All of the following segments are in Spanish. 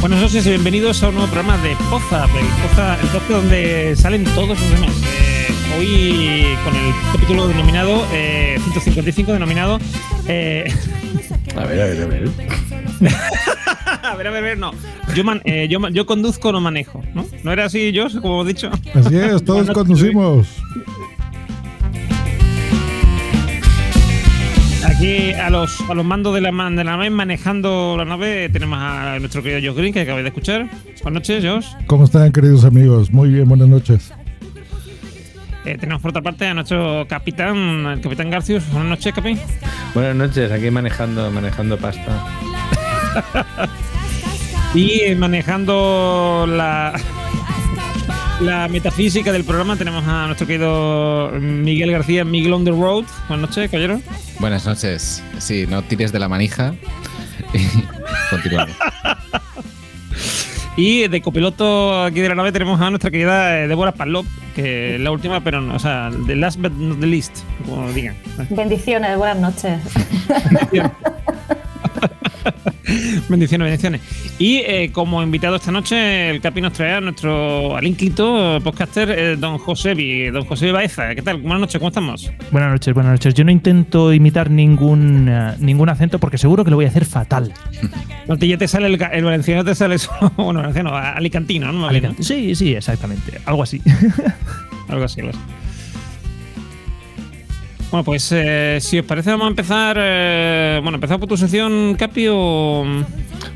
Buenas noches y bienvenidos a un nuevo programa de Poza, el Poza, el podcast donde salen todos los demás. Eh, hoy con el capítulo denominado eh, 155, denominado. Eh, A ver, a ver, a ver. a ver, a ver, a ver, no. Yo, man- eh, yo, conduzco, no manejo, ¿no? ¿No era así yo, como he dicho? Así es, todos conducimos. Aquí a los, a los mandos de la, man- de la nave, manejando la nave, tenemos a nuestro querido Josh Green, que acabáis de escuchar. Buenas noches, Josh. ¿Cómo están, queridos amigos? Muy bien, buenas noches. Eh, tenemos por otra parte a nuestro capitán, el capitán Garcius. Buenas noches, Capi. Buenas noches, aquí manejando, manejando pasta. Y eh, manejando la, la metafísica del programa tenemos a nuestro querido Miguel García, Miguel on the road. Buenas noches, caballero. Buenas noches. Sí, no tires de la manija. Y continuamos. Y de copiloto aquí de la nave tenemos a nuestra querida eh, Débora Palop, que es la última, pero no, o sea, the last but not the least, como digan. Bendiciones, buenas noches. bendiciones, bendiciones. Y eh, como invitado esta noche, el Capi nos trae a nuestro al podcaster, eh, don Josebi, don Josebi Baeza. ¿Qué tal? Buenas noches, ¿cómo estamos? Buenas noches, buenas noches. Yo no intento imitar ningún, eh, ningún acento porque seguro que lo voy a hacer fatal. No, te- ya te sale el, valenciano, te sale eso, bueno, valenciano, alicantino, ¿no? Sí, sí, exactamente. Algo así. Algo así, algo así. Bueno, pues eh, si os parece, vamos a empezar. eh, bueno, empezar por tu sección, Capi, o.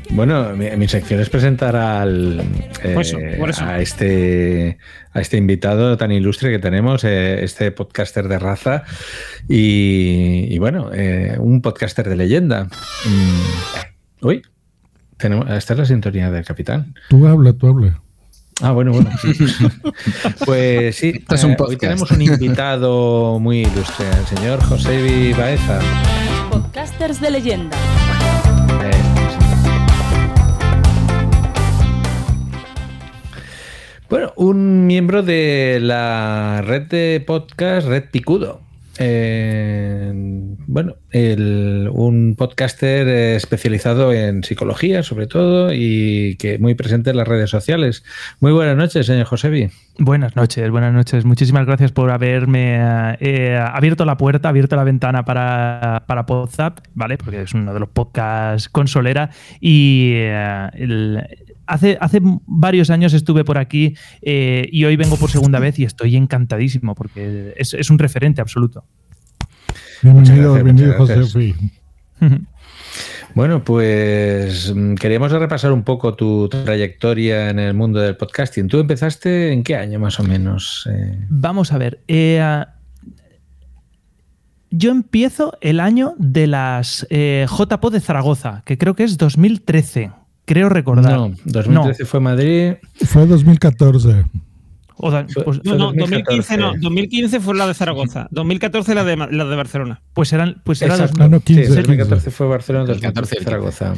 Bueno, mi, mi sección es presentar al eh, Por eso, por eso. a este a este invitado tan ilustre que tenemos, eh, este podcaster de raza y, y bueno, eh, un podcaster de leyenda. Mm, uy, tenemos, esta es la sintonía del capitán. Tú habla, tú habla. Ah, bueno, bueno. pues sí, Esto es un eh, hoy tenemos un invitado muy ilustre, el señor José Baeza. Podcasters de leyenda. Eh, Bueno, un miembro de la red de podcast Red Picudo. Bueno, el- un podcaster especializado en psicología, sobre todo, y que muy presente en las redes sociales. Muy buenas noches, señor Josevi. Buenas noches, buenas noches. Muchísimas gracias por haberme eh, abierto la puerta, abierto la ventana para, para Podzap, ¿vale? Porque es uno de los podcasts consolera. Y eh, el- hace, hace varios años estuve por aquí eh, y hoy vengo por segunda vez y estoy encantadísimo porque es, es un referente absoluto. Bienvenido, gracias, bienvenido. José. Bueno, pues mm, queríamos repasar un poco tu trayectoria en el mundo del podcasting. ¿Tú empezaste en qué año más o menos? Eh, Vamos a ver. eh, yo empiezo el año de las eh, JPO de Zaragoza, que creo que es 2013. Creo recordar. no, 2013 fue Madrid. Fue 2014. O da- Fue- pues, No, no, 2014. 2015 no. 2015 fue la de Zaragoza. 2014 la de, la de Barcelona. pues eran, pues era Exacto. 2000. Ah, no, 15, sí, 2014 15. fue Barcelona, El 14 y 2015 el Zaragoza.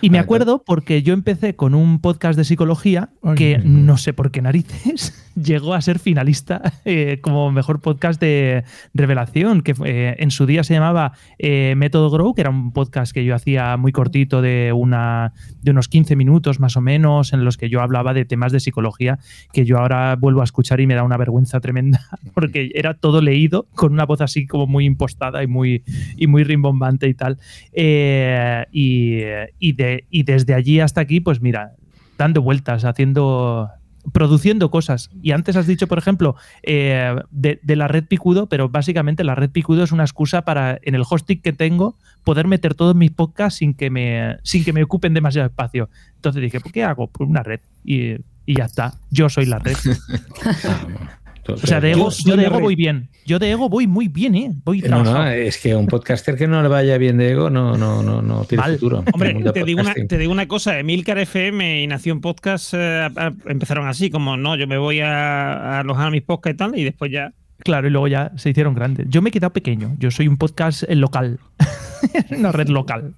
Y me acuerdo porque yo empecé con un podcast de psicología Ay, que ay. no sé por qué narices. Llegó a ser finalista eh, como mejor podcast de revelación, que eh, en su día se llamaba eh, Método Grow, que era un podcast que yo hacía muy cortito de, una, de unos 15 minutos más o menos, en los que yo hablaba de temas de psicología, que yo ahora vuelvo a escuchar y me da una vergüenza tremenda, porque era todo leído con una voz así como muy impostada y muy, y muy rimbombante y tal. y, de, y desde allí hasta aquí, pues mira, dando vueltas, haciendo produciendo cosas. Y antes has dicho, por ejemplo, eh, de, la red Picudo, pero básicamente la red Picudo es una excusa para, en el hosting que tengo, poder meter todos mis podcasts sin que me, sin que me ocupen demasiado espacio. Entonces dije, ¿por qué hago? Pues una red. Y, y ya está. Yo soy la red. O sea, de ego, yo, de ego voy bien. Yo de ego voy muy bien, ¿eh? Voy no, no, es que un podcaster que no le vaya bien de ego no, no, no, no tiene futuro. Hombre, te digo, una, te digo, una, cosa, Emilcar FM y Nación Podcast eh, empezaron así, como no, yo me voy a, alojar a mis podcasts y tal, y después ya. Claro, y luego ya se hicieron grandes. Yo me he quedado pequeño, yo soy un podcast local, una red local.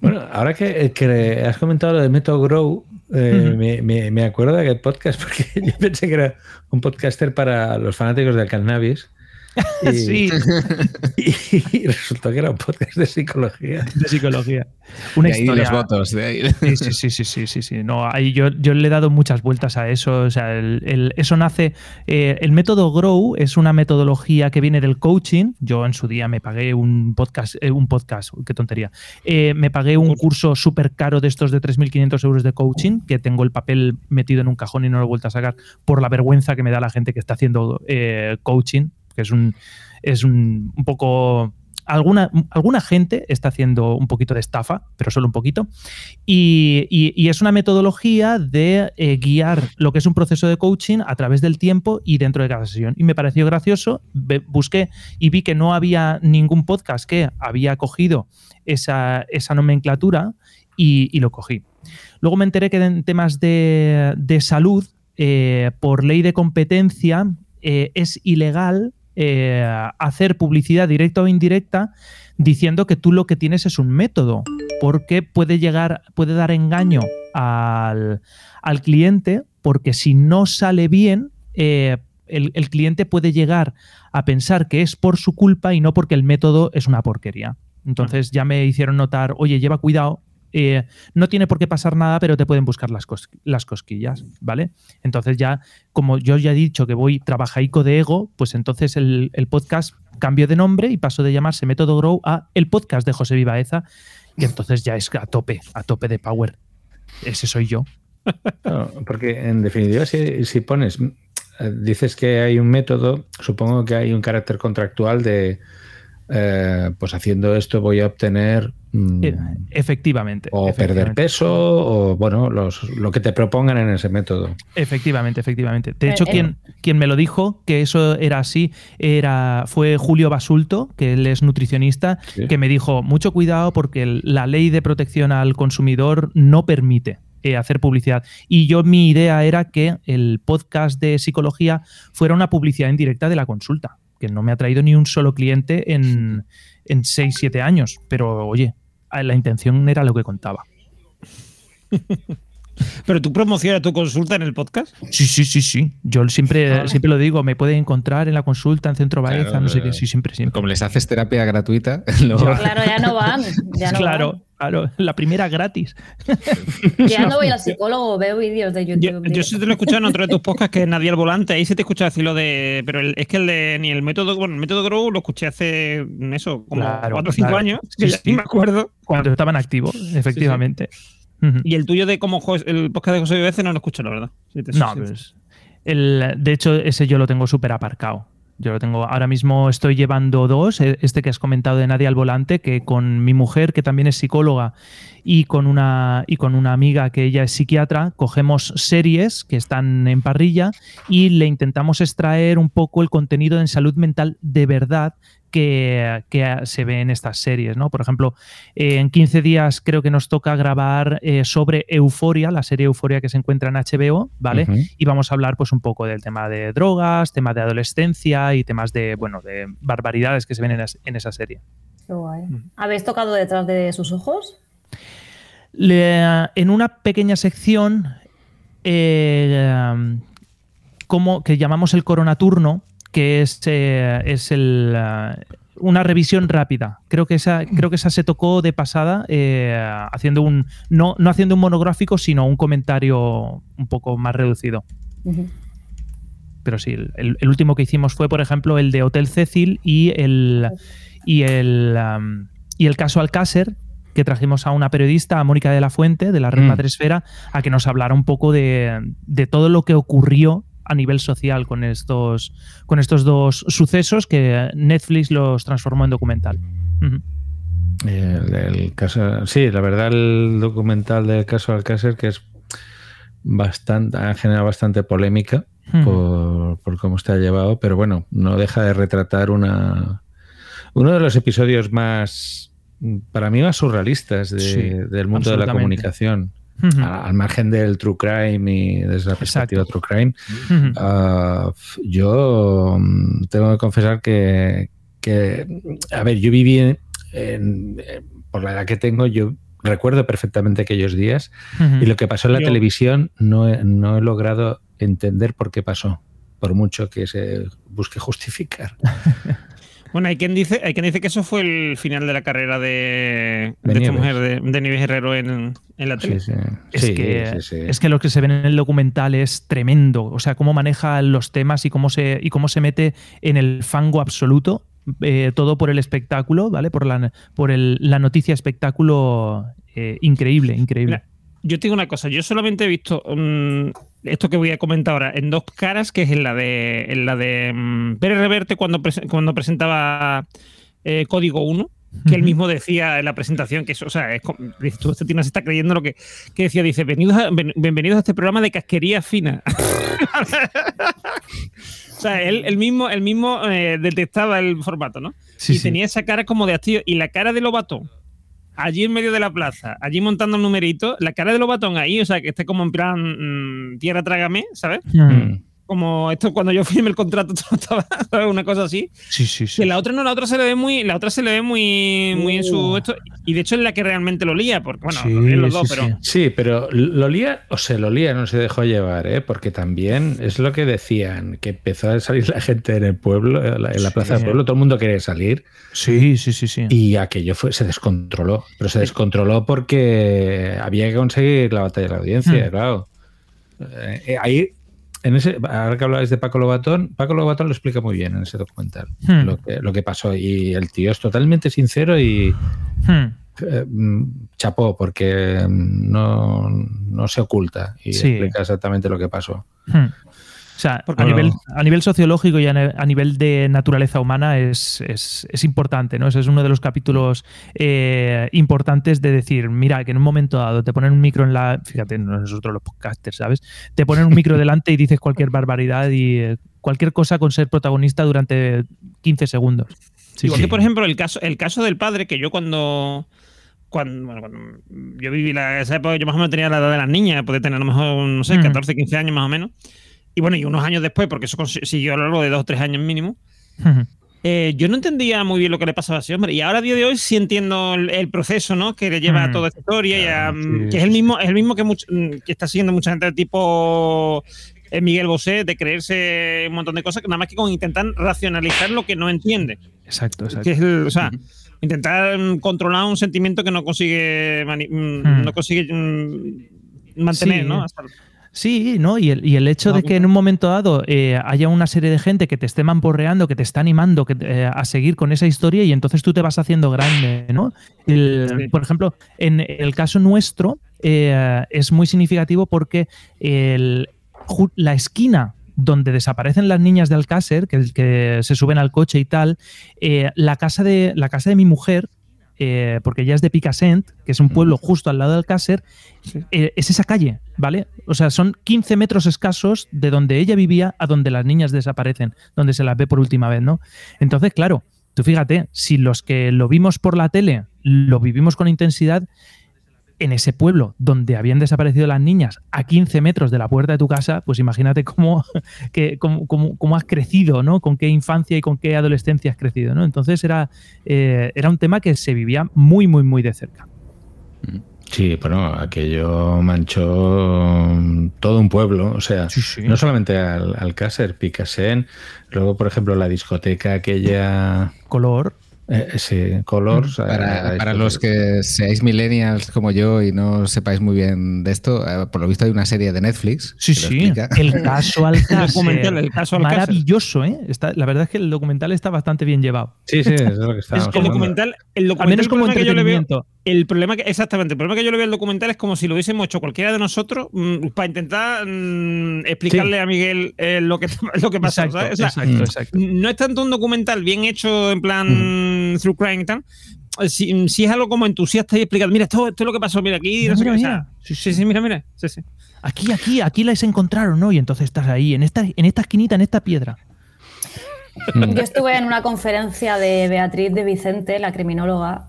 bueno, ahora que, que has comentado lo de Eh, me, me, me, acuerdo de aquel podcast porque yo pensé que era un podcaster para los fanáticos del cannabis. Y, sí. Y, resultó que era un podcast de psicología. De psicología. Una de historia. Ahí los votos. De ahí. Sí, sí, sí, sí, sí, sí, No, ahí yo, yo le he dado muchas vueltas a eso. O sea, el, el, eso nace. Eh, el método Grow es una metodología que viene del coaching. Yo en su día me pagué un podcast, eh, un podcast, qué tontería. Eh, me pagué un curso súper caro de estos de 3.500 euros de coaching, que tengo el papel metido en un cajón y no lo he vuelto a sacar por la vergüenza que me da la gente que está haciendo coaching que es un, es un, poco Alguna, alguna, gente está haciendo un poquito de estafa, pero solo un poquito. Y, es una metodología de eh, guiar lo que es un proceso de coaching a través del tiempo y dentro de cada sesión. Y me pareció gracioso, busqué y vi que no había ningún podcast que había cogido esa, nomenclatura y, lo cogí. Luego me enteré que en temas de, salud, eh, por ley de competencia, eh, es ilegal eh, hacer publicidad directa o indirecta diciendo que tú lo que tienes es un método, porque puede llegar, puede dar engaño al, cliente, porque si no sale bien, eh, el, cliente puede llegar a pensar que es por su culpa y no porque el método es una porquería. Entonces ya me hicieron notar, oye, lleva cuidado, eh, no tiene por qué pasar nada, pero te pueden buscar las, las, cosquillas, ¿vale? Entonces ya, como yo ya he dicho que voy trabajaico de ego, pues entonces el, podcast cambio de nombre y paso de llamarse Método Grow a el podcast de José Vivaeza y entonces ya es a tope, a tope de power. Ese soy yo. porque en definitiva, si, si pones, eh, dices que hay un método, supongo que hay un carácter contractual de eh, pues haciendo esto voy a obtener mm, eh, efectivamente o perder peso o bueno lo que te propongan en ese método. Efectivamente efectivamente. De hecho quien, quien me lo dijo que eso era así era fue Julio Basulto que él es nutricionista que me dijo mucho cuidado porque la ley de protección al consumidor no permite eh, hacer publicidad. Y yo mi idea era que el podcast de psicología fuera una publicidad indirecta de la consulta que no me ha traído ni un solo cliente en, en 6, 7 años. Pero oye, la intención era lo que contaba. ¿Pero tú promocionas tu consulta en el podcast? Sí, sí, sí, sí. Yo siempre, ah. siempre lo digo, me pueden encontrar en la consulta en Centro Baeza, no sé qué, sí, siempre, siempre. Como les haces terapia gratuita. Claro, ya no van. claro, claro, la primera gratis. Ya no voy al psicólogo, veo vídeos de YouTube. Yo, sí te lo he escuchado en otro de tus podcasts que es Nadie al volante, ahí se te escucha decir lo de. Pero es que el de ni el método, bueno, el método Grow lo escuché hace eso, como 4 o 5 años, que sí, me acuerdo. Cuando estaban activos, efectivamente. Y el tuyo de cómo el podcast de José Vivece no lo escucho, la verdad. no, pues, el, de hecho, ese yo lo tengo súper aparcado. Yo lo tengo, ahora mismo estoy llevando dos, e, este que has comentado de Nadie al Volante, que con mi mujer, que también es psicóloga, y con una, y con una amiga que ella es psiquiatra, cogemos series que están en parrilla y le intentamos extraer un poco el contenido en salud mental de verdad que, se ve en estas series, ¿no? Por ejemplo, eh, en 15 días creo que nos toca grabar eh, sobre Euforia, la serie Euforia que se encuentra en HBO, ¿vale? Y vamos a hablar pues un poco del tema de drogas, tema de adolescencia y temas de, bueno, de barbaridades que se ven en, esa serie. Qué guay. ¿Habéis tocado detrás de sus ojos? en una pequeña sección eh, como que llamamos el coronaturno, que es, eh, es el, eh, una revisión rápida. Creo que esa, creo que esa se tocó de pasada, eh, haciendo un. No, no haciendo un monográfico, sino un comentario un poco más reducido. Pero sí, el, el último que hicimos fue, por ejemplo, el de Hotel Cecil y el. Y el, um, y el caso Alcácer, que trajimos a una periodista, a Mónica de la Fuente, de la Red Mm. Madresfera, a que nos hablara un poco de, de todo lo que ocurrió a nivel social con estos, con estos dos sucesos que Netflix los transformó en documental. Ujú. El, el caso, sí, la verdad, el documental del caso Alcácer, que es bastante, ha generado bastante polémica por, por cómo está llevado, pero bueno, no deja de retratar una uno de los episodios más, para mí, más surrealistas de- Sí, del mundo de la comunicación, Ujú. a- al margen del true crime y desde la perspectiva true crime. Ujú. Ah, f- yo mm, tengo que confesar que, que, a ver, yo viví en, en- por la edad que tengo, yo recuerdo perfectamente aquellos días Ujú. y lo que pasó en la Yo- televisión no he, no he logrado entender por qué pasó, por mucho que se busque justificar. Bueno, hay quien dice, hay quien dice que eso fue el final de la carrera de, De de esta mujer de, de Nieves Herrero en, en la tele. Sí, sí. Es, Sí, que, sí, sí. es que lo que se ve en el documental es tremendo. O sea, cómo maneja los temas y cómo se, y cómo se mete en el fango absoluto. eh, todo por el espectáculo, ¿vale? Por la, por el- la noticia espectáculo eh, increíble, increíble. Yo te digo una cosa, yo solamente he visto mm, esto que voy a comentar ahora en dos caras, que es en la de en la de mm, Pérez Reverte cuando, prese- cuando presentaba eh, Código 1, que él mismo decía en la presentación que eso, o sea, es, tú, este tío se está creyendo lo que, que decía, dice, bienvenidos a, ben- bienvenidos a este programa de casquería fina. o sea, él, él mismo, él mismo eh, detectaba el formato, ¿no? Sí, y sí. tenía esa cara como de hastío. Y la cara de Lobato, allí en medio de la plaza, allí montando un numerito, la cara de Lobatón ahí, o sea, que esté como en plan mm, tierra trágame, ¿sabes? Mm. Como esto cuando yo firmé el contrato, todo estaba, ¿sabes? Una cosa así. Sí, sí, sí. Que la otra no, la otra se le ve muy, la otra se le ve muy, muy en su esto. Y de hecho es la que realmente lo lía, porque bueno, Sí, lo lían los sí, dos, sí. pero. Sí, pero lo lía o se lo lía, no se dejó llevar, ¿eh? porque también es lo que decían, que empezó a salir la gente en el pueblo, en la, en la Sí. plaza del pueblo, todo el mundo quería salir Sí, sí, sí, sí. y aquello fue, se descontroló, pero se descontroló porque había que conseguir la batalla de la audiencia, Hmm. claro. Eh, eh, ahí, en ese, ahora que hablabais de Paco Lobatón, Paco Lobatón lo explica muy bien en ese documental, Hmm. lo, que, lo que pasó y el tío es totalmente sincero y... Hmm. Eh, mm, chapó, porque mm, no, no se oculta y Sí. explica exactamente lo que pasó. Hmm. O sea, a nivel, a nivel sociológico y a, nivel de naturaleza humana es, es- es importante, ¿no? Ese es uno de los capítulos eh, importantes de decir, mira, que en un momento dado te ponen un micro en la. Fíjate, nosotros los podcasters, ¿sabes? Te ponen un micro delante y dices cualquier barbaridad y eh, cualquier cosa con ser protagonista durante 15 segundos. Sí, Igual sí. que, por ejemplo, el caso, el caso del padre, que yo cuando. Cuando, bueno, cuando yo viví la, esa época, yo más o menos tenía la edad de las niñas, podía tener a lo mejor, no sé, Mm. 14, 15 años más o menos. Y bueno, y unos años después, porque eso consi- siguió a lo largo de dos o tres años mínimo, eh, yo no entendía muy bien lo que le pasaba a ese hombre. Y ahora, a día de hoy, sí entiendo el, el proceso ¿no? que le lleva a Mm. toda esta historia. y a, mm, sí, que es el mismo, es el mismo que, much- mm, que está siguiendo mucha gente tipo eh, Miguel Bosé, de creerse un montón de cosas, que nada más que con intentar racionalizar lo que no entiende. Exacto, exacto. Que es el- o sea, intentar controlar un sentimiento que no consigue, Hmm. no consigue mantener, Sí. ¿no? Hasta- Sí, ¿no? Y el, y el hecho de que en un momento dado eh, haya una serie de gente que te esté mamporreando, que te está animando que, eh, a seguir con esa historia y entonces tú te vas haciendo grande, ¿no? El- Sí. Por ejemplo, en el caso nuestro eh, es muy significativo porque el- la esquina donde desaparecen las niñas de Alcácer, que, que se suben al coche y tal, eh, la, casa de, la casa de mi mujer, eh, porque ella es de Picassent, que es un pueblo justo al lado de Alcácer, eh, es esa calle, ¿vale? O sea, son 15 metros escasos de donde ella vivía a donde las niñas desaparecen, donde se las ve por última vez, ¿no? Entonces, claro, tú fíjate, si los que lo vimos por la tele lo vivimos con intensidad, en ese pueblo donde habían desaparecido las niñas a 15 metros de la puerta de tu casa, pues imagínate cómo, que, cómo, cómo- cómo has crecido, ¿no? Con qué infancia y con qué adolescencia has crecido, ¿no? Entonces era, eh, era un tema que se vivía muy, muy, muy de cerca. Sí, bueno, aquello manchó todo un pueblo, o sea, Sí, sí. no solamente al, Alcácer, Picasen, luego, por ejemplo, la discoteca aquella, Color. Eh, sí, Colors. Para, eh, para los que seáis millennials como yo y no sepáis muy bien de esto, eh, por lo visto hay una serie de Netflix. Sí, sí. El caso Alcácer. documental, el caso Alcácer. Maravilloso, ¿eh? Está, la verdad es que el documental está bastante bien llevado. Sí, sí, es lo que estábamos El documental, el documental Al menos el como que yo le veo, entretenimiento. El problema que, exactamente, el problema que yo le veo al documental es como si lo hubiésemos hecho cualquiera de nosotros mm, para intentar mm, explicarle Sí. a Miguel eh, lo que lo que pasó, Exacto, ¿sabes? O sea, exacto, exacto. no es tanto un documental bien hecho en plan true crime y tal. Si, si es algo como entusiasta y explicado, mira, esto, esto es lo que pasó, mira aquí, Mira, no sé mira, qué, o sea, mira. sí, sí, sí, mira, mira, sí, sí. Aquí, aquí, aquí las encontraron, ¿no? Y entonces estás ahí, en esta, en esta esquinita, en esta piedra. Mm. Yo estuve en una conferencia de Beatriz de Vicente, la criminóloga,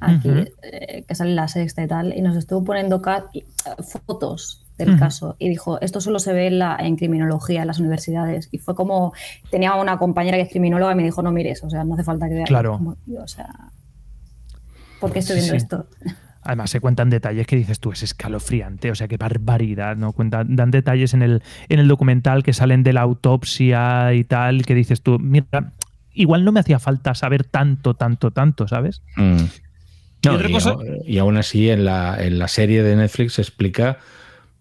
aquí, eh, que sale en la sexta y tal, y nos estuvo poniendo eh, fotos del caso. Y dijo, esto solo se ve en, la, en criminología, en las universidades. Y fue como, tenía una compañera que es criminóloga y me dijo, no mires, o sea, no hace falta que veas. Claro. Como, tío, o sea, ¿por qué estoy viendo sí. esto? Además, se cuentan detalles que dices tú, es escalofriante, o sea, qué barbaridad, ¿no? Cuentan, dan detalles en el, en el documental que salen de la autopsia y tal, que dices tú, mira, igual no me hacía falta saber tanto, tanto, tanto, ¿sabes? Mm. Y No, otra y, cosa- au- y aún así en la, en la serie de Netflix se explica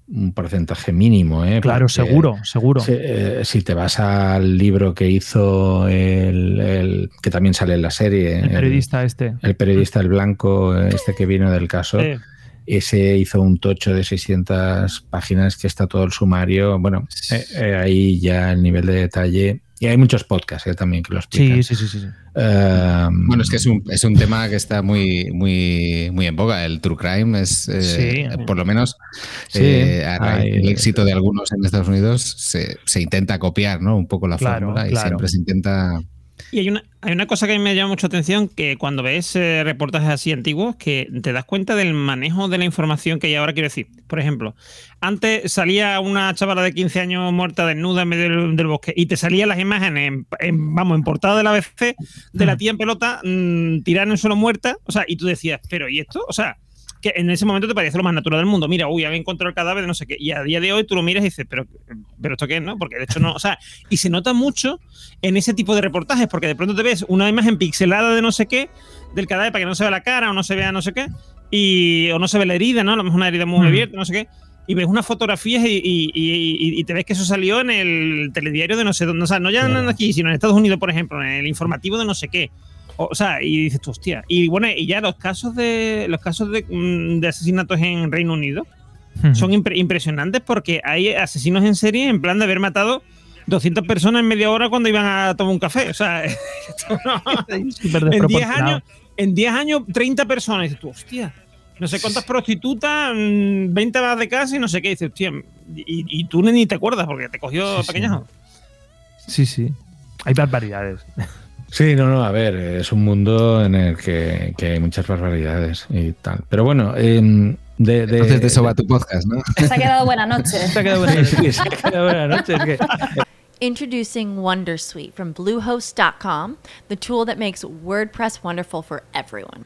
un porcentaje mínimo. ¿eh? Claro, Porque seguro, seguro. Si, eh, si te vas al libro que hizo el, el- que también sale en la serie, El periodista este. el periodista el blanco, este que vino del caso, Eh, ese hizo un tocho de 600 páginas que está todo el sumario. Bueno, eh, eh, ahí ya el nivel de detalle. Y hay muchos podcasts eh, también que lo explican. Sí, sí, sí, sí. sí. Eh, Bueno, es que es un, es un tema que está muy, muy, muy en boga. El true crime es, eh, Sí. por lo menos, Sí, eh, a raíz hay- del éxito de algunos en Estados Unidos, se, se intenta copiar ¿no? un poco la Claro, fórmula y claro. siempre se intenta. Y hay una, hay una cosa que a mí me llama mucho atención, que cuando ves eh, reportajes así antiguos, que te das cuenta del manejo de la información que hay ahora. Quiero decir, por ejemplo, antes salía una chavala de 15 años muerta desnuda en medio del, del bosque y te salían las imágenes, en, en- vamos, en portada de la ABC, de la tía en pelota mm, tirada en el suelo muerta, o sea, y tú decías, pero ¿y esto? O sea, que en ese momento te parecía lo más natural del mundo. Mira, uy, había encontrado el cadáver de no sé qué. Y a día de hoy tú lo miras y dices, pero, pero ¿esto qué es? ¿no? Porque de hecho no, o sea, y se nota mucho en ese tipo de reportajes, porque de pronto te ves una imagen pixelada de no sé qué, del cadáver para que no se vea la cara o no se vea no sé qué, y, o no se ve la herida, ¿no? A lo mejor una herida muy Mm. abierta, no sé qué. Y ves unas fotografías y, y- y- te ves que eso salió en el telediario de no sé dónde. O sea, no ya Claro. aquí, sino en Estados Unidos, por ejemplo, en el informativo de no sé qué. O, o sea, y dices tú, hostia. Y bueno, y ya los casos de los casos de, mm, de asesinatos en Reino Unido son impre- impresionantes porque hay asesinos en serie en plan de haber matado 200 personas en media hora cuando iban a tomar un café. O sea, esto no- Súper en 10 desproporcionado. años, en 10 años, 30 personas. Y dices tú, hostia, no sé cuántas prostitutas, mm, 20 más de casa y no sé qué. Dices, hostia, y, y tú ni te acuerdas porque te cogió Sí, sí. pequeñajo. Sí, sí. Hay barbaridades. Sí, no, no, a ver, es un mundo en el que, que hay muchas barbaridades y tal. Pero bueno, em, de, de- Entonces de eso va tu podcast, ¿no? Se ha quedado buena noche. Se ha quedado buena. Sí, se ha quedado buena noche, es que- Introducing Wondersuite from Bluehost.com, the tool that makes WordPress wonderful for everyone.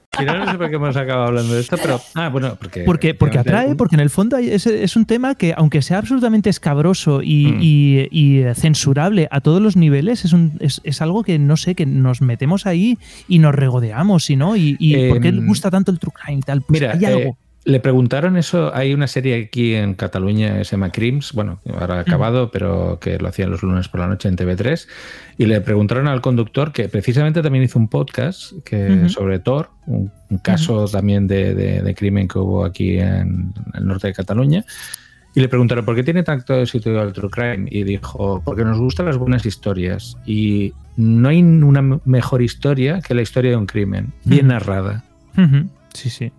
Al final no sé por qué hemos acabado hablando de esto, pero. Ah, bueno, porque. Porque, porque atrae, porque en el fondo hay- es, es un tema que, aunque sea absolutamente escabroso y, Mm. y- y censurable a todos los niveles, es, un, es, es algo que no sé, que nos metemos ahí y nos regodeamos, ¿y no? ¿Y, y por qué Em, gusta tanto el true crime y tal? Pues Mira, hay algo. eh, le preguntaron eso. Hay una serie aquí en Cataluña que se llama Crims, bueno, ahora acabado, pero que lo hacían los lunes por la noche en TV3. Y le preguntaron al conductor que precisamente también hizo un podcast que, sobre Thor, un, un caso también de, de- de crimen que hubo aquí en el norte de Cataluña. Y le preguntaron, ¿por qué tiene tanto éxito el True Crime? Y dijo, porque nos gustan las buenas historias. Y no hay una mejor historia que la historia de un crimen, bien Ujú. narrada. Ujú. Sí, sí.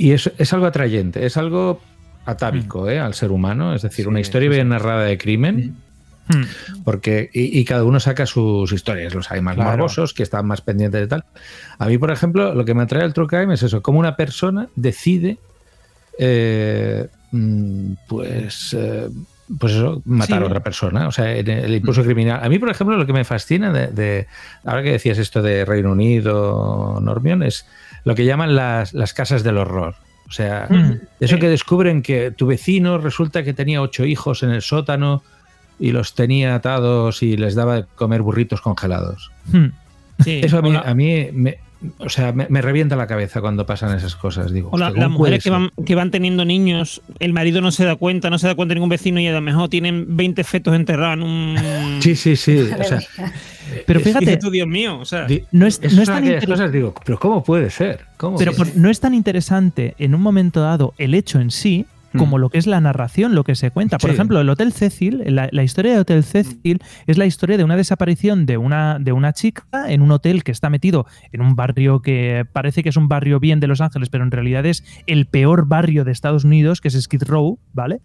Y es, es algo atrayente, es algo atávico ¿eh? al ser humano. Es decir, Sí, una historia sí, bien narrada de crimen, Hmm. porque y, y cada uno saca sus historias. Los hay más Claro. morbosos, que están más pendientes de tal. A mí, por ejemplo, lo que me atrae al True Crime es eso, cómo una persona decide, eh, mm, pues, eh, pues eso, matar Sí. a otra persona. O sea, en el impulso criminal. A mí, por ejemplo, lo que me fascina de, de- ahora que decías esto de Reino Unido, Normión, es lo que llaman las, las casas del horror. O sea, Mm. eso Sí. que descubren que tu vecino resulta que tenía ocho hijos en el sótano y los tenía atados y les daba de comer burritos congelados. Sí, Eso a mí, a mí me, o sea, me, me revienta la cabeza cuando pasan esas cosas. Digo, O la- hostia, las ¿cómo puede mujeres que van, que van teniendo niños, el marido no se da cuenta, no se da cuenta ningún vecino y a lo mejor tienen 20 fetos enterrados en un. Sí, sí, sí. O sea, Pero es- fíjate, tú, Dios mío, o sea. no es, no es tan cosas, digo, pero ¿cómo puede ser? ¿Cómo pero puede por- no es tan interesante en un momento dado el hecho en sí como lo que es la narración, lo que se cuenta. Por Sí. ejemplo, el Hotel Cecil, la, la historia de Hotel Cecil es la historia de una desaparición de una, de una chica en un hotel que está metido en un barrio que parece que es un barrio bien de Los Ángeles, pero en realidad es el peor barrio de Estados Unidos, que es Skid Row, ¿vale?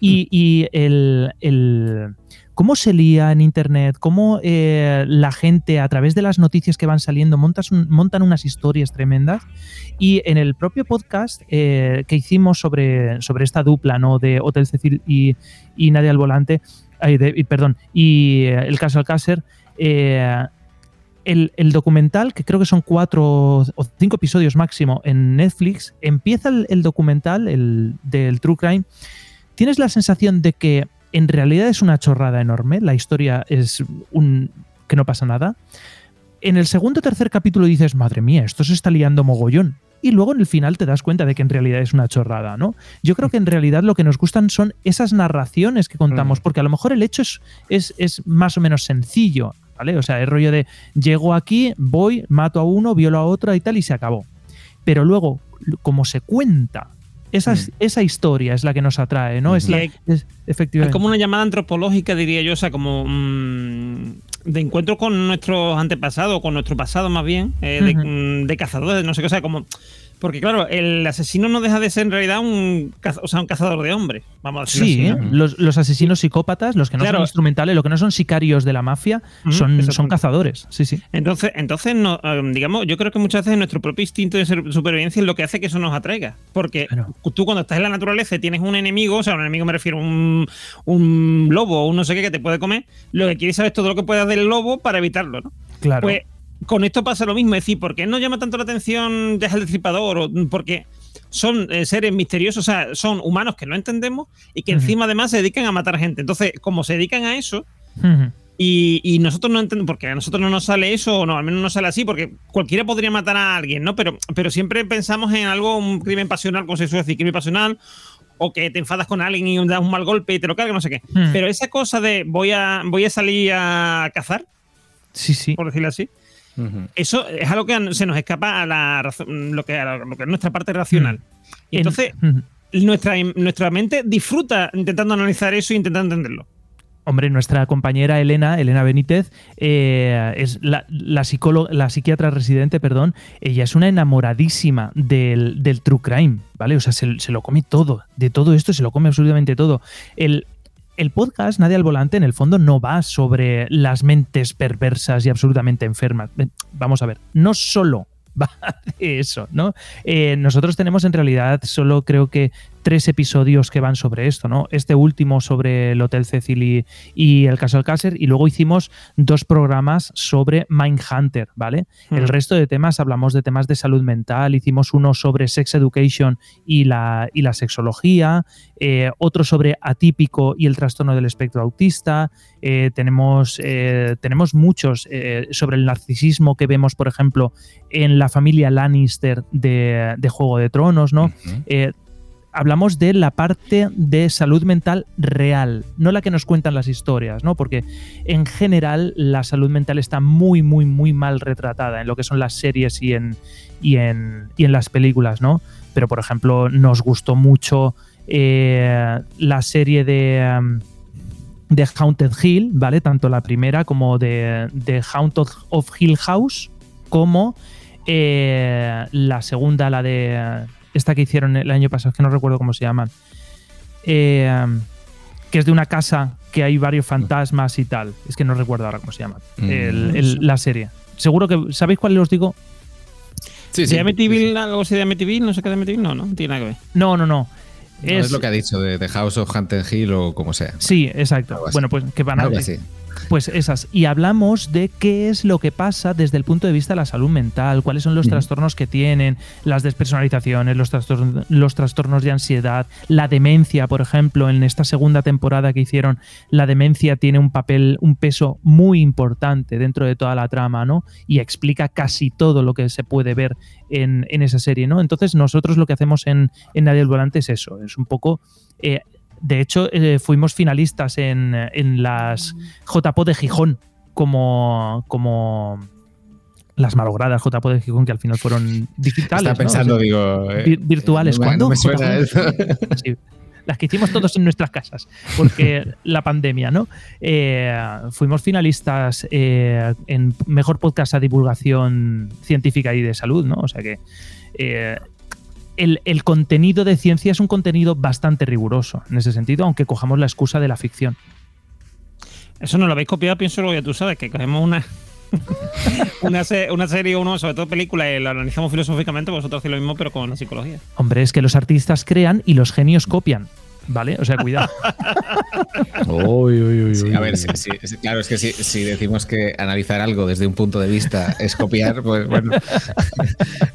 Y, y el, el- cómo se lía en internet, cómo eh, la gente a través de las noticias que van saliendo montan unas historias tremendas. Y en el propio podcast eh, que hicimos sobre, esta dupla ¿no? de Hotel Cecil y, y Nadia al Volante, perdón, y eh, el caso Alcácer, eh, el, el documental, que creo que son cuatro o cinco episodios máximo en Netflix, empieza el, el documental el, del True Crime. Tienes la sensación de que en realidad es una chorrada enorme, la historia es un que no pasa nada. En el segundo o tercer capítulo dices, madre mía, esto se está liando mogollón. Y luego en el final te das cuenta de que en realidad es una chorrada, ¿no? Yo creo que en realidad lo que nos gustan son esas narraciones que contamos, porque a lo mejor el hecho es, es, es más o menos sencillo, ¿vale? O sea, es rollo de llego aquí, voy, mato a uno, violo a otro y tal, y se acabó. Pero luego, como se cuenta, esa, esa historia es la que nos atrae, ¿no? Es la, hay- es- como una llamada antropológica, diría yo, o sea, como mm, de encuentro con nuestros antepasados, con nuestro pasado más bien, eh, de, mm, de cazadores, no sé qué, o sea, como... Porque claro, el asesino no deja de ser en realidad un, o sea, un cazador de hombres, vamos a decirlo Sí, así, ¿eh? ¿no? los, los asesinos psicópatas, los que no Claro. son instrumentales, los que no son sicarios de la mafia, son, cazadores. Sí, sí. Entonces, entonces no, eh, digamos, yo creo que muchas veces nuestro propio instinto de supervivencia es lo que hace que eso nos atraiga. Porque Claro. tú cuando estás en la naturaleza y tienes un enemigo, o sea, un enemigo me refiero a un, un lobo o un no sé qué que te puede comer, lo que quieres saber es todo lo que puedas del lobo para evitarlo, ¿no? Claro. Pues con esto pasa lo mismo, es decir, ¿por qué no llama tanto la atención ya el destripador? O, porque son eh, seres misteriosos, o sea, son humanos que no entendemos y que encima además se dedican a matar gente. Entonces, como se dedican a eso, y, y nosotros no entendemos, porque a nosotros no nos sale eso, o no, al menos no sale así, porque cualquiera podría matar a alguien, ¿no? Pero, pero siempre pensamos en algo, un crimen pasional, como se suele decir, crimen pasional, o que te enfadas con alguien y das un mal golpe y te lo cargas, no sé qué. Pero esa cosa de voy a, voy a salir a cazar, Sí, sí. por decirlo así, Eso es algo que se nos escapa a la lo que, a lo que es nuestra parte racional. Y En- entonces, nuestra, nuestra mente disfruta intentando analizar eso e intentando entenderlo. Hombre, nuestra compañera Elena, Elena Benítez, eh, es la, la psicóloga, la psiquiatra residente, perdón, ella es una enamoradísima del, del true crime, ¿vale? O sea, se, se lo come todo, de todo esto se lo come absolutamente todo. El, el podcast Nadie al Volante, en el fondo, no va sobre las mentes perversas y absolutamente enfermas. Vamos a ver, no solo va de eso, ¿no? Eh, nosotros tenemos en realidad solo creo que tres episodios que van sobre esto, ¿no? Este último sobre el Hotel Cecil y, y el caso Alcácer, y luego hicimos dos programas sobre Mindhunter, ¿vale? El resto de temas hablamos de temas de salud mental, hicimos uno sobre sex education y la, y la sexología, eh, otro sobre atípico y el trastorno del espectro autista, eh, tenemos, eh, tenemos muchos sobre el narcisismo que vemos, por ejemplo, en la familia Lannister de, de Juego de Tronos, ¿no? Hablamos de la parte de salud mental real, no la que nos cuentan las historias, ¿no? Porque en general la salud mental está muy, muy, muy mal retratada en lo que son las series y en, y en, y en las películas, ¿no? Pero, por ejemplo, nos gustó mucho eh, la serie de, um, de Haunted Hill, ¿vale? Tanto la primera como de, de Haunted of Hill House, como eh, la segunda, la de esta que hicieron el año pasado, es que no recuerdo cómo se llaman, eh, que es de una casa que hay varios fantasmas y tal. Es que no recuerdo ahora cómo se llama Mm. el- el- la serie. Seguro que, ¿sabéis cuál os digo? Sí, ¿De Amityville, algo así de Amityville? No sé qué de Amityville, no, no, no tiene nada que ver. No, no, no. No, es, lo que ha dicho de, de House of Haunted Hill o como sea. Sí, exacto. Bueno, pues que van a Algo así. Pues esas. Y hablamos de qué es lo que pasa desde el punto de vista de la salud mental, cuáles son los trastornos que tienen, las despersonalizaciones, los trastornos, los trastornos de ansiedad, la demencia, por ejemplo, en esta segunda temporada que hicieron, la demencia tiene un papel, un peso muy importante dentro de toda la trama, ¿no? Y explica casi todo lo que se puede ver en, en esa serie, ¿no? Entonces, nosotros lo que hacemos en, en Nadie el Volante es eso, es un poco. eh, de hecho, eh, fuimos finalistas en, en las JPO de Gijón como, como las malogradas JPO de Gijón que al final fueron digitales. Estaba ¿no? pensando, O sea, digo. eh, vir- virtuales. no me- ¿Cuándo? no me suena JPO? eso. Sí, las que hicimos todos en nuestras casas, porque la pandemia, ¿no? Eh, fuimos finalistas eh, en Mejor Podcast a Divulgación Científica y de Salud, ¿no? O sea que eh, el, el contenido de ciencia es un contenido bastante riguroso en ese sentido, aunque cojamos la excusa de la ficción. Eso no lo habéis copiado, pienso lo que tú sabes, que cogemos una, una, se- una serie, uno, sobre todo película, y la analizamos filosóficamente, vosotros hacéis lo mismo, pero con la psicología. Hombre, es que los artistas crean y los genios copian, ¿vale? O sea, cuidado. Uy, uy, uy, Sí, a ver, uy. sí, sí, sí, claro, es que si, si decimos que analizar algo desde un punto de vista es copiar, pues bueno.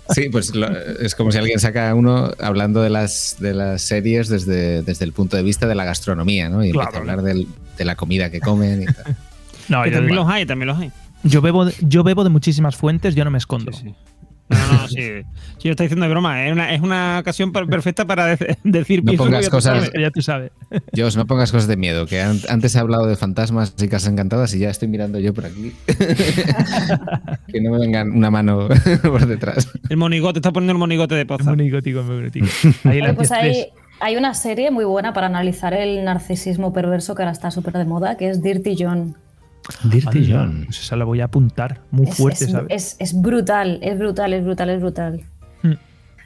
Sí, pues lo- es como si alguien saca uno hablando de las, de las series desde, desde el punto de vista de la gastronomía, ¿no? Y empieza Claro. a hablar del- de la comida que comen y tal. No, yo, también los hay, también los hay. yo bebo, de- yo bebo de muchísimas fuentes, yo no me escondo. Sí, sí. No, no, no, sí. Sí, yo estoy diciendo de broma. Es una, es una ocasión per- perfecta para de- decir No lo pongas que tú cosas- sabes. Ya tú sabes. Dios, no pongas cosas de miedo, que an- antes he hablado de fantasmas y casas encantadas y ya estoy mirando yo por aquí. que no me vengan una mano por detrás. El monigote, está poniendo el monigote de poza. monigótico, es monigótico. Ahí el pues hay, hay una serie muy buena para analizar el narcisismo perverso que ahora está súper de moda, que es Dirty John. Dirty John. pues esa la voy a apuntar muy Es, fuerte, es- ¿sabes? es- es brutal, es brutal, es brutal, es brutal.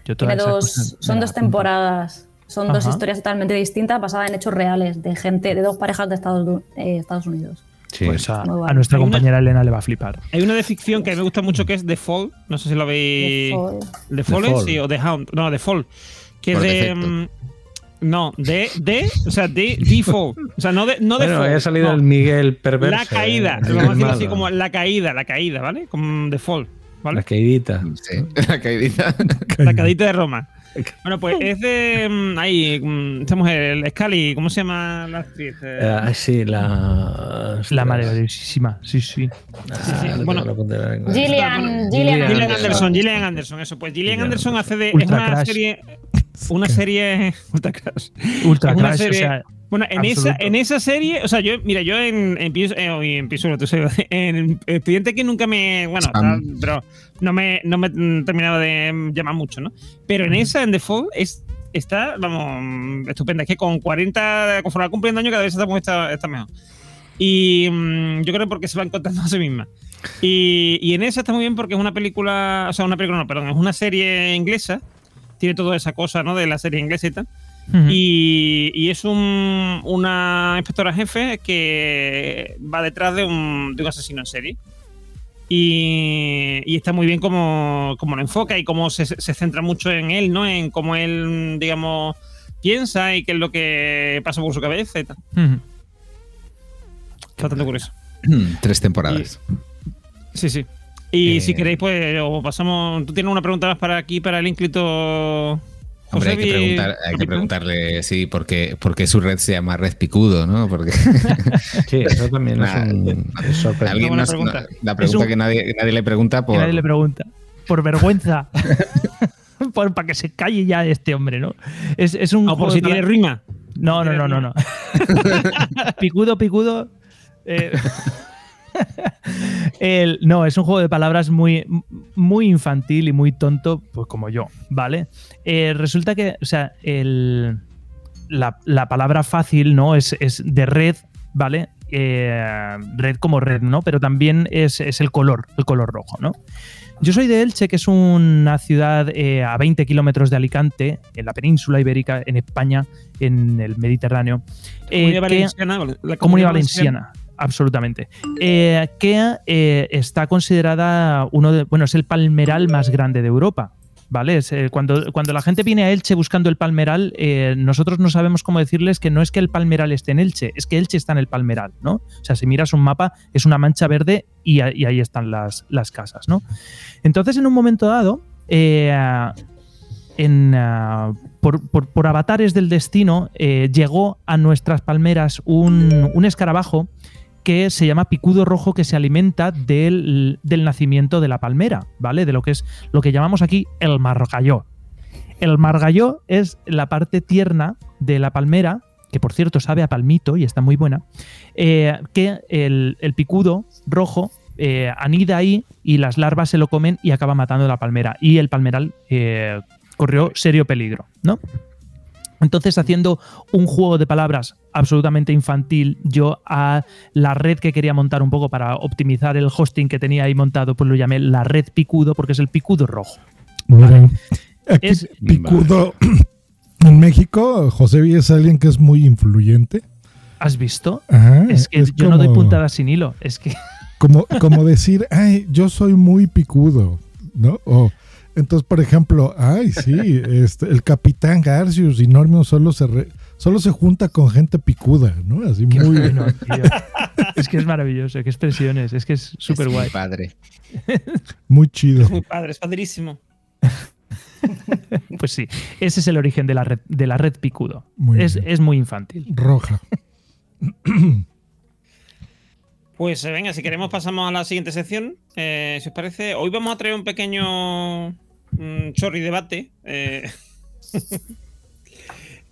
Yo Tiene dos, cosas me son dos apunto. temporadas. Son dos historias totalmente distintas basadas en hechos reales de gente, de dos parejas de Estados, eh, Estados Unidos. Sí. Pues a, Muy bueno. a nuestra una- compañera Elena le va a flipar. Hay una de ficción que a mí me gusta mucho que es The Fall. No sé si lo habéis. The Fall. The Fall, The Fall. sí, o The Hound. No, The Fall. Que Por es de. No, de, de. O sea, de Fall. O sea, no de, no bueno, Fall. ha salido no. el Miguel perverso. La caída. eh, Lo vamos a decir así como la caída, la caída, ¿vale? Como Fall. ¿Vale? La caidita. Sí, la caidita. La caída de Roma. Bueno, pues es de. mm, ahí, mm, esta mujer, el Scully, ¿cómo se llama la actriz? Eh, Ah, sí, la. La maravillosísima, sí, sí. Ah, sí, lo bueno. Gillian, Gillian Gillian, Anderson. Anderson, Gillian Anderson, eso. Pues Gillian Gillian Anderson hace de. Es una Crash. serie. Una serie. Ultra Crash. Ultra una Crash, serie- o sea, Bueno, en esa, en esa serie, o sea, yo, mira, yo en, en, Pius- eh, en Pius- en Expediente que nunca me, bueno, tal, pero no me, no me terminaba de llamar mucho, ¿no? Pero en esa, en Default, es, está, vamos, estupenda. Es que con 40, conforme va cumpliendo años, cada vez está, está, está mejor. Y mm, yo creo porque se va encontrando a sí misma. Y, y en esa está muy bien porque es una película, o sea, una película, no, perdón, es una serie inglesa. Tiene toda esa cosa, ¿no? De la serie inglesa y tal. Y, y es un- una inspectora jefe que va detrás de un, de un asesino en serie. Y, y está muy bien como, como lo enfoca y cómo se, se centra mucho en él, ¿no? En cómo él, digamos, piensa y qué es lo que pasa por su cabeza y tal. Bastante curioso. Tres temporadas. Sí, sí. Y Eh, si queréis, pues o pasamos. ¿Tú tienes una pregunta más para aquí, para el ínclito? Hombre, hay que, preguntar, hay que preguntarle, sí, por qué, por qué su red se llama Red Picudo, ¿no? Porque Sí, eso también Nah, es un sorprendente. pregunta. la pregunta un- que nadie, nadie le pregunta por, nadie le pregunta. Por vergüenza. para que se calle ya este hombre, ¿no? Es, es un O por juego si tiene rima. No, no, no, no, no. picudo, picudo. eh, el- no, es un juego de palabras muy, muy infantil y muy tonto, pues como yo, ¿vale? Eh, resulta que, o sea, el, la, la palabra fácil, ¿no? Es, es de red, ¿vale? Eh, red como red, ¿no? Pero también es, es el color, el color rojo, ¿no? Yo soy de Elche, que es una ciudad eh, a 20 kilómetros de Alicante, en la península ibérica, en España, en el Mediterráneo. eh, Comunidad Valenciana. la Comunidad Valenciana, absolutamente. Eh, que eh, está considerada uno de. Bueno, es el palmeral más grande de Europa. ¿Vale? Eh, cuando, cuando la gente viene a Elche buscando el palmeral, eh, nosotros no sabemos cómo decirles que no es que el palmeral esté en Elche, es que Elche está en el palmeral, ¿no? O sea, si miras un mapa, es una mancha verde y, ahí están las, las casas, ¿no? Entonces, en un momento dado, en, por, por- por avatares del destino, llegó a nuestras palmeras un, un escarabajo que se llama picudo rojo que se alimenta del, del nacimiento de la palmera, ¿vale? De lo que es lo que llamamos aquí el margalló. El margalló es la parte tierna de la palmera, que por cierto sabe a palmito y está muy buena, eh, que el, el picudo rojo eh, anida ahí y las larvas se lo comen y acaba matando la palmera. Y el palmeral eh, corrió serio peligro, ¿no? Entonces, haciendo un juego de palabras absolutamente infantil, yo a la red que quería montar un poco para optimizar el hosting que tenía ahí montado, pues lo llamé la red picudo porque es el picudo rojo. Aquí Es- picudo. En México, José Villa es alguien que es muy influyente. ¿Has visto? Ajá, es que es yo no doy puntadas sin hilo. Es que Como, como decir, ay, yo soy muy picudo, ¿no? O, entonces, por ejemplo, ay, sí, este, el capitán Garcius y Normion solo se, re- solo se junta con gente picuda, ¿no? Así Qué muy bueno, tío. es que es maravilloso, qué expresiones, es que es súper Es guay. Padre. muy chido. Muy padre, es padrísimo. Pues sí, ese es el origen de la red, de la red picudo. Muy es, es muy infantil. Roja. Pues eh, venga, si queremos pasamos a la siguiente sección. Eh, si os parece, hoy vamos a traer un pequeño mm, chorri debate. eh,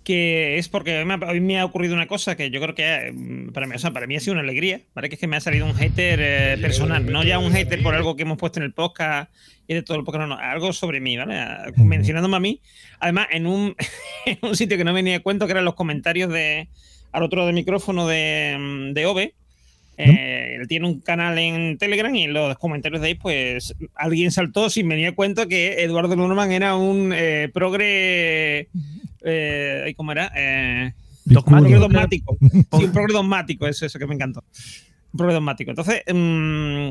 que es porque hoy me, ha, hoy me ha ocurrido una cosa que yo creo que mm, para mí, o sea, para mí ha sido una alegría, ¿vale? Que es que me ha salido un hater eh, personal, no ya un hater por algo que hemos puesto en el podcast y de todo el podcast, no, no, algo sobre mí, ¿vale? A- Ujú. Mencionándome a mí, además en un, en un sitio que no venía a cuento, que eran los comentarios de al otro lado del micrófono de, mm, de Ove. Eh, él tiene un canal en Telegram y en los comentarios de ahí, pues alguien saltó sin venir a cuento que Eduardo Norman era un eh, progre. Eh, ¿Cómo era? Eh, progre dogmático. Sí, un progre dogmático, eso, eso que me encantó. Un progre dogmático. Entonces, mm,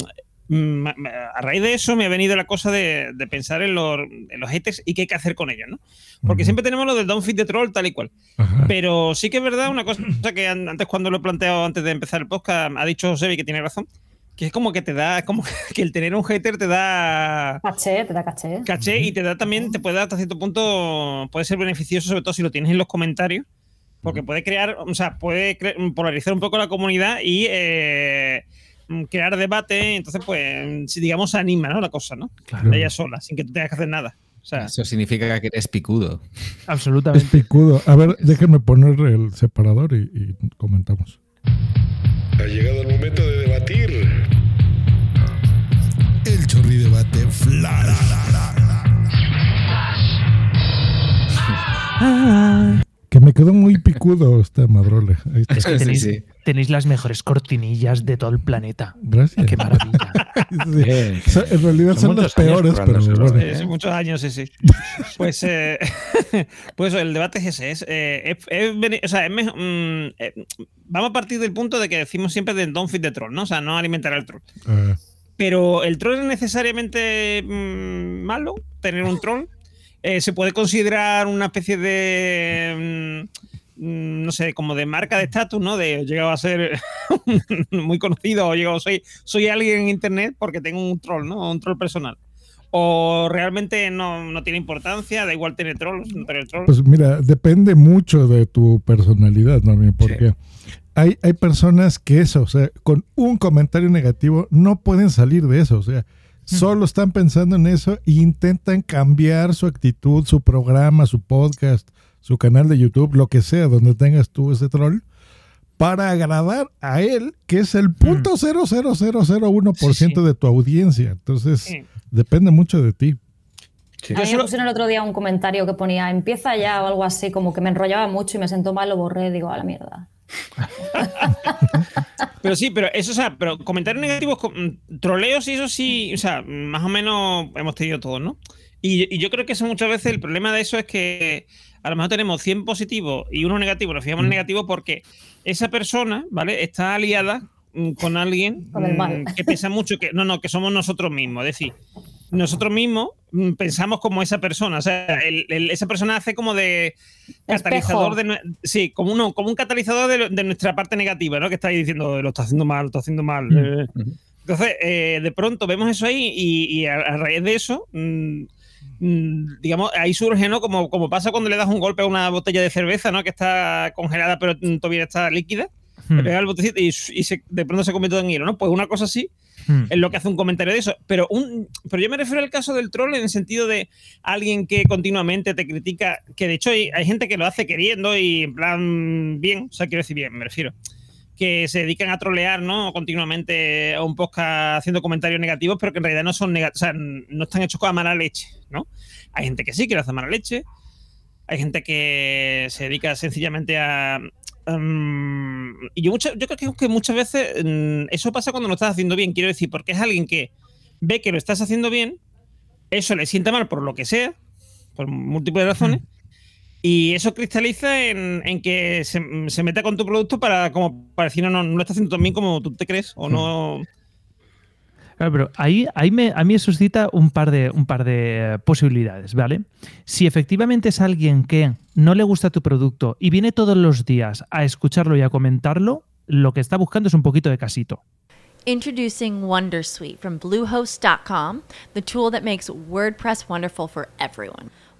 a raíz de eso me ha venido la cosa de, de pensar en los, en los haters y qué hay que hacer con ellos, ¿no? Porque Ujú. siempre tenemos lo del Don't Fit the Troll, tal y cual. Ajá. Pero sí que es verdad una cosa que an- antes cuando lo he planteado antes de empezar el podcast ha dicho Sebi que tiene razón, que es como que te da, como que el tener un hater te da Caché, te da caché. caché y te da también, te puede dar hasta cierto punto, puede ser beneficioso, sobre todo si lo tienes en los comentarios, porque puede crear, o sea, puede cre- polarizar un poco la comunidad y eh, mm, crear debate, entonces pues, si digamos, se anima, ¿no? La cosa, ¿no? Claro. Ella sola, sin que tú tengas que hacer nada. O sea, Eso significa que eres picudo. Es Absolutamente. picudo. A ver, déjenme poner el separador y, y comentamos. Ha llegado el momento de debatir. El chorri debate flash. Que me quedó muy picudo esta. Ahí está. Es que tenéis, sí. tenéis las mejores cortinillas de todo el planeta. Gracias. Qué maravilla. Sí. Bien. O sea, en realidad Son son, las peores, pero bueno. Eh, sí, muchos años, sí, sí. Pues, eh, pues el debate es ese. Es, eh, es- es bene- o sea, es mejor- mm, eh, vamos a partir del punto de que decimos siempre de don't feed the troll, ¿no? O sea, no alimentar al troll. Ah, Pero el troll es necesariamente mm, malo, tener un troll. Eh, se puede considerar una especie de. mm, mm, no sé, como de marca de estatus, ¿no? De he llegado a ser muy conocido o llegado, soy, soy alguien en internet porque tengo un troll, ¿no? Un troll personal. O realmente no, no tiene importancia, da igual tener trolls, no tener trolls. Pues mira, depende mucho de tu personalidad, ¿no? Porque hay, hay personas que eso, o sea, con un comentario negativo no pueden salir de eso. O sea, Solo están pensando en eso e intentan cambiar su actitud, su programa, su podcast, su canal de YouTube, lo que sea, donde tengas tú ese troll, para agradar a él, que es el punto 00001% de tu audiencia. Entonces, Sí. depende mucho de ti. A mí me pusieron el otro día un comentario que ponía empieza ya o algo así, como que me enrollaba mucho y me sentó mal, lo borré, digo, a la mierda. Pero sí, pero eso, o sea, pero comentarios negativos, mm, troleos y eso sí, o sea, más o menos hemos tenido todos, ¿no? Y, y yo creo que eso muchas veces el problema de eso es que a lo mejor tenemos 100 positivos y uno negativo, nos fijamos en negativo porque esa persona, ¿vale? Está aliada mm, con alguien Con el mal. mm, que piensa mucho que, no, no, que somos nosotros mismos, es decir, nosotros mismos mm, pensamos como esa persona, o sea, el- el- esa persona hace como de catalizador de, sí, como, uno, como un catalizador de, de nuestra parte negativa, ¿no? Que está ahí diciendo, lo está haciendo mal, lo está haciendo mal. eh. Entonces, eh, de pronto vemos eso ahí y, y a, a raíz de eso, mm, mm, digamos, ahí surge, ¿no? Como, como pasa cuando le das un golpe a una botella de cerveza, ¿no? Que está congelada pero mm, todavía está líquida. Hmm. Le pegas el botecito y, y se- de pronto se convierte en hielo, ¿no? Pues una cosa así Hmm. es lo que hace un comentario de eso. Pero, un, pero yo me refiero al caso del troll en el sentido de alguien que continuamente te critica, que de hecho hay, hay gente que lo hace queriendo y en plan bien, o sea, quiero decir bien, me refiero. Que se dedican a trolear, ¿no? Continuamente a un podcast haciendo comentarios negativos, pero que en realidad no son negativos, o sea, no están hechos con mala leche, ¿no? Hay gente que sí, que lo hace mala leche. Hay gente que se dedica sencillamente a. mm, y yo, mucha- yo creo que, muchas veces mm, eso pasa cuando lo estás haciendo bien. Quiero decir, porque es alguien que ve que lo estás haciendo bien, eso le sienta mal por lo que sea, por múltiples razones, y eso cristaliza en, en que se, se meta con tu producto para, como, para decir, no, no, no lo estás haciendo tan bien como tú te crees, o no. Claro, pero ahí, ahí me, a mí me suscita un par, de, un par de posibilidades, ¿vale? Si efectivamente es alguien que no le gusta tu producto y viene todos los días a escucharlo y a comentarlo, lo que está buscando es un poquito de casito. Introducing Wondersuite from Bluehost.com, the tool that makes WordPress wonderful for everyone.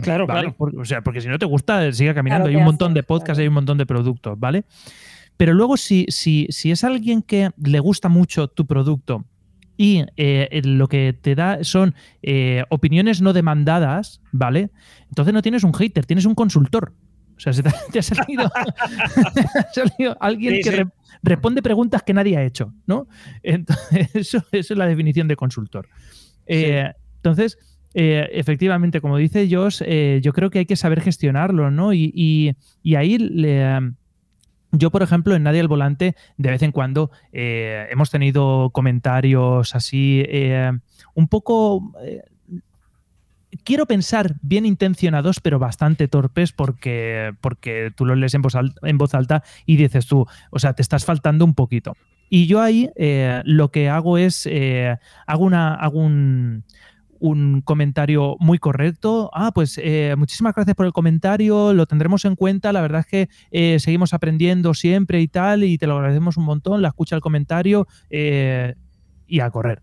Claro, ¿vale? claro. Por- o sea, porque si no te gusta, sigue caminando. Claro, hay ¿qué un montón de podcasts, Claro. hay un montón de productos, ¿vale? Pero luego, si, si, si es alguien que le gusta mucho tu producto y eh, lo que te da son eh, opiniones no demandadas, ¿vale? Entonces no tienes un hater, tienes un consultor. O sea, se te, te ha salido, te ha salido alguien Sí, que sí. re- responde preguntas que nadie ha hecho, ¿no? Entonces, eso, eso es la definición de consultor. Eh, Entonces, eh, efectivamente, como dice Josh, eh, yo creo que hay que saber gestionarlo, ¿no? Y, y- y ahí le, yo, por ejemplo, en Nadie al Volante, de vez en cuando eh, hemos tenido comentarios así, un poco. quiero pensar bien intencionados, pero bastante torpes, porque, porque tú los lees en voz, alta, en voz alta y dices tú, o sea, te estás faltando un poquito. Y yo ahí lo que hago es, hago, una, hago un, un comentario muy correcto. Ah, pues eh, muchísimas gracias por el comentario, lo tendremos en cuenta. La verdad es que eh, seguimos aprendiendo siempre y tal, y te lo agradecemos un montón. La escucha el comentario eh, y a correr.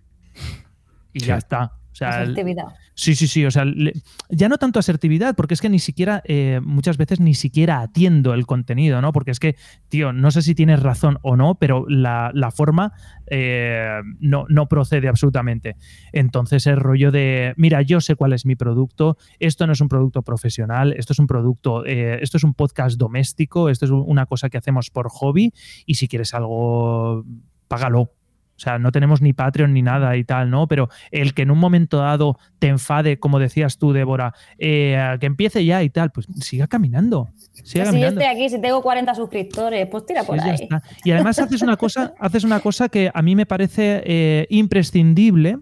Y ya está. Sea, Asertividad. Sí, sí, sí. O sea, le- ya no tanto asertividad, porque es que ni siquiera, eh, muchas veces ni siquiera atiendo el contenido, ¿no? Porque es que, tío, no sé si tienes razón o no, pero la, la forma eh, no, no procede absolutamente. Entonces, el rollo de, mira, yo sé cuál es mi producto, esto no es un producto profesional, esto es un producto, eh, esto es un podcast doméstico, esto es una cosa que hacemos por hobby y si quieres algo, págalo. O sea, no tenemos ni Patreon ni nada y tal, ¿no? Pero el que en un momento dado te enfade, como decías tú, Débora, eh, que empiece ya y tal, pues siga caminando. Siga Si yo caminando. estoy aquí, si tengo 40 suscriptores, pues tira por ahí. Y además haces una cosa, haces una cosa que a mí me parece eh, imprescindible,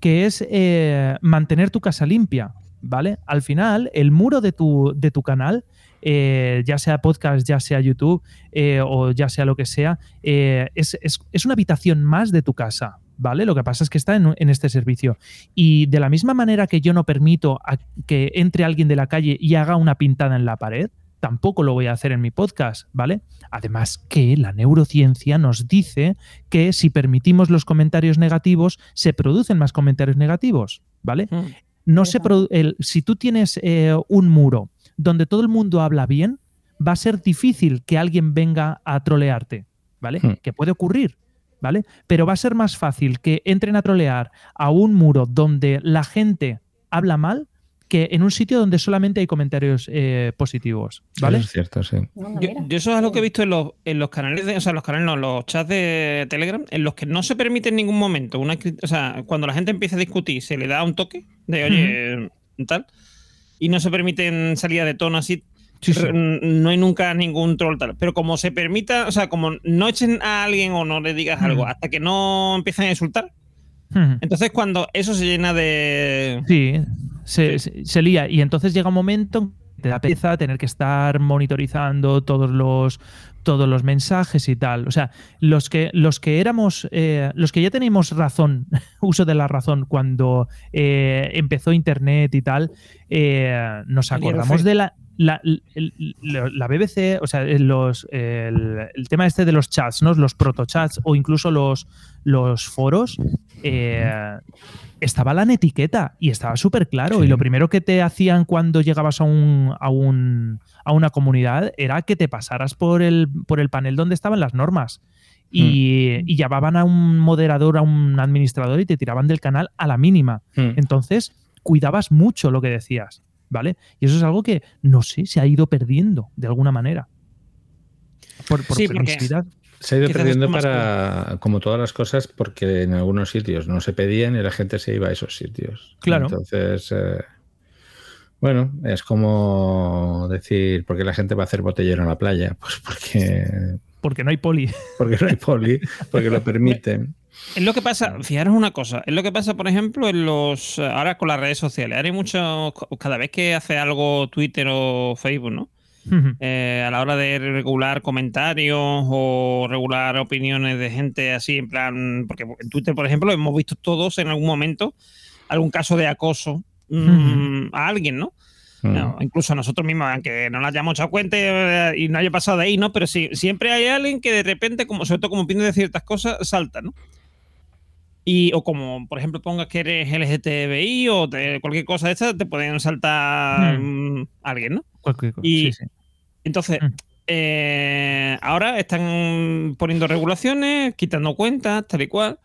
que es eh, mantener tu casa limpia, ¿vale? Al final, el muro de tu, de tu canal, eh, ya sea podcast, ya sea YouTube eh, o ya sea lo que sea, eh, es, es- es una habitación más de tu casa, ¿vale? Lo que pasa es que está en, en este servicio. Y de la misma manera que yo no permito a que entre alguien de la calle y haga una pintada en la pared, tampoco lo voy a hacer en mi podcast, ¿vale? Además que la neurociencia nos dice que si permitimos los comentarios negativos, se producen más comentarios negativos, ¿vale? No se el- si tú tienes eh, un muro donde todo el mundo habla bien, va a ser difícil que alguien venga a trolearte, ¿vale? Hmm. Que puede ocurrir, ¿vale? Pero va a ser más fácil que entren a trolear a un muro donde la gente habla mal que en un sitio donde solamente hay comentarios eh, positivos, ¿vale? Eso es cierto, sí. Yo, yo eso es algo que he visto en los, en los canales, de, o sea, los canales, no, los chats de Telegram, en los que no se permite en ningún momento, una, o sea, cuando la gente empieza a discutir, se le da un toque de, oye, tal, y no se permiten salida de tono así. Sí, sí. re- No hay nunca ningún troll tal. Pero como se permita, o sea, como no echen a alguien o no le digas algo hasta que no empiecen a insultar, entonces cuando eso se llena de. Sí, se, lía. Y entonces llega un momento te da pereza tener que estar monitorizando todos los, todos los mensajes y tal. O sea, los que, los que éramos, eh, los que ya teníamos razón, uso de la razón cuando eh, empezó Internet y tal, eh, nos acordamos de la, la, el- la- la BBC, o sea, los, el, el tema este de los chats, ¿no? los protochats o incluso los, los foros, eh, estaba la etiqueta y estaba súper claro. Sí. Y lo primero que te hacían cuando llegabas a, un, a, un, a una comunidad era que te pasaras por el, por el panel donde estaban las normas. Y, y llamaban a un moderador, a un administrador y te tiraban del canal a la mínima. Mm. Entonces, cuidabas mucho lo que decías, ¿vale? Y eso es algo que, no sé, se ha ido perdiendo de alguna manera. Por, por Sí, permisividad. Se ha ido perdiendo para, como todas las cosas, porque en algunos sitios no se pedían y la gente se iba a esos sitios. Claro. Entonces, eh, bueno, es como decir, ¿por qué la gente va a hacer botellero en la playa? Pues porque, Porque no hay poli. porque no hay poli, porque lo permiten. Es lo que pasa, fijaros una cosa, es lo que pasa, por ejemplo, en los ahora con las redes sociales. Ahora hay mucho, cada vez que hace algo Twitter o Facebook, ¿no? Eh, a la hora de regular comentarios o regular opiniones de gente así, en plan, porque en Twitter, por ejemplo, hemos visto todos en algún momento algún caso de acoso mm, a alguien, ¿no? Mm. No, incluso nosotros mismos, aunque no nos hayamos echado cuenta eh, y no haya pasado de ahí, ¿no? Pero sí, siempre hay alguien que de repente, como, sobre todo como opina de ciertas cosas, salta, ¿no? Y, o como, por ejemplo, pongas que eres LGTBI o te- cualquier cosa de esta, te pueden saltar mm, alguien, ¿no? Cualquier cosa, Y sí, sí. entonces, eh, ahora están poniendo regulaciones, quitando cuentas, tal y cual.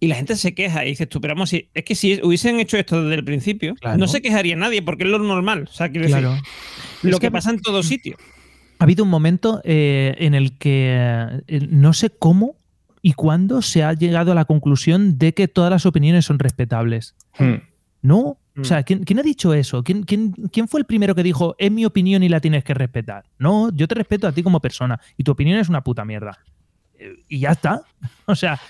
Y la gente se queja y dices tú, pero vamos, si, es que si hubiesen hecho esto desde el principio, Claro. no se quejaría nadie porque es lo normal. O sea, quiero Claro. decir, Es lo que, que- pasa en todos sitios. Ha habido un momento eh, en el que eh, no sé cómo y cuándo se ha llegado a la conclusión de que todas las opiniones son respetables. Mm. No. Mm. O sea, ¿quién, quién ha dicho eso? ¿Quién, quién, quién fue el primero que dijo, es mi opinión y la tienes que respetar? No, yo te respeto a ti como persona y tu opinión es una puta mierda. Eh, Y ya está. O sea,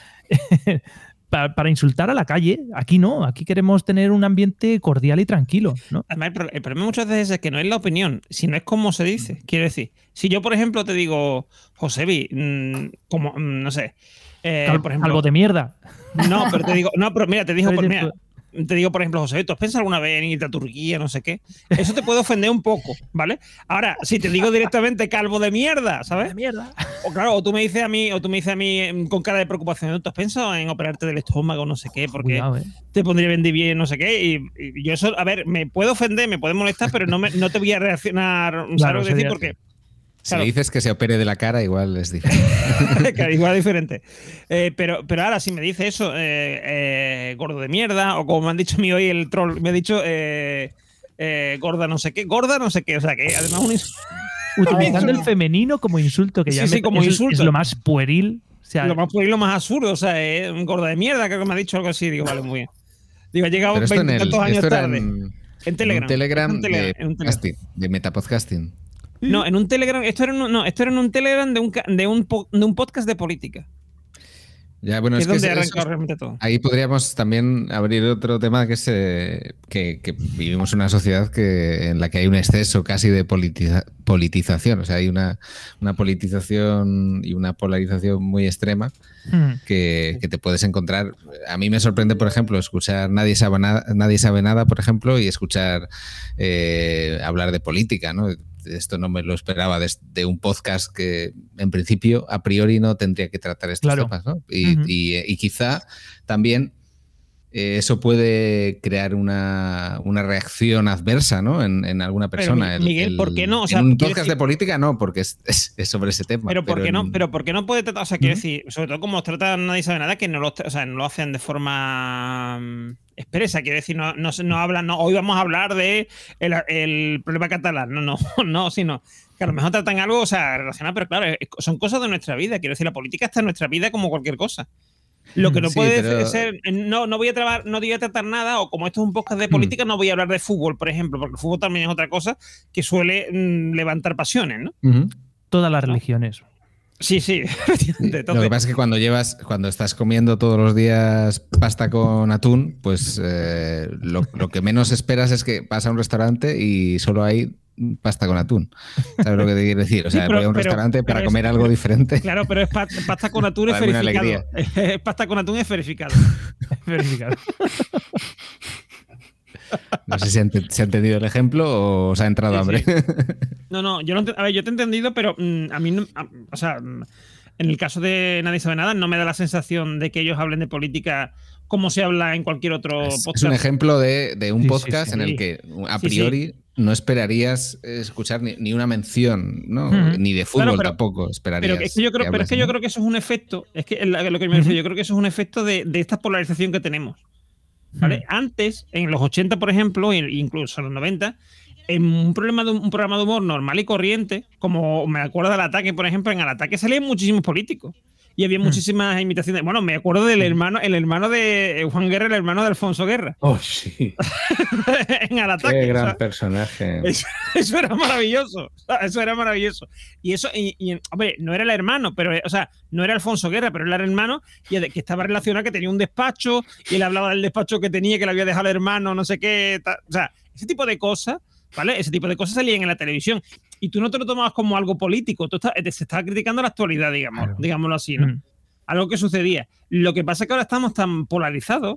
para, para insultar a la calle, aquí no. Aquí queremos tener un ambiente cordial y tranquilo. ¿no? Además, el, pro- el problema muchas veces es que no es la opinión, sino es cómo se dice. Quiero decir, si yo, por ejemplo, te digo, Josebi, mm, como, mm, no sé, eh, Cal- por ejemplo, Algo de mierda. No, pero te digo, no, pero mira, te digo, pues mira, te digo, por ejemplo, José, ¿tú has pensado alguna vez en irte a Turquía, no sé qué? Eso te puede ofender un poco, ¿vale? Ahora, si te digo directamente calvo de mierda, ¿sabes? De mierda. O claro, o tú me dices a mí, o tú me dices a mí em, con cara de preocupación, ¿tú has pensado en operarte del estómago, no sé qué? Porque Cuidado, ¿eh? te pondría bien, bien, no sé qué. Y, y yo eso, a ver, me puede ofender, me puede molestar, pero no, me, no te voy a reaccionar, ¿sabes Claro, lo que decir? sería- Porque Si Claro. le dices que se opere de la cara, igual es diferente. Claro, igual diferente. Eh, pero, pero ahora, si me dice eso, eh, eh, gordo de mierda, o como me han dicho a mí hoy el troll, me ha dicho eh, eh, gorda no sé qué, gorda no sé qué, o sea que además un Utilizando el femenino como insulto, que Sí, ya sí, me- como es, insulto. es lo más pueril. O sea, lo más ahí, lo más absurdo, o sea, eh, un gorda de mierda, creo que me ha dicho algo así, digo, vale, muy bien. Digo, ha llegado el, veintitantos años tarde. en, En Telegram. en Telegram, En Telegram, de, en un Telegram. podcasting, de metapodcasting. No, en un Telegram, esto era en un, no, esto era en un Telegram de un, de un, de un podcast de política. Ya, bueno, es es que eso- realmente todo. ahí podríamos también abrir otro tema que es eh, que, que vivimos una sociedad que, en la que hay un exceso casi de politiza- politización. O sea, hay una, una politización y una polarización muy extrema hmm. que, que te puedes encontrar. A mí me sorprende, por ejemplo, escuchar Nadie sabe nada, nadie sabe nada por ejemplo, y escuchar eh, hablar de política, ¿no? Esto no me lo esperaba de, de un podcast que, en principio, a priori no tendría que tratar estos Claro. temas, ¿no? Y, Ujú. y- y quizá también eh, eso puede crear una, una reacción adversa, ¿no? En, en alguna Pero, persona. Mi- Miguel, ¿por qué no? O sea, en un podcast decir- de política no, porque es, es- es sobre ese tema. Pero ¿por qué en- no? Pero ¿por qué no puede tratar? O sea, quiero decir, sobre todo como tratan nadie sabe nada, que no lo, o sea, no lo hacen de forma mm, expresa. Quiero decir, no, no, se- no hablan, no, hoy vamos a hablar de el, el problema catalán. No, no, no, sino que a lo mejor tratan algo, o sea, relacionado, pero claro, son cosas de nuestra vida. Quiero decir, la política está en nuestra vida como cualquier cosa. Lo que no Sí, puede pero- ser, no, no voy a trabar, no voy a tratar nada, o como esto es un podcast de política, no voy a hablar de fútbol, por ejemplo, porque el fútbol también es otra cosa que suele mm, levantar pasiones, ¿no? Todas las religiones. Sí, sí, efectivamente. Lo que pasa es que cuando llevas, cuando estás comiendo todos los días pasta con atún, pues eh, lo, lo que menos esperas es que vas a un restaurante y solo hay pasta con atún. ¿Sabes lo que te quiero decir? O Sí, sea, pero- voy a un pero- restaurante pero para es- comer algo diferente. Claro, pero es pa- pasta con atún es verificado. Es pasta con atún es verificado. Verificado. No sé si han se ha entendido el ejemplo o os ha entrado Sí, hambre. No, no, yo no a ver, yo te he entendido, pero mm, a mí, no- a- o sea, mm, en el caso de Nadie sabe nada, no me da la sensación de que ellos hablen de política como se habla en cualquier otro Es, es podcast. un ejemplo de, de un Sí, sí, podcast sí. en el que a Sí, sí. priori no esperarías escuchar ni, ni una mención, ¿no? Ni de fútbol Claro, pero- tampoco esperarías. Pero es que yo creo, pero es que yo creo que eso es un efecto, es que lo que me refiero, yo creo que eso es un efecto de, de esta polarización que tenemos. ¿vale? Antes, en los 80, por ejemplo, e incluso en los 90, en un, problema de, un programa de humor normal y corriente, como me acuerdo del ataque, por ejemplo, en el ataque salían muchísimos políticos. Y había muchísimas imitaciones. Bueno, me acuerdo del hermano, el hermano de eh, Juan Guerra, el hermano de Alfonso Guerra. Oh, sí. en el ataque. Qué o gran sea, personaje. eso, eso era maravilloso. Eso era maravilloso. Y eso, y, y, hombre, no era el hermano, pero, eh, o sea, no era Alfonso Guerra, pero era el hermano y que estaba relacionado, que tenía un despacho y él hablaba del despacho que tenía, que le había dejado el hermano, no sé qué. o sea, ese tipo de cosas, ¿vale? Ese tipo de cosas salían en la televisión. Y tú no te lo tomabas como algo político, tú estás- te- se estaba criticando la actualidad, digamos, Claro. digámoslo así, ¿no? Mm. Algo que sucedía. Lo que pasa es que ahora estamos tan polarizados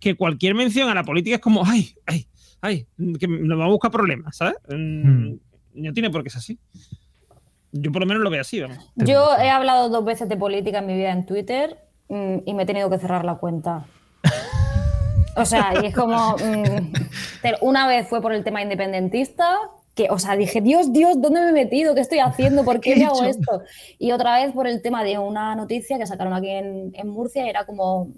que cualquier mención a la política es como, ay, ay, ay, que nos vamos a buscar problemas, ¿sabes? Mm, Mm. No tiene por qué ser así. Yo por lo menos lo veo así, vamos. Yo he hablado dos veces de política en mi vida en Twitter mm, y me he tenido que cerrar la cuenta. O sea, y es como. mm, una vez fue por el tema independentista, que, o sea, dije, Dios, Dios, ¿dónde me he metido? ¿Qué estoy haciendo? ¿Por qué ¿Qué hago esto? Y otra vez por el tema de una noticia que sacaron aquí en, en Murcia, era como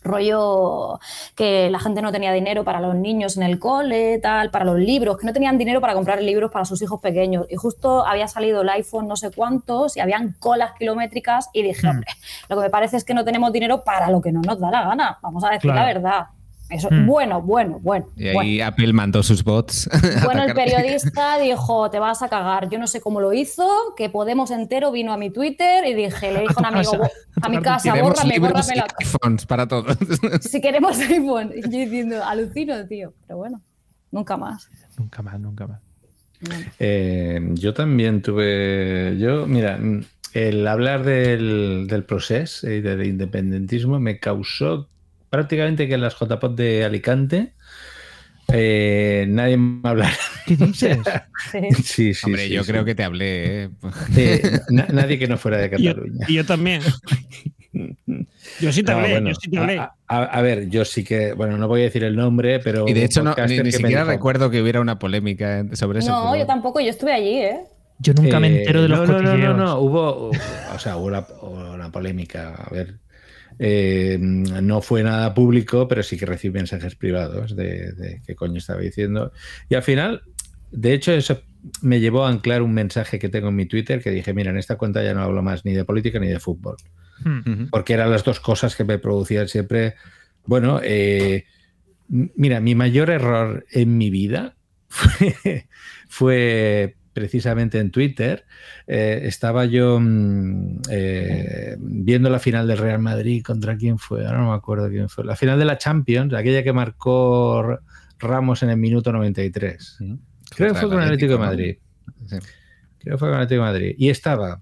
rollo que la gente no tenía dinero para los niños en el cole, tal, para los libros, que no tenían dinero para comprar libros para sus hijos pequeños. Y justo había salido el iPhone no sé cuántos y habían colas kilométricas y dije, Hmm. hombre, lo que me parece es que no tenemos dinero para lo que no nos da la gana. Vamos a decir Claro. la verdad. Eso, Hmm. Bueno, bueno, bueno. Y bueno. ahí Apple mandó sus bots. Bueno, el periodista dijo, te vas a cagar. Yo no sé cómo lo hizo, que Podemos entero vino a mi Twitter y dije, le dije a un amigo, casa. a mi casa, Queremos bórrame, bórrame la iPhones para todos. Si queremos iPhone. Y yo diciendo, alucino, tío. Pero bueno, nunca más. Nunca más, nunca más. Eh, yo también tuve. Yo, mira, mm, el hablar del, del proceso y del independentismo me causó prácticamente que en las JPOT de Alicante eh, nadie me hablará. ¿Qué dices? Sí, sí. Hombre, sí, yo sí. creo que te hablé. ¿eh? Eh, na- nadie que no fuera de Cataluña. y yo también. Yo sí te No, hablé, bueno, yo sí te hablé. A, a- a ver, yo sí que, bueno, no voy a decir el nombre, pero. Y de hecho, no, ni, siquiera dijo- recuerdo que hubiera una polémica en- sobre eso. No, pero- yo tampoco, yo estuve allí, ¿eh? Yo nunca me Eh, entero de los no, no, no, cotilleos. no, no, hubo, o sea, hubo una, hubo una polémica. A ver, eh, no fue nada público, pero sí que recibí mensajes privados de, de qué coño estaba diciendo. Y al final, de hecho, eso me llevó a anclar un mensaje que tengo en mi Twitter que dije, mira, en esta cuenta ya no hablo más ni de política ni de fútbol. Hmm. Porque eran las dos cosas que me producían siempre. Bueno, eh, mira, mi mayor error en mi vida fue, fue precisamente en Twitter. Eh, estaba yo mm, eh, viendo la final del Real Madrid contra quién fue, ahora no me acuerdo quién fue. La final de la Champions, aquella que marcó Ramos en el minuto 93. Creo que fue con el Atlético de. Madrid. Sí. Creo que fue con el Atlético de Madrid. Y estaba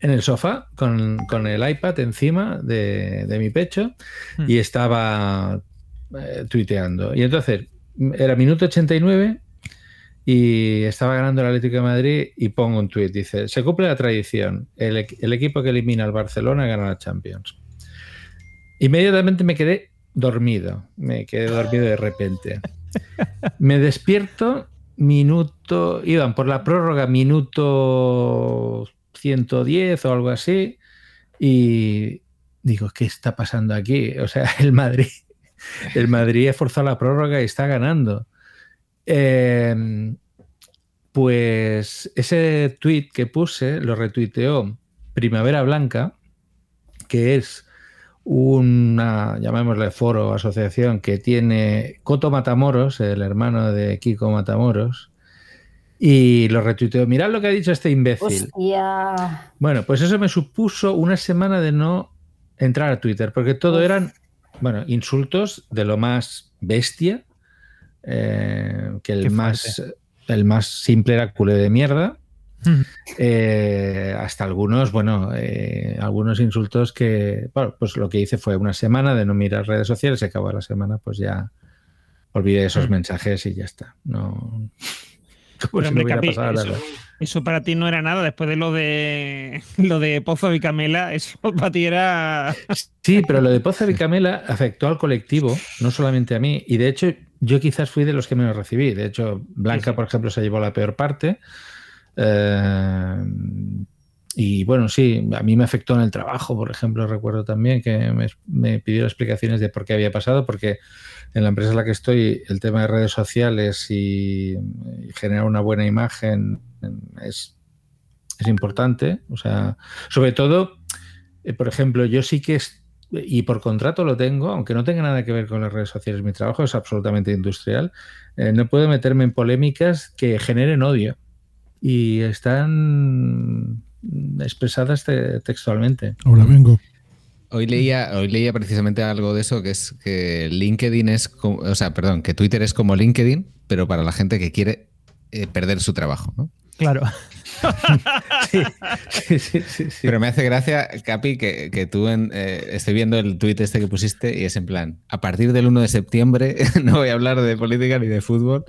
en el sofá con, con el iPad encima de, de mi pecho Hmm. y estaba eh, tuiteando. Y entonces era minuto 89 y estaba ganando el Atlético de Madrid y pongo un tuit. Dice, se cumple la tradición. El, el equipo que elimina al Barcelona gana la Champions. Inmediatamente me quedé dormido. Me quedé dormido de repente. Me despierto, minuto, iban por la prórroga, minuto 110 o algo así, y digo, ¿qué está pasando aquí? O sea, el Madrid, el Madrid ha forzado la prórroga y está ganando. Eh, pues ese tweet que puse lo retuiteó Primavera Blanca, que es una, llamémosle foro o asociación que tiene Coto Matamoros, el hermano de Kiko Matamoros, y lo retuiteó. Mirad lo que ha dicho este imbécil. Hostia. Bueno, pues eso me supuso una semana de no entrar a Twitter, porque todo eran, bueno, insultos de lo más bestia, eh, que el más, el más simple era culé de mierda, eh, hasta algunos, bueno, eh, algunos insultos que, bueno, pues lo que hice fue una semana de no mirar redes sociales, se acabó la semana, pues ya olvidé esos mensajes y ya está. No, como si no hubiera Capi, pasado eso, eso para ti no era nada. Después de lo de lo de Pozo y Camela, eso para ti era. Sí, pero lo de Poza y Camela afectó al colectivo, no solamente a mí. Y de hecho, yo quizás fui de los que menos recibí. De hecho, Blanca, Sí, sí. por ejemplo, se llevó la peor parte. Eh, y bueno, sí, a mí me afectó en el trabajo, por ejemplo, recuerdo también que me, me pidió explicaciones de por qué había pasado, porque en la empresa en la que estoy, el tema de redes sociales y, y generar una buena imagen es, es importante. O sea, sobre todo, eh, por ejemplo, yo sí que es, y por contrato lo tengo, aunque no tenga nada que ver con las redes sociales, mi trabajo es absolutamente industrial, eh, no puedo meterme en polémicas que generen odio y están expresadas te- textualmente. Ahora vengo. Hoy leía, hoy leía precisamente algo de eso, que es que LinkedIn es, como- o sea, perdón, que Twitter es como LinkedIn, pero para la gente que quiere eh, perder su trabajo, ¿no? Claro. Sí, sí, sí. Pero me hace gracia, Capi, que, que tú en, eh, estoy viendo el tuit este que pusiste y es en plan, a partir del 1 de septiembre no voy a hablar de política ni de fútbol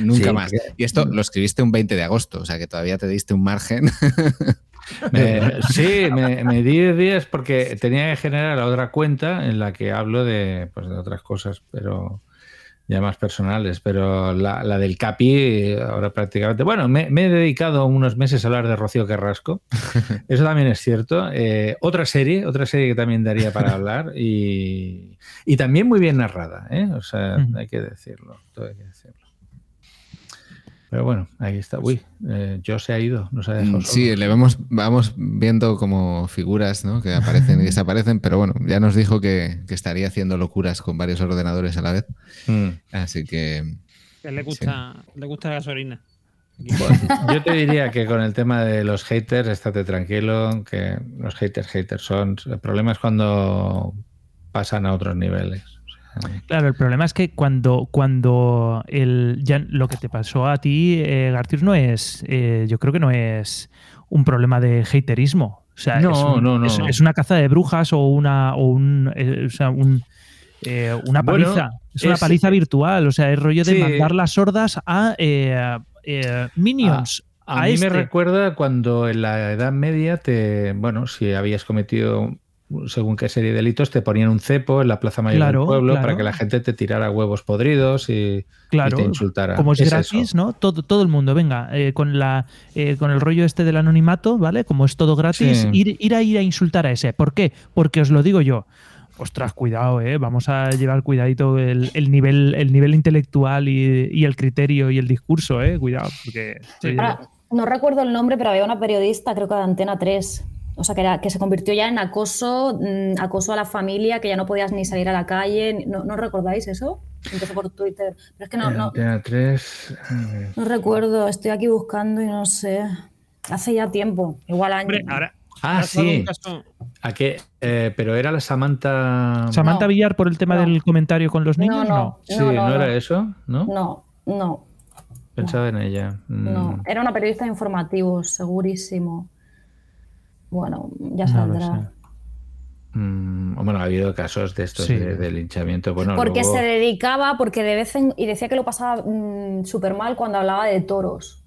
nunca Sí, más. Y esto lo escribiste un 20 de agosto, o sea que todavía te diste un margen. Me- sí, me, me di 10 días porque tenía que generar la otra cuenta en la que hablo de, pues, de otras cosas, pero ya más personales. Pero la, la del CAPI, ahora prácticamente. Bueno, me, me he dedicado unos meses a hablar de Rocío Carrasco. Eso también es cierto. Eh, otra serie, otra serie que también daría para hablar y, y también muy bien narrada, ¿eh? O sea, hay que decirlo. Todo hay que decirlo. Pero bueno, ahí está. Uy, eh, yo se ha ido, nos ha dejado. Mm, Sí, le vamos, vamos viendo como figuras ¿no? que aparecen y desaparecen, pero bueno, ya nos dijo que, que estaría haciendo locuras con varios ordenadores a la vez. Mm. Así que Que le gusta, le gusta la gasolina. Yo te diría que con el tema de los haters, estate tranquilo, que los haters, haters son. El problema es cuando pasan a otros niveles. Claro, el problema es que cuando, cuando el, ya lo que te pasó a ti, eh, Gartius, no es, eh, yo creo que no es un problema de haterismo, O sea, No, es, un- no, no, es- una caza de brujas o una o un, eh, o sea, un, eh, una Bueno, paliza. es una es- paliza virtual. O sea, es rollo de Sí. mandar las sordas a eh, eh, minions. A, a mí este. me recuerda cuando en la Edad Media te, bueno, si habías cometido según qué serie de delitos, te ponían un cepo en la plaza mayor Claro, del pueblo claro. para que la gente te tirara huevos podridos y, Claro, y te insultara. como es, Es gratis, eso. ¿no? Todo, todo el mundo, venga, eh, con la eh, con el rollo este del anonimato, ¿vale? Como es todo gratis, Sí. ir, ir a ir a insultar a ese. ¿Por qué? Porque os lo digo yo. Ostras, cuidado, eh. Vamos a llevar cuidadito el, el nivel, el nivel intelectual y, y el criterio y el discurso, eh. Cuidado, porque. Ahora, no recuerdo el nombre, pero había una periodista, creo que de Antena 3, o sea, que, era, que se convirtió ya en acoso, mm, acoso a la familia, que ya no podías ni salir a la calle. ¿No, ¿no recordáis eso? Empezó por Twitter. Pero es que no, En no, Antena 3, a ver. no recuerdo, estoy aquí buscando y no sé. Hace ya tiempo, igual años. Hombre, ahora. Ah, sí. ¿A qué? Eh, pero era la Samantha. Samantha No, Villar por el tema no. del comentario con los niños, no, no. Sí, no, no, no, no. era eso, ¿no? No, no, Pensaba en ella. Mm. no. Era una periodista de informativos, segurísimo. Bueno, ya No lo saldrá. sé. Mm, bueno, ha habido casos de estos Sí. de, de linchamiento. Bueno, Porque luego- se dedicaba, porque de vez en y decía que lo pasaba súper mal cuando hablaba de toros.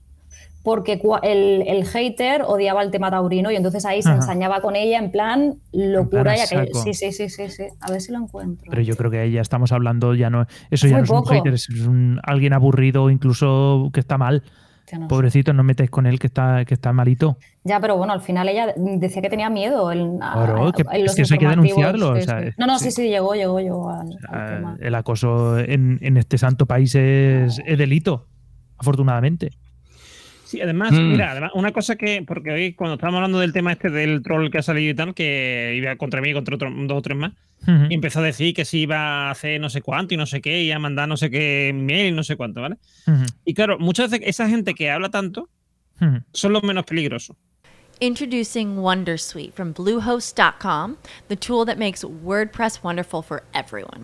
Porque el, el hater odiaba el tema taurino y entonces ahí se ensañaba con ella en plan locura a y aquello. Sí, sí, sí, sí, sí. A ver si lo encuentro. Pero yo creo que ahí ya estamos hablando, ya no. Eso ya Muy no es un poco. hater, es un, alguien aburrido, incluso que está mal. Ya no sé. Pobrecito, no metéis con él que está, que está malito. Ya, pero bueno, al final ella decía que tenía miedo. A- Claro, que- los es que eso hay que denunciarlo, sí, o sea, sí. No, no, sí. sí, llegó, llegó, llegó al, al tema. el acoso en, en este santo país es, es delito, afortunadamente. Sí, además, Mm. mira, además, una cosa que, porque hoy cuando estábamos hablando del tema este del troll que ha salido y tal, que iba contra mí y contra otro, dos o tres más, y empezó a decir que si iba a hacer no sé cuánto y no sé qué, y a mandar no sé qué mail y no sé cuánto, ¿vale? Y claro, muchas veces esa gente que habla tanto son los menos peligrosos. Introducing Wondersuite from Bluehost.com, the tool that makes WordPress wonderful for everyone.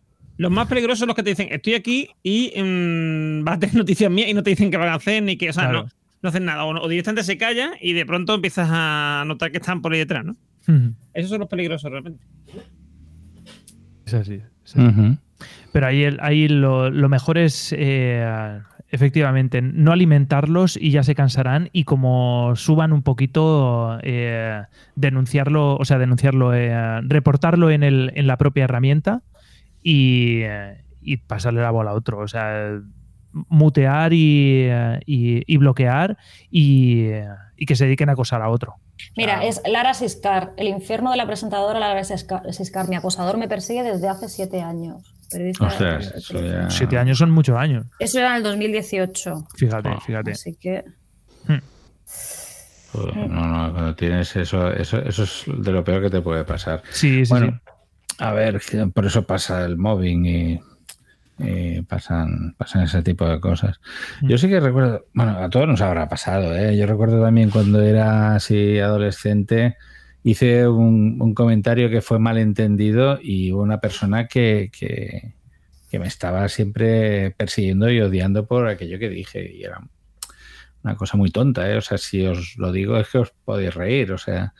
Los más peligrosos son los que te dicen, estoy aquí y mm, vas a tener noticias mías y no te dicen qué van a hacer ni que, o sea, Claro. no, no hacen nada. O, no- o directamente se calla y de pronto empiezas a notar que están por ahí detrás, ¿no? Esos son los peligrosos realmente. Es así. es así. Ujú. Pero ahí, el- ahí lo, lo mejor es, eh, efectivamente, no alimentarlos y ya se cansarán y como suban un poquito, eh, denunciarlo, o sea, denunciarlo, eh, reportarlo en, el, en la propia herramienta y, y pasarle la bola a otro. O sea, mutear y, y- y bloquear y, y que se dediquen a acosar a otro. Mira, es Lara Siscar, el infierno de la presentadora Lara Siscar. Siscar. Mi acosador me persigue desde hace siete años. Periodista Ostras, eso ya. Siete años son muchos años. Eso era en el 2018. Fíjate, Ah, fíjate. Así que. Pues no, no, cuando tienes eso, eso, eso es de lo peor que te puede pasar. Sí, sí, bueno, sí. A ver, por eso pasa el mobbing y, y pasan, pasan ese tipo de cosas. Yo sí que recuerdo, bueno, a todos nos habrá pasado, ¿eh? Yo recuerdo también cuando era así adolescente, hice un, un comentario que fue malentendido y hubo una persona que, que, que me estaba siempre persiguiendo y odiando por aquello que dije. Y era una cosa muy tonta, ¿eh? O sea, si os lo digo es que os podéis reír. O sea,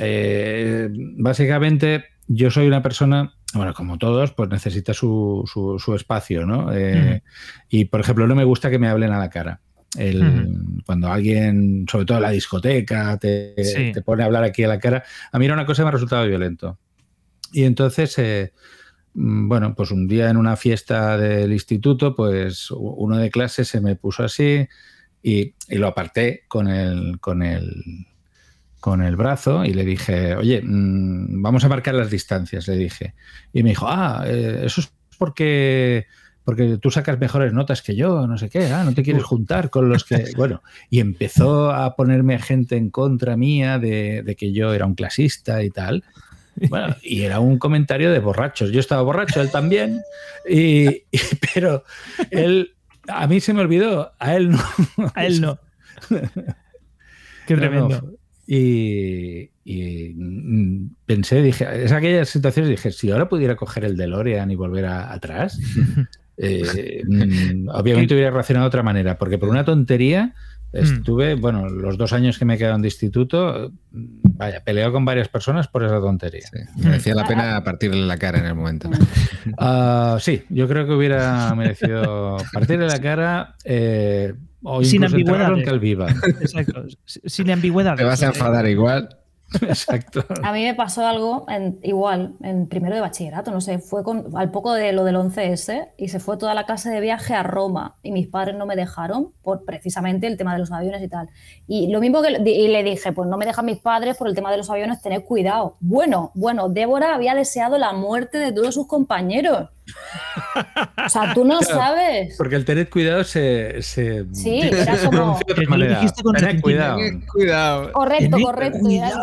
eh, básicamente yo soy una persona, bueno, como todos, pues necesita su, su, su espacio, ¿no? Eh, Y, por ejemplo, no me gusta que me hablen a la cara. El, Cuando alguien, sobre todo en la discoteca, te, Sí. te pone a hablar aquí a la cara, a mí era una cosa que me ha resultado violento. Y entonces, eh, mm, bueno, pues un día en una fiesta del instituto, pues uno de clase se me puso así y, y lo aparté con el, con el, con el brazo y le dije, oye, mm, vamos a marcar las distancias, le dije. Y me dijo, ah, eh, eso es porque, porque tú sacas mejores notas que yo, no sé qué, ah, no te quieres juntar con los que... Bueno, y empezó a ponerme gente en contra mía de, de que yo era un clasista y tal. Bueno, y era un comentario de borrachos. Yo estaba borracho, él también, y, y- pero él, a mí se me olvidó, a él no. A él no. Qué No, tremendo. no. Y, y, mm, pensé, dije, es aquellas situaciones, dije, si ahora pudiera coger el DeLorean y volver a- atrás, eh, mm, obviamente hubiera reaccionado de otra manera, porque por una tontería estuve, bueno, los dos años que me quedaron de instituto, mm, vaya, peleado con varias personas por esa tontería. Merecía la pena partirle la cara en el momento. Ah, sí, yo creo que hubiera merecido partirle la cara eh, o Sin en. Calviva. Exacto. Sin ambigüedad. Te vas a enfadar igual. Exacto. A mí me pasó algo en- igual en primero de bachillerato, no sé, fue con, al poco de lo del 11S y se fue toda la clase de viaje a Roma y mis padres no me dejaron por precisamente el tema de los aviones y tal. Y lo mismo que le- y le dije, pues no me dejan mis padres por el tema de los aviones, tened cuidado. Bueno, bueno, Débora había deseado la muerte de todos sus compañeros. O sea, tú no Claro, sabes. Porque el tener cuidado se, se, Sí, era como- Tened cuidado. Cuidado. Correcto, correcto. Cuidado.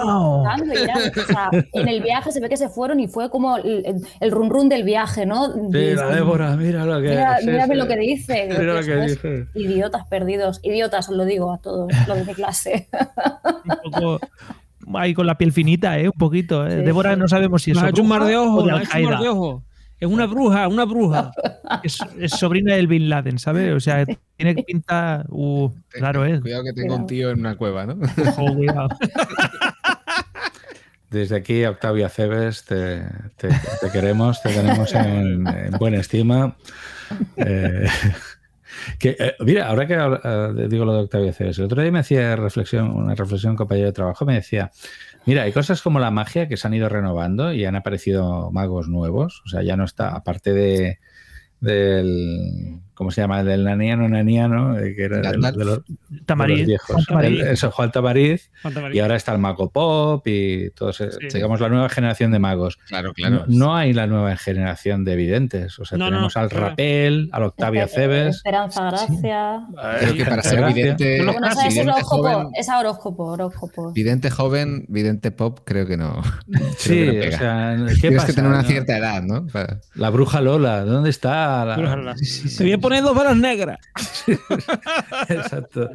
Y era- o sea, en el viaje se ve que se fueron y fue como el, el, run run del viaje, ¿no? Mira, Débora, mira lo que Mira, es mírame ese. lo que dice. Mira lo que dice. Idiotas perdidos. Idiotas, os lo digo a todos los de mi clase. Un poco ahí con la piel finita, ¿eh? Un poquito. ¿eh? Sí, Débora sí. no sabemos si es Nos ha hecho un mar de o ojo, de nos ha hecho un mar de ojo. Es una bruja, una bruja. Es, es sobrina del Bin Laden, ¿sabes? O sea, tiene pinta. Uh, claro, ¿eh? Cuidado que tengo un tío en una cueva, ¿no? Ojo, cuidado. Desde aquí, Octavia Cebes, te, te- te queremos, te tenemos en, en buena estima. Eh, que, eh, mira, ahora que eh, digo lo de Octavia Cebes, el otro día me hacía reflexión, una reflexión un compañero de trabajo, me decía, mira, hay cosas como la magia que se han ido renovando y han aparecido magos nuevos, o sea, ya no está, aparte de del ¿cómo se llama? del naniano naniano eh, que era del- Gandalf. de los, Tamariz, de los viejos Tamariz. El- eso Juan Tamariz Juan Tamariz. y ahora está el mago pop y todos Sí. digamos la nueva generación de magos Claro, claro. no, no hay la nueva generación de videntes o sea No, no, tenemos al claro. Rapel al Octavia Esper- Cebes Esperanza, gracia. Creo que para ser vidente, los es vidente horóscopo. joven, Esa horóscopo, horóscopo. vidente joven, vidente pop, creo que no. sí que no o sea ¿qué Tienes pasa? que tener una no? cierta edad, ¿no? Para- la bruja Lola ¿dónde está? La- Brújala. Te voy a poner dos balas negras. exacto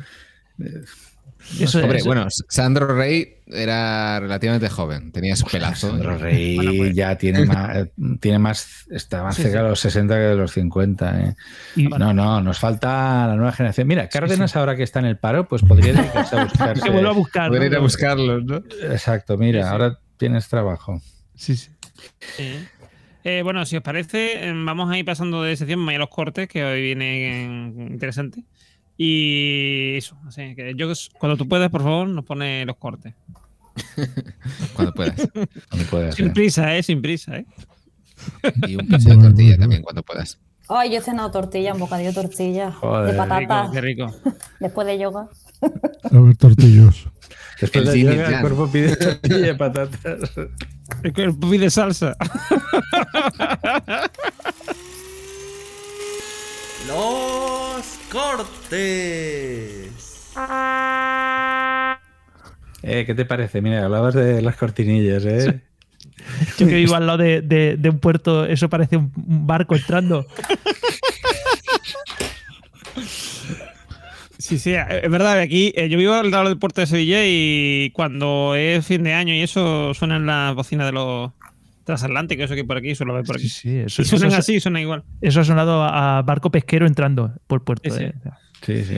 Eso, Hombre, eso- bueno, Sandro Rey era relativamente joven, tenía su pelazo. Sandro Rey Bueno, pues- ya tiene más, tiene más, está más Sí, cerca sí. de los 60 que de los 50. ¿eh? y- No, no, nos falta la nueva generación. Mira, Cárdenas ahora que está en el paro, pues podría dedicarse a buscarse. que vuelva a buscar. Poder ir a buscarlos, ¿no? Exacto, mira, Sí, sí. ahora tienes trabajo. Sí, sí. Sí. Eh, bueno, si os parece, eh, vamos a ir pasando de sección a los cortes, que hoy viene interesante. Y eso, así que yo cuando tú puedas, por favor, nos pone los cortes. Cuando puedas. Cuando puedas, Sin ¿eh? prisa, eh, sin prisa, eh. Y un piso de tortilla también, cuando puedas. Ay, yo he cenado tortilla, un bocadillo de tortilla. Joder, de Rico, patata. qué rico. Después de yoga. A ver, tortilloso. Después El de cine, yoga, el cuerpo pide tortilla y patatas. Es que el pupi de salsa. Los cortes. Eh, ¿Qué te parece? Mira, hablabas de las cortinillas, ¿eh? Yo que vivo al lado de, de- de un puerto, eso parece un, un barco entrando. Sí, sí, es verdad. Aquí eh, yo vivo al lado del puerto de Sevilla y cuando es fin de año y eso suenan las bocinas de los transatlánticos, eso que por aquí, suelo ver por aquí. Sí, eso, y suenan eso- así, suena igual. Eso ha sonado a, a barco pesquero entrando por puerto. Sí, sí. eh. Sí, sí.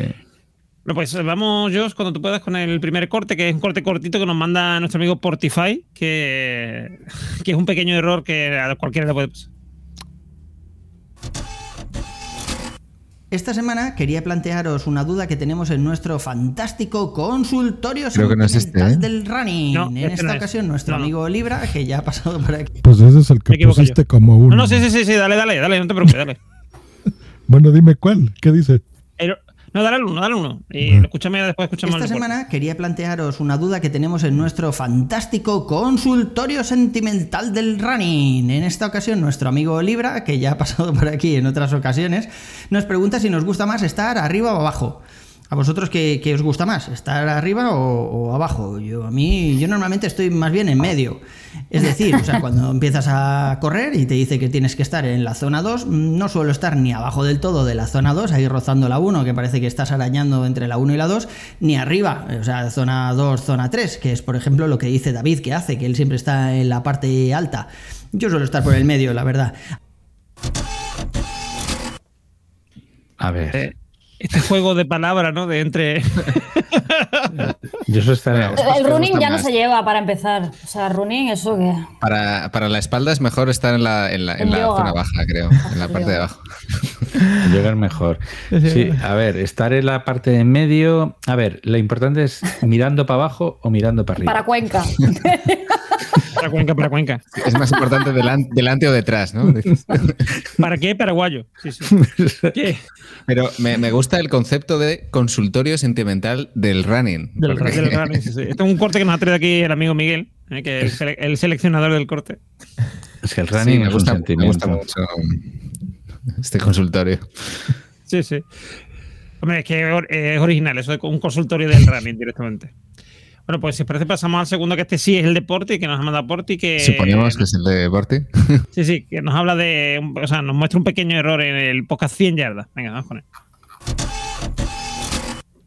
Bueno, pues vamos, Josh, cuando tú puedas con el primer corte, que es un corte cortito que nos manda nuestro amigo Portify, que, que es un pequeño error que a cualquiera le puede pasar. Esta semana quería plantearos una duda que tenemos en nuestro fantástico consultorio Creo que no es este, ¿eh? del running. No, en este esta no es. ocasión, nuestro No, amigo Libra, que ya ha pasado por aquí. Pues ese es el que pusiste yo. como uno. No, no, sí, sí, sí, sí, dale, dale, dale, no te preocupes, dale. Bueno, dime cuál. ¿Qué dice? No, dale al uno, dale al uno. Y escúchame, después escuchamos Esta semana quería plantearos una duda que tenemos en nuestro fantástico consultorio sentimental del running. En esta ocasión, nuestro amigo Libra, que ya ha pasado por aquí en otras ocasiones, nos pregunta si nos gusta más estar arriba o abajo. ¿A vosotros qué, qué os gusta más? ¿Estar arriba o, o abajo? Yo, a mí, yo normalmente estoy más bien en medio. Es decir, o sea, cuando empiezas a correr y te dice que tienes que estar en la zona 2, no suelo estar ni abajo del todo de la zona 2, ahí rozando la 1, que parece que estás arañando entre la 1 y la 2, ni arriba, o sea, zona 2, zona 3, que es por ejemplo lo que dice David que hace, que él siempre está en la parte alta. Yo suelo estar por el medio, la verdad. A ver. Este juego de palabras, ¿no? De entre. Yo eso estaré. El running ya no se lleva para empezar. O sea, running, eso que. Para, para la espalda es mejor estar en la, en la, en En la yoga. zona baja, creo. En la parte de abajo. Llegar mejor. Sí, a ver, estar en la parte de en medio. A ver, lo importante es mirando para abajo o mirando para arriba. Para Cuenca. Para Cuenca, para Cuenca. Es más importante delan- delante o detrás, ¿no? ¿Para qué? Paraguayo. Sí, sí. ¿Qué? Pero me, me gusta el concepto de consultorio sentimental del running. Del, porque- del running, sí, sí. Este es un corte que nos ha traído aquí el amigo Miguel, eh, que es el, sele- el seleccionador del corte. Es que el Sí, running me es gusta, un me gusta sentimiento. mucho este consultorio. Sí, sí. Hombre, es que es original, eso de un consultorio del running directamente. Bueno, pues si os parece, pasamos al segundo, que este sí es el de Porti, que nos ha mandado Porti, que. Suponemos que es el de Borti. Sí, sí, que nos habla de. O sea, nos muestra un pequeño error en el podcast 100 yardas. Venga, vamos con él.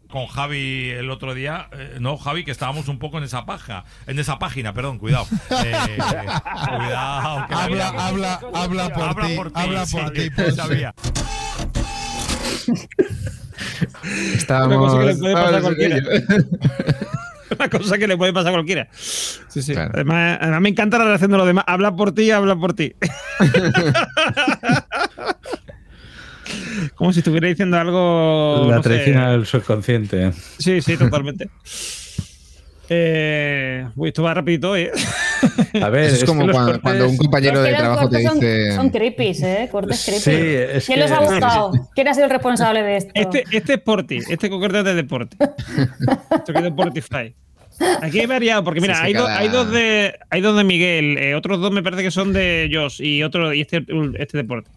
con Javi el otro día. eh, no, Javi, que estábamos un poco en esa paja. En esa página, perdón, cuidado. Eh, cuidado. que Habla, habla, habla por ti, habla por ti, sabía. Una cosa que le Estábamos. puede pasar a estábamos en cualquiera. Una cosa que le puede pasar a cualquiera. Sí, sí. Además, además me encanta la relación de los demás. Habla por ti, habla por ti. Como si estuviera diciendo algo. La no sé. traición al subconsciente. Sí, sí, totalmente. Eh, uy, esto va rapidito, ¿eh? A ver, es como cuando, cortes- cuando un compañero Es que de trabajo te cortes son- dice. Son, creepy, ¿eh? Cortes creepy. Sí, es ¿Quién que- los ha buscado? ¿Quién ha sido el responsable de esto? Este, este es Porti, este concreto es de deporte. Esto que es de Portify. Aquí hay variado, porque mira, Sí, sí, hay, dos- cada- hay dos de hay dos de Miguel, eh, otros dos me parece que son de Josh y otro y este, este deporte.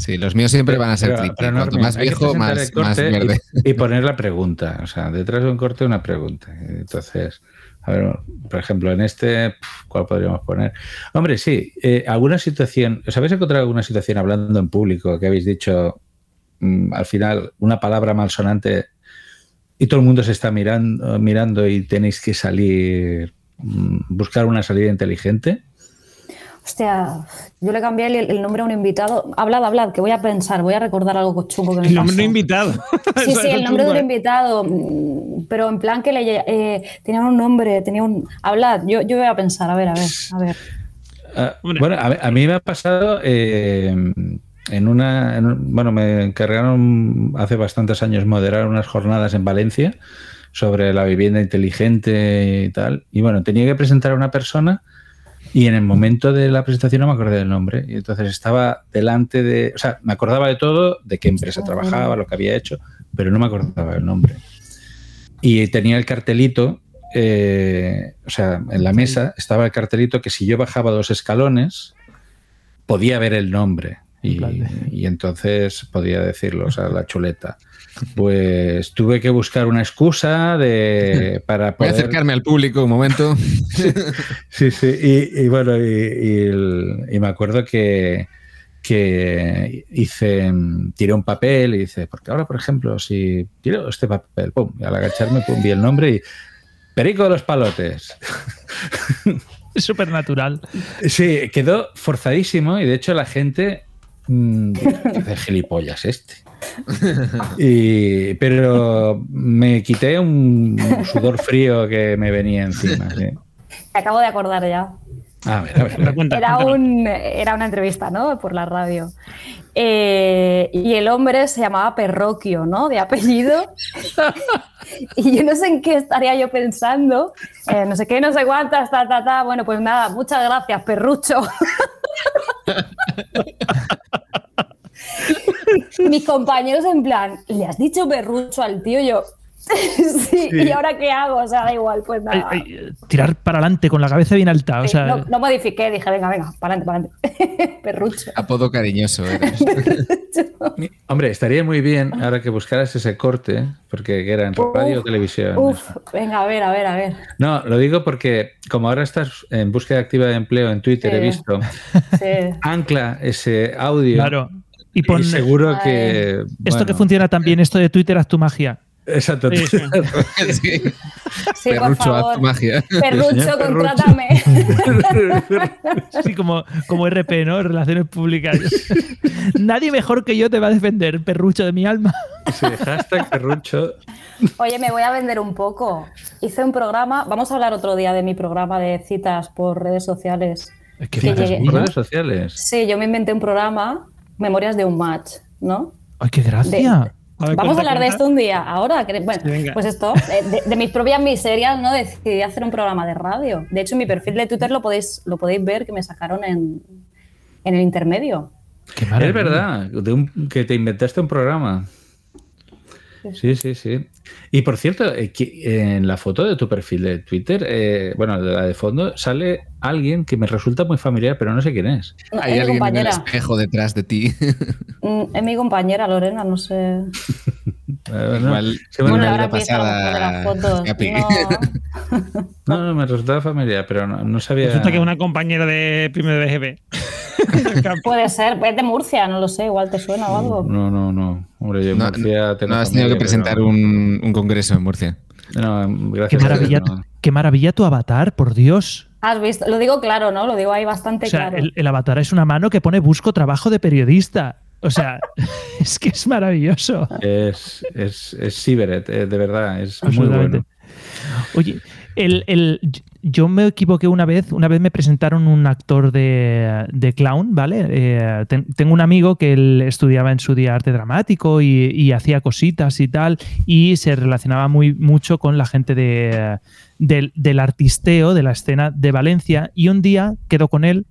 Sí, los míos siempre van a ser Pero- Cuanto más viejo, más, verde. Y, poner la pregunta. O sea, detrás de un corte una pregunta. Entonces, a ver, por ejemplo, en este, ¿cuál podríamos poner? Hombre, sí, eh, alguna situación, ¿os habéis encontrado alguna situación hablando en público que habéis dicho mm, al final una palabra malsonante y todo el mundo se está mirando, mirando y tenéis que salir, mm, buscar una salida inteligente? Hostia, yo le cambié el, el nombre a un invitado. Hablad, hablad, que voy a pensar, voy a recordar algo chungo que me El nombre pasó. no invitado. Sí, sí, el nombre de un ¿eh? invitado, pero en plan que le eh, tenía un nombre, tenía un... Hablad, yo, yo voy a pensar, a ver, a ver, a ver. Ah, bueno, a, a mí me ha pasado eh, en una. en un- bueno, me encargaron hace bastantes años moderar unas jornadas en Valencia sobre la vivienda inteligente y tal. Y bueno, tenía que presentar a una persona y en el momento de la presentación no me acordé del nombre. Y entonces estaba delante de. O sea, me acordaba de todo, de qué empresa trabajaba, lo que había hecho, pero no me acordaba del nombre. Y tenía el cartelito, eh, o sea, en la mesa estaba el cartelito que si yo bajaba dos escalones, podía ver el nombre. Y, y entonces podía decirlo, o sea, la chuleta. Pues tuve que buscar una excusa de, para Voy a poder... acercarme al público un momento. Sí, sí, y, y bueno, y, y el- y me acuerdo que, que hice, tiré un papel y dice, porque ahora, por ejemplo, si tiro este papel, pum, y al agacharme, pum, vi el nombre y Perico de los Palotes. Es súper natural. Sí, quedó forzadísimo y de hecho la gente mm, dice, gilipollas este. Y, pero me quité un sudor frío que me venía encima. sí. Me acabo de acordar ya. A ver, a ver. Era, un, era una entrevista, ¿no? Por la radio. Eh, y el hombre se llamaba Perroquio, ¿no? De apellido. y yo no sé en qué estaría yo pensando. eh, no sé qué, no sé cuántas, ta, ta, ta. Bueno, pues nada, muchas gracias, Perrucho. Mis compañeros en plan, ¿le has dicho Perrucho al tío? Yo, sí, Sí. ¿y ahora qué hago? O sea, da igual, pues nada. Ay, ay, tirar para adelante con la cabeza bien alta. O Sí, sea, no, no modifiqué, dije, venga, venga, para adelante, para adelante. Perrucho. Apodo cariñoso. eres. Hombre, estaría muy bien ahora que buscaras ese corte, porque era en radio o televisión. Uf, venga, a ver, a ver, a ver. No, lo digo porque como ahora estás en búsqueda activa de empleo en Twitter, Sí. he visto, Sí. ancla ese audio. Claro. Y pon- seguro que... esto bueno, que funciona también, esto de Twitter, haz tu magia. Exacto. Sí, sí. Perrucho, haz favor. tu magia. Perrucho, contrátame. Sí, como, como RP, ¿no? Relaciones públicas. Nadie mejor que yo te va a defender, perrucho de mi alma. Sí, hashtag perrucho. Oye, me voy a vender un poco. Hice un programa, vamos a hablar otro día de mi programa de citas por redes sociales. ¿Qué Que citas por redes sociales? Sí, yo me inventé un programa, Memorias de un Match, ¿no? Ay, qué gracia. Vamos a hablar de esto un día. Ahora, bueno, venga. pues esto, eh, de, de mis propias miserias, ¿no? Decidí hacer un programa de radio. De hecho, en mi perfil de Twitter lo podéis, lo podéis ver que me sacaron en, en el intermedio. Es verdad, de un- que te inventaste un programa. Sí, sí, sí. Y por cierto, eh, que en la foto de tu perfil de Twitter, eh, bueno, de la de fondo, sale alguien que me resulta muy familiar, pero no sé quién es. No, Hay es mi alguien en el compañera. espejo detrás de ti. Mm, Es mi compañera Lorena, no sé. Eh, no, Bueno, las fotos. Capi. No. No, no, me resultaba familiar, pero no, no sabía. Resulta que es una compañera de primero de BGB. Puede ser, es de Murcia, no lo sé, igual te suena o algo. No, no, no. Hombre, yo en No, Murcia no has tenido que presentar pero- un, un congreso en Murcia. No, Qué gracias Dios, maravilla, no. qué maravilla tu avatar, por Dios. Has visto, lo digo claro, ¿no? Lo digo ahí bastante O sea, claro. el, el avatar es una mano que pone busco trabajo de periodista. O sea, es que es maravilloso. Es, es, es Siberet, eh, de verdad, es muy bueno. Oye, yo me equivoqué una vez. Una vez me presentaron un actor de, de clown, ¿vale? Eh, ten- tengo un amigo que él estudiaba en su día arte dramático y, hacía cositas y tal, y se relacionaba muy mucho con la gente de, del, artisteo, de la escena de Valencia. Y un día quedo con él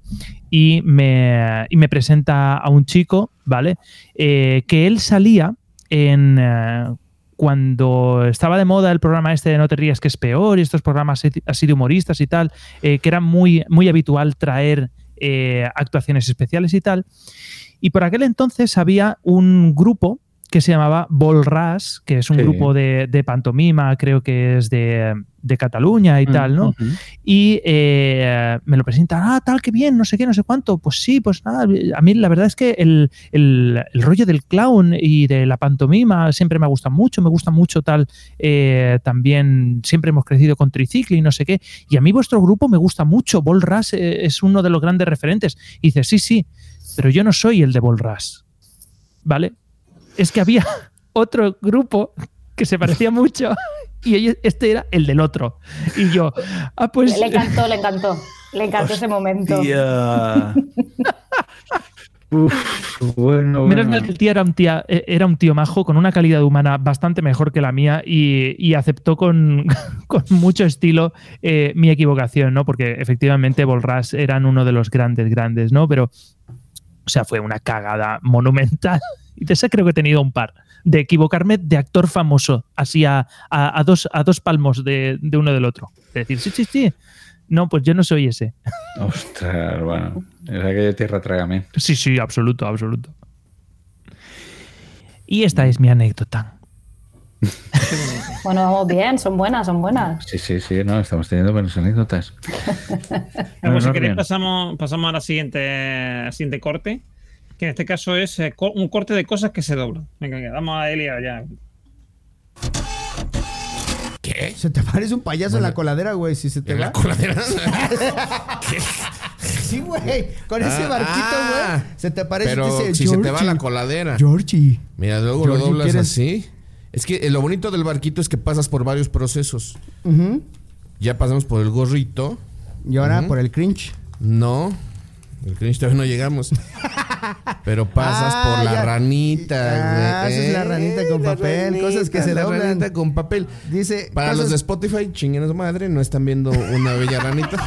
y me, y me presenta a un chico, ¿vale? Eh, que él salía en. eh, cuando estaba de moda el programa este de No te rías que es peor y estos programas así de humoristas y tal, eh, que era muy, muy habitual traer eh, actuaciones especiales y tal. Y por aquel entonces había un grupo que se llamaba Bolras, que es un Sí. grupo de, de pantomima, creo que es de, de Cataluña y tal, ¿no? Y eh, me lo presentan, ah, tal, que bien, no sé qué, no sé cuánto. Pues sí, pues nada, a mí la verdad es que el, el- el rollo del clown y de la pantomima siempre me gusta mucho, me gusta mucho tal, eh, también siempre hemos crecido con triciclo y no sé qué. Y a mí vuestro grupo me gusta mucho, Bol Ras eh, es uno de los grandes referentes. Y dice, sí, sí, pero yo no soy el de Bol Ras, ¿vale? Es que había otro grupo que se parecía mucho y este era el del otro. Y yo, ah, pues... Le encantó, le encantó. Le encantó ese momento. Uf, bueno, Menos bueno. mal que el tío era un, tía, eh, era un tío majo con una calidad humana bastante mejor que la mía y, y aceptó con, con mucho estilo eh, mi equivocación, ¿no? Porque efectivamente Bolras eran uno de los grandes, grandes, ¿no? Pero, o sea, fue una cagada monumental. Y de esa creo que he tenido un par. De equivocarme de actor famoso, así a, a- a dos, a dos palmos de, de uno del otro. De decir, sí, sí, sí. No, pues yo no soy ese. Ostras, bueno. Es aquella tierra trágame. Sí, sí, absoluto, absoluto. Y esta es mi anécdota. Bueno, vamos bien, son buenas, son buenas. Sí, sí, sí, no, estamos teniendo buenas anécdotas. Bueno, si queréis pasamos, pasamos a la siguiente, al siguiente corte, que en este caso es eh, co- un corte de cosas que se doblan. Venga, venga, damos a Elia ya. ¿Qué? Se te parece un payaso en la coladera, güey, si se te ¿En va. la coladera? Sí, güey. Con ese Ah, barquito, ah. güey. Se te parece Pero dice, si se te va la coladera. Georgie. Mira, luego lo doblas ¿quieres? así. Es que eh, lo bonito del barquito es que pasas por varios procesos. Ya pasamos por el gorrito. Y ahora por el cringe. No. El cringe todavía no llegamos. Pero pasas Ah, por la ya. ranita, Ah, güey. esa es la ranita con la papel, ranita, cosas que se la doblan. ranita con papel. Dice. Para cosas- los de Spotify, chinguen a su madre, no están viendo una bella ranita.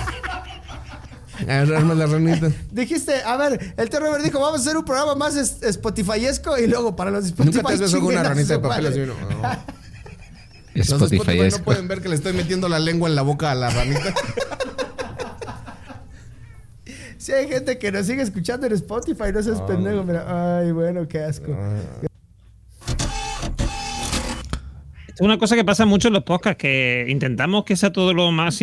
Agarrarme la ranita. Dijiste, a ver, el tío Robert dijo, vamos a hacer un programa más es- Spotifyesco y luego para los de Spotify. Nunca te has besado con una ranita de papel así, ¿no? Los de Spotify no pueden ver que le estoy metiendo la lengua en la boca a la ranita. Sí, hay gente que nos sigue escuchando en Spotify, no seas Ah. pendejo, mira. Ay, bueno, qué asco. Esto es una cosa que pasa mucho en los podcasts, que intentamos que sea todo lo más,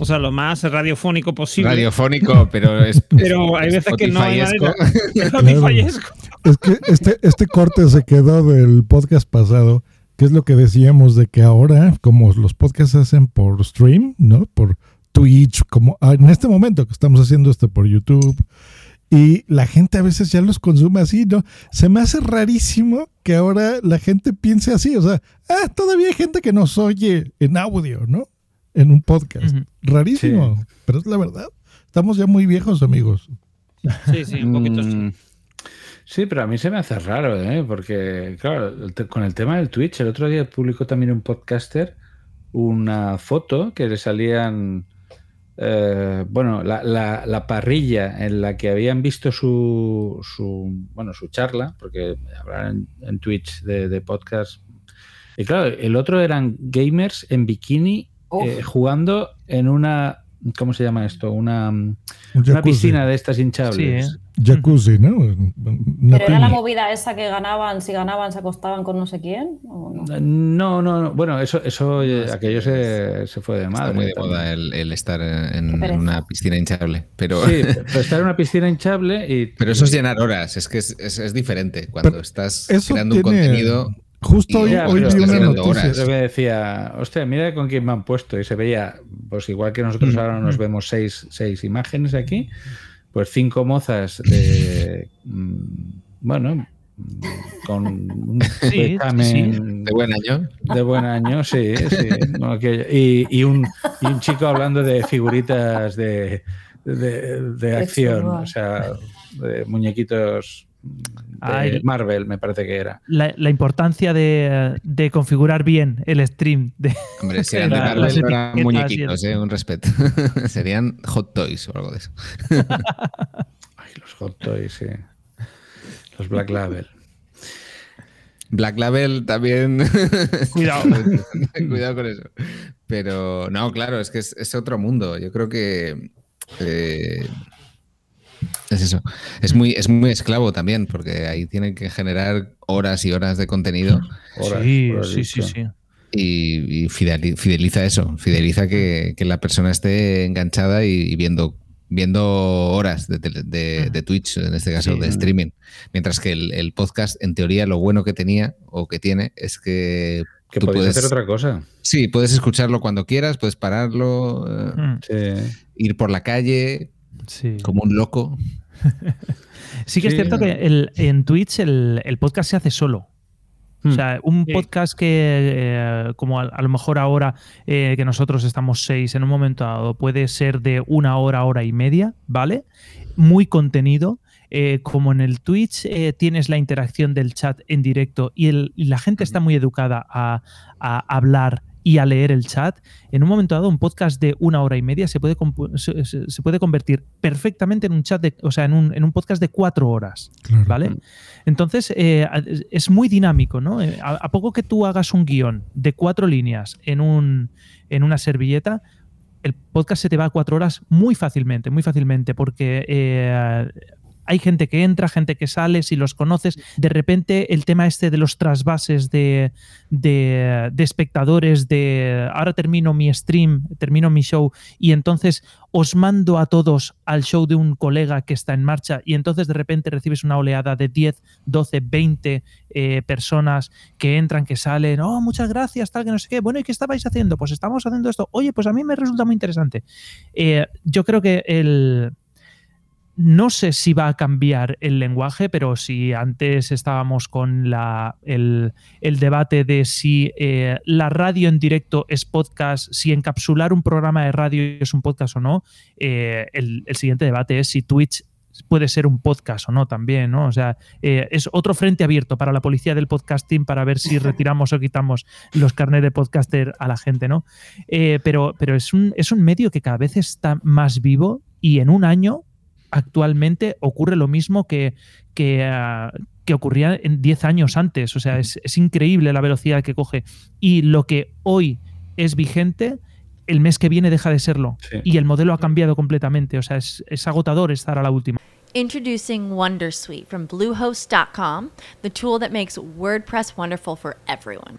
o sea, lo más radiofónico posible. Radiofónico, pero es. Pero hay veces que no hay manera. Es que este, este corte se quedó del podcast pasado, que es lo que decíamos de que ahora, como los podcasts se hacen por stream, ¿no? Por Twitch, como ah, en este momento que estamos haciendo esto por YouTube, y la gente a veces ya los consume así, ¿no? Se me hace rarísimo que ahora la gente piense así, o sea, ah, todavía hay gente que nos oye en audio, ¿no? En un podcast. Rarísimo, pero es la verdad. Estamos ya muy viejos, amigos. Sí, sí, un poquito sí. Mm, Sí, pero a mí se me hace raro, ¿eh? Porque, claro, con el tema del Twitch, el otro día publicó también un podcaster una foto que le salían, eh, bueno, la, la- la parrilla en la que habían visto su, su bueno, su charla, porque hablan en, en Twitch de, de podcast. Y claro, el otro eran gamers en bikini eh, jugando en una, ¿cómo se llama esto? Una, una piscina de estas hinchables. ¿eh? Jacuzzi, ¿no? Una Pero era la movida esa que ganaban, si ganaban se acostaban con no sé quién. ¿o no? No, no, no. Bueno, eso, eso eh, aquello se, se fue de madre. Está muy de moda el, el estar en, una piscina hinchable. Pero, Sí, pero estar en una piscina hinchable y. pero eso es llenar horas. Es que es, es- es diferente cuando Pero estás creando un contenido. Justo hoy, Ya, hoy vi una noticia. horas. Yo me decía, hostia, mira con quién me han puesto. Y se veía, pues igual que nosotros Mm, ahora nos vemos seis, seis imágenes aquí, pues cinco mozas de. mm, Bueno, con un Sí, examen De buen año. de buen año, sí, sí. y, y un, y un chico hablando de figuritas de, de, de acción, o sea, de muñequitos de Ay. Marvel, me parece que era. La, la importancia de, de configurar bien el stream. De, Hombre, si eran de Marvel, las no eran muñequitos, eh, un respeto. Serían hot toys o algo de eso. Ay, los Hot Toys, sí. Los Black Label. Black Label también. Cuidado. Cuidado con eso. Pero no, claro, es que es, es otro mundo. Yo creo que eh, es eso. Es muy, es muy esclavo también, porque ahí tienen que generar horas y horas de contenido. Horas, sí, horas sí, sí, sí. Y, y fideli- fideliza eso, fideliza que, que la persona esté enganchada y, y viendo, viendo horas de, de- de Twitch, en este caso Sí. de streaming. Mientras que el, el podcast, en teoría, lo bueno que tenía o que tiene es que, Que tú puedes, hacer otra cosa. Sí, puedes escucharlo cuando quieras, puedes pararlo, eh, Sí. ir por la calle sí. como un loco. Sí que es cierto que el- en Twitch el, el podcast se hace solo. O Hmm. sea, un Sí. podcast que, eh, como a, a lo mejor ahora eh, que nosotros estamos seis en un momento dado, puede ser de una hora, hora y media, ¿vale? Muy contenido. eh, como en el Twitch eh, tienes la interacción del chat en directo y, el- y la gente está muy educada a, a hablar y a leer el chat, en un momento dado un podcast de una hora y media se puede, se, se- puede convertir perfectamente en un chat, de, o sea, en un, en un podcast de cuatro horas. Claro. ¿Vale? Entonces, eh, es muy dinámico, ¿no? Eh, A, a poco que tú hagas un guion de cuatro líneas en, un, en una servilleta, el podcast se te va a cuatro horas muy fácilmente, muy fácilmente, porque eh, hay gente que entra, gente que sale, si los conoces, de repente el tema este de los trasvases de, espectadores, de ahora termino mi stream, termino mi show y entonces os mando a todos al show de un colega que está en marcha y entonces de repente recibes una oleada de 10, 12, 20 eh, personas que entran, que salen, oh, muchas gracias, tal, que no sé qué, bueno, ¿y qué estabais haciendo? Pues estamos haciendo esto, oye, pues a mí me resulta muy interesante. Eh, yo creo que el no sé si va a cambiar el lenguaje, pero si antes estábamos con la, el, el, debate de si eh, la radio en directo es podcast, si encapsular un programa de radio es un podcast o no, eh, el, el, siguiente debate es si Twitch puede ser un podcast o no también, ¿no? O sea, eh, es otro frente abierto para la policía del podcasting para ver si retiramos o quitamos los carnet de podcaster a la gente, ¿no? Pero pero es, un, es un medio que cada vez está más vivo y en un año actualmente ocurre lo mismo que, que, uh, que ocurría en 10 años antes. O sea, es, es, increíble la velocidad que coge. Y lo que hoy es vigente, el mes que viene deja de serlo. Sí. Y el modelo ha cambiado completamente. O sea, es, es agotador estar a la última. Introducing Wondersuite from Bluehost.com, the tool that makes WordPress wonderful for everyone.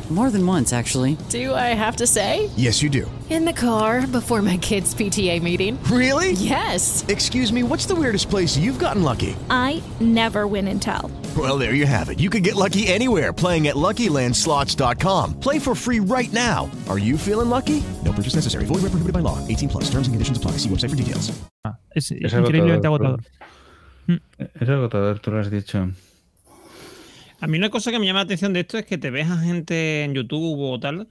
More than once, actually. Do I have to say? Yes, you do. In the car before my kids' PTA meeting. Really? Yes. Excuse me, what's the weirdest place you've gotten lucky? I never win and tell. Well, there you have it. You can get lucky anywhere playing at LuckyLandSlots.com. Play for free right now. Are you feeling lucky? No purchase necessary. Void where prohibited by law. 18 plus. Terms and conditions apply. See website for details. Ah, es, es, es increíblemente agotador. agotador. Es agotador, tú lo has dicho. A mí una cosa que me llama la atención de esto es que te ves a gente en YouTube o tal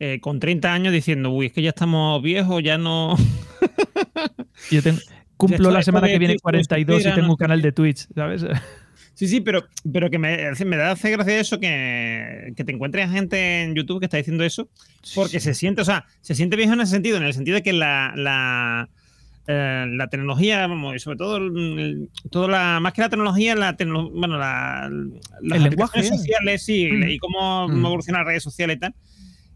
eh, con 30 años diciendo, uy, es que ya estamos viejos, ya no... Yo tengo, cumplo la semana que viene 42 y tengo un canal de Twitch, ¿sabes? Sí, sí, pero, pero que me, me da hace gracia eso que, que, te encuentres gente en YouTube que está diciendo eso, porque sí. se siente, o sea, se siente viejo en ese sentido, en el sentido de que la, la, eh, la tecnología, vamos, y sobre todo, el, todo la, más que la tecnología, la tecno, bueno, la, las el lenguaje sociales, sí, mm. y cómo mm. evoluciona las redes sociales y tal,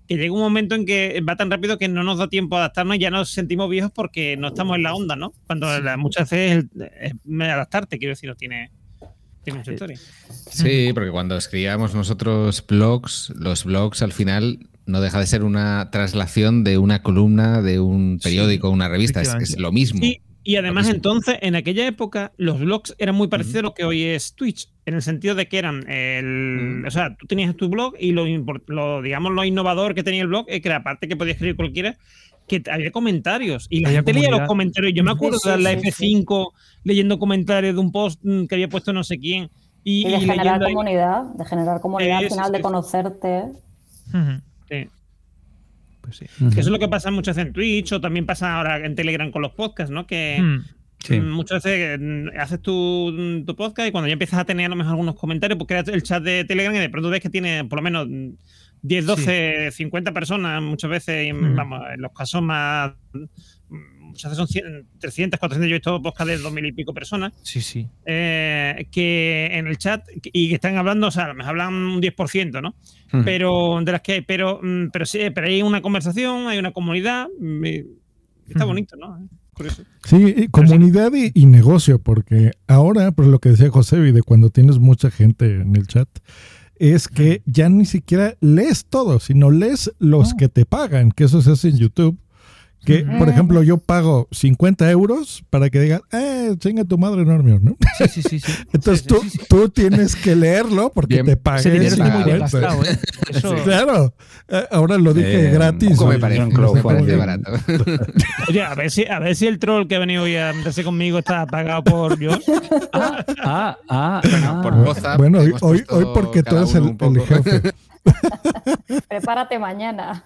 que llega un momento en que va tan rápido que no nos da tiempo a adaptarnos y ya nos sentimos viejos porque no estamos en la onda, ¿no? Cuando sí. la, muchas veces es, es adaptarte, quiero decir, no tiene tiene mucha historia. Sí, porque cuando escribíamos nosotros blogs, los blogs al final no deja de ser una traslación de una columna de un periódico, sí, una revista, es, es, lo mismo. Y, y además entonces, en aquella época, los blogs eran muy parecidos uh -huh. a lo que hoy es Twitch, en el sentido de que eran, el, uh -huh. o sea, tú tenías tu blog y lo, lo, digamos, lo innovador que tenía el blog es que aparte que podía escribir cualquiera, que había comentarios y la gente leía los comentarios. Yo me acuerdo de la sí, F5 sí. leyendo comentarios de un post mm, que había puesto no sé quién. Y, y de y generar comunidad, ahí. de generar comunidad al final, de conocerte. Sí. Pues sí. Uh -huh. eso es lo que pasa muchas veces en Twitch o también pasa ahora en Telegram con los podcasts, ¿no? Que -huh. Sí. Muchas veces mm, haces tu, tu, podcast y cuando ya empiezas a tener a lo mejor algunos comentarios, pues creas el chat de Telegram y de pronto ves que tiene por lo menos 10, 12, sí. 50 personas muchas veces, mm. vamos, en los casos más... Muchas veces son 100, 300, 400, yo he visto podcast de 2000 y pico personas. Sí, sí. Eh, que en el chat y que están hablando, o sea, a lo mejor hablan un 10%, ¿no? Mm. Pero de las que hay, pero, mm, pero sí, pero hay una conversación, hay una comunidad, está bonito, ¿no? Sí, y comunidad y, y negocio, porque ahora, por lo que decía José, de cuando tienes mucha gente en el chat, es que ya ni siquiera lees todo, sino lees los que te pagan, que eso se hace en YouTube. Que, por ejemplo, yo pago 50 euros para que digan, eh, chinga tu madre enorme, ¿no? Sí, sí, sí. sí. Entonces tú, tú tienes que leerlo porque Bien, te pagan. ese muy 50. bien gastado, ¿eh? Eso- Claro. Eh, Ahora lo dije Eh, gratis. poco me parece, Un me crowdfunding. parece barato. Oye, a ver, si, a ver si el troll que ha venido hoy a meterse conmigo está pagado por yo. Ah, ah, Bueno, por Ah, WhatsApp bueno, hoy, hoy, hoy porque tú eres el, un el jefe. Prepárate mañana.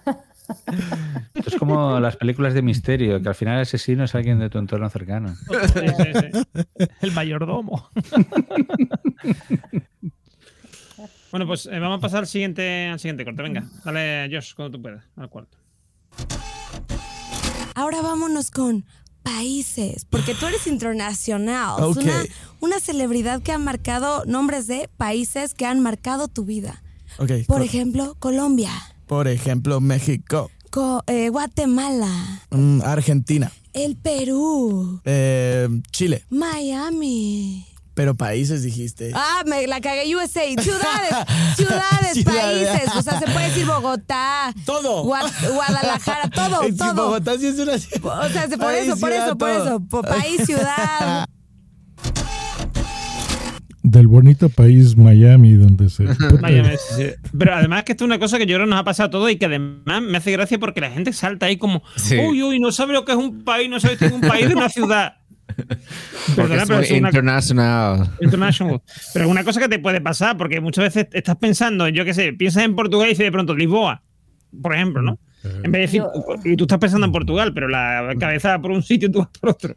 Esto es como las películas de misterio, que al final el asesino es alguien de tu entorno cercano. Sí, sí, sí. El mayordomo. Bueno, pues eh, vamos a pasar al siguiente, al siguiente corte. Venga, dale, Josh, cuando tú puedas, al cuarto. Ahora vámonos con países, porque tú eres internacional. Ok. Una, una celebridad que ha marcado nombres de países que han marcado tu vida. Ok. Por ejemplo, Colombia, por ejemplo, México, Co- eh, Guatemala, mm, Argentina, el Perú, eh, Chile. Miami. Pero países dijiste. Ah, me la cagué USA. Ciudades, ciudades, países. O sea, se puede decir Bogotá. Todo. Gua- Guadalajara, todo, Sí, todo. Bogotá sí es una O sea, por eso, por ciudad, eso, por eso. País, ciudad. Del bonito país Miami, donde se. Miami, sí, sí. Pero además que esto es una cosa que yo creo que nos ha pasado a todos y que además me hace gracia porque la gente salta ahí como, Sí. uy, uy, no sabe lo que es un país, no sabe si es un país de una ciudad. Perdona, es pero muy es una, international. International. Pero es una cosa que te puede pasar, porque muchas veces estás pensando, yo qué sé, piensas en Portugal y dices de pronto Lisboa, por ejemplo, ¿no? En vez de decir, y tú estás pensando en Portugal, pero la cabeza va por un sitio y tú vas por otro.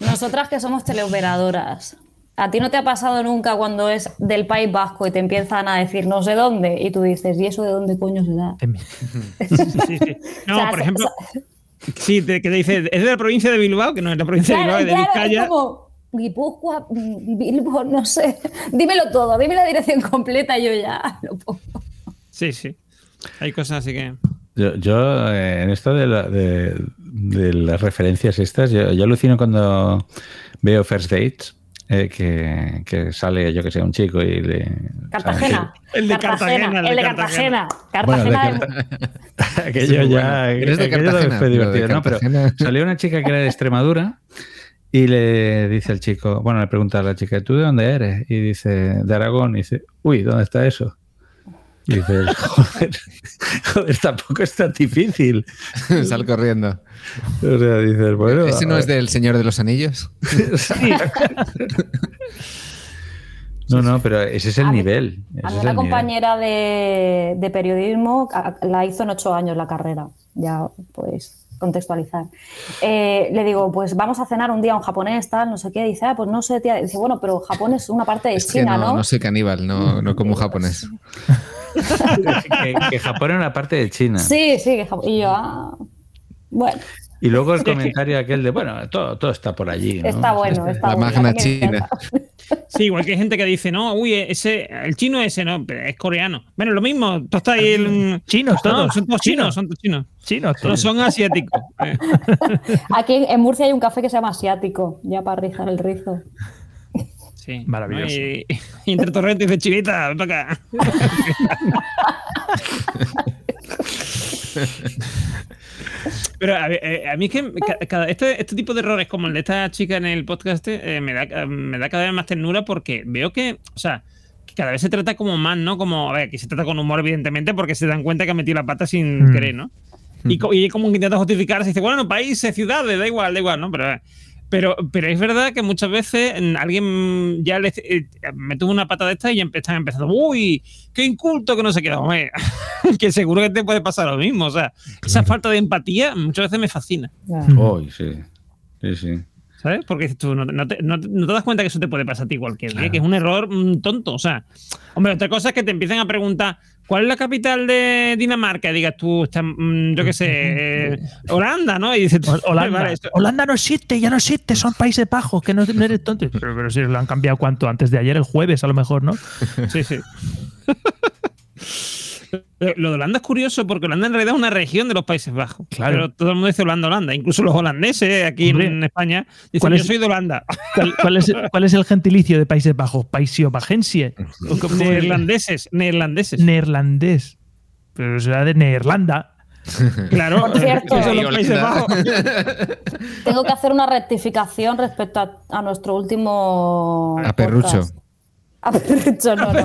Nosotras que somos teleoperadoras, ¿a ti no te ha pasado nunca cuando es del País Vasco y te empiezan a decir no sé dónde y tú dices, ¿y eso de dónde coño se da? Sí, sí. No, O sea, por ejemplo, sí, te- que te dice, es de la provincia de Bilbao, que no es la provincia Claro, de Bilbao, es de claro, Vizcaya. es como Guipúzcoa, Bilbo, no sé. Dímelo todo, dime la dirección completa y yo ya lo pongo. Sí, sí. Hay cosas así que. Yo, yo, eh, en esto de, la- de- de las referencias estas, yo, yo alucino cuando veo First Dates, eh, que, que sale, yo que sé, un chico y le... Cartagena. El de Cartagena, El de Cartagena. Bueno, de Cartagena. aquello Sí, ya bueno. Eres de aquello Cartagena, fue de divertido, ¿no? Pero Cartagena. salió una chica que era de Extremadura y le dice al chico, bueno, le pregunta a la chica, ¿tú de dónde eres? Y dice, de Aragón. Y dice, uy, ¿dónde está eso? Y dice, joder, joder, tampoco es tan difícil. Sal corriendo. O sea, dices, bueno. ¿Ese no es del Señor de los Anillos? No, no, pero ese es el A mí- nivel. A mí es una nivel. compañera de, de periodismo la hizo en ocho años la carrera, ya pues contextualizar. Eh, le digo, pues vamos a cenar un día a un japonés, tal, no sé qué. Dice, ah, pues no sé, tía. Dice, bueno, pero Japón es una parte de Es que China, no, ¿no? no soy caníbal, no, no como japonés. Que, que Japón era una parte de China. Sí, sí, que Japón. Y yo, ah, bueno, Y luego el comentario aquel de, bueno, todo, todo está por allí. ¿no? está bueno, está La bueno. magna China. Sí, igual que hay gente que dice, no, uy, ese, el chino ese, no, pero es coreano. Bueno, lo mismo, tú estás ahí. El, Chinos, No, todos. son todos chinos, son todos chinos. Chinos, No todos. son asiáticos. Aquí en Murcia hay un café que se llama asiático, ya para rizar el rizo. Sí. Maravilloso. Y, y entre Torrente dice, chinita, ven para acá. Pero a, eh, a mí es que ca- cada- este, este tipo de errores como el de esta chica en el podcast eh, me, da, me da cada vez más ternura porque veo que, o sea, que cada vez se trata como más, ¿no? Como, a ver, que se trata con humor, evidentemente, porque se dan cuenta que ha metido la pata sin Mm. querer, ¿no? Y, co- y como que intenta justificarse, dice, bueno, países, ciudades, da igual, da igual, ¿no? Pero, pero, pero es verdad que muchas veces mm, alguien ya le eh, me tuvo una pata de esta y ya están empezando, uy, qué inculto que no se queda, hombre, que seguro que te puede pasar lo mismo. O sea, esa falta de empatía muchas veces me fascina. Uy, sí. Sí, sí. ¿Sabes? Porque tú no, no te, no no te das cuenta que eso te puede pasar a ti cualquier día, que es un error mm, tonto. O sea, hombre, otra cosa es que te empiecen a preguntar ¿cuál es la capital de Dinamarca? Digas tú, está, mm, yo qué sé, eh, Holanda, ¿no? Y dices tú, Holanda. vale, Holanda no existe, ya no existe, son Países Bajos, que no, no eres tonto. Pero, pero si lo han cambiado cuánto, antes de ayer, el jueves a lo mejor, ¿no? Sí, sí. Pero Lo de Holanda es curioso porque Holanda en realidad es una región de los Países Bajos. Claro. Pero todo el mundo dice Holanda, Holanda. Incluso los holandeses aquí Hombre. en España dicen ¿Cuál yo es- soy de Holanda. ¿Cuál, cuál es, cuál es el gentilicio de Países Bajos? Paisio-Bajensie. ¿O cómo es? neerlandeses, neerlandeses. Neerlandés. Pero será de Neerlanda. Claro, Por cierto. esos son los Países Bajos. Tengo que hacer una rectificación respecto a, a nuestro último. A Perrucho. A Perrucho, no, no.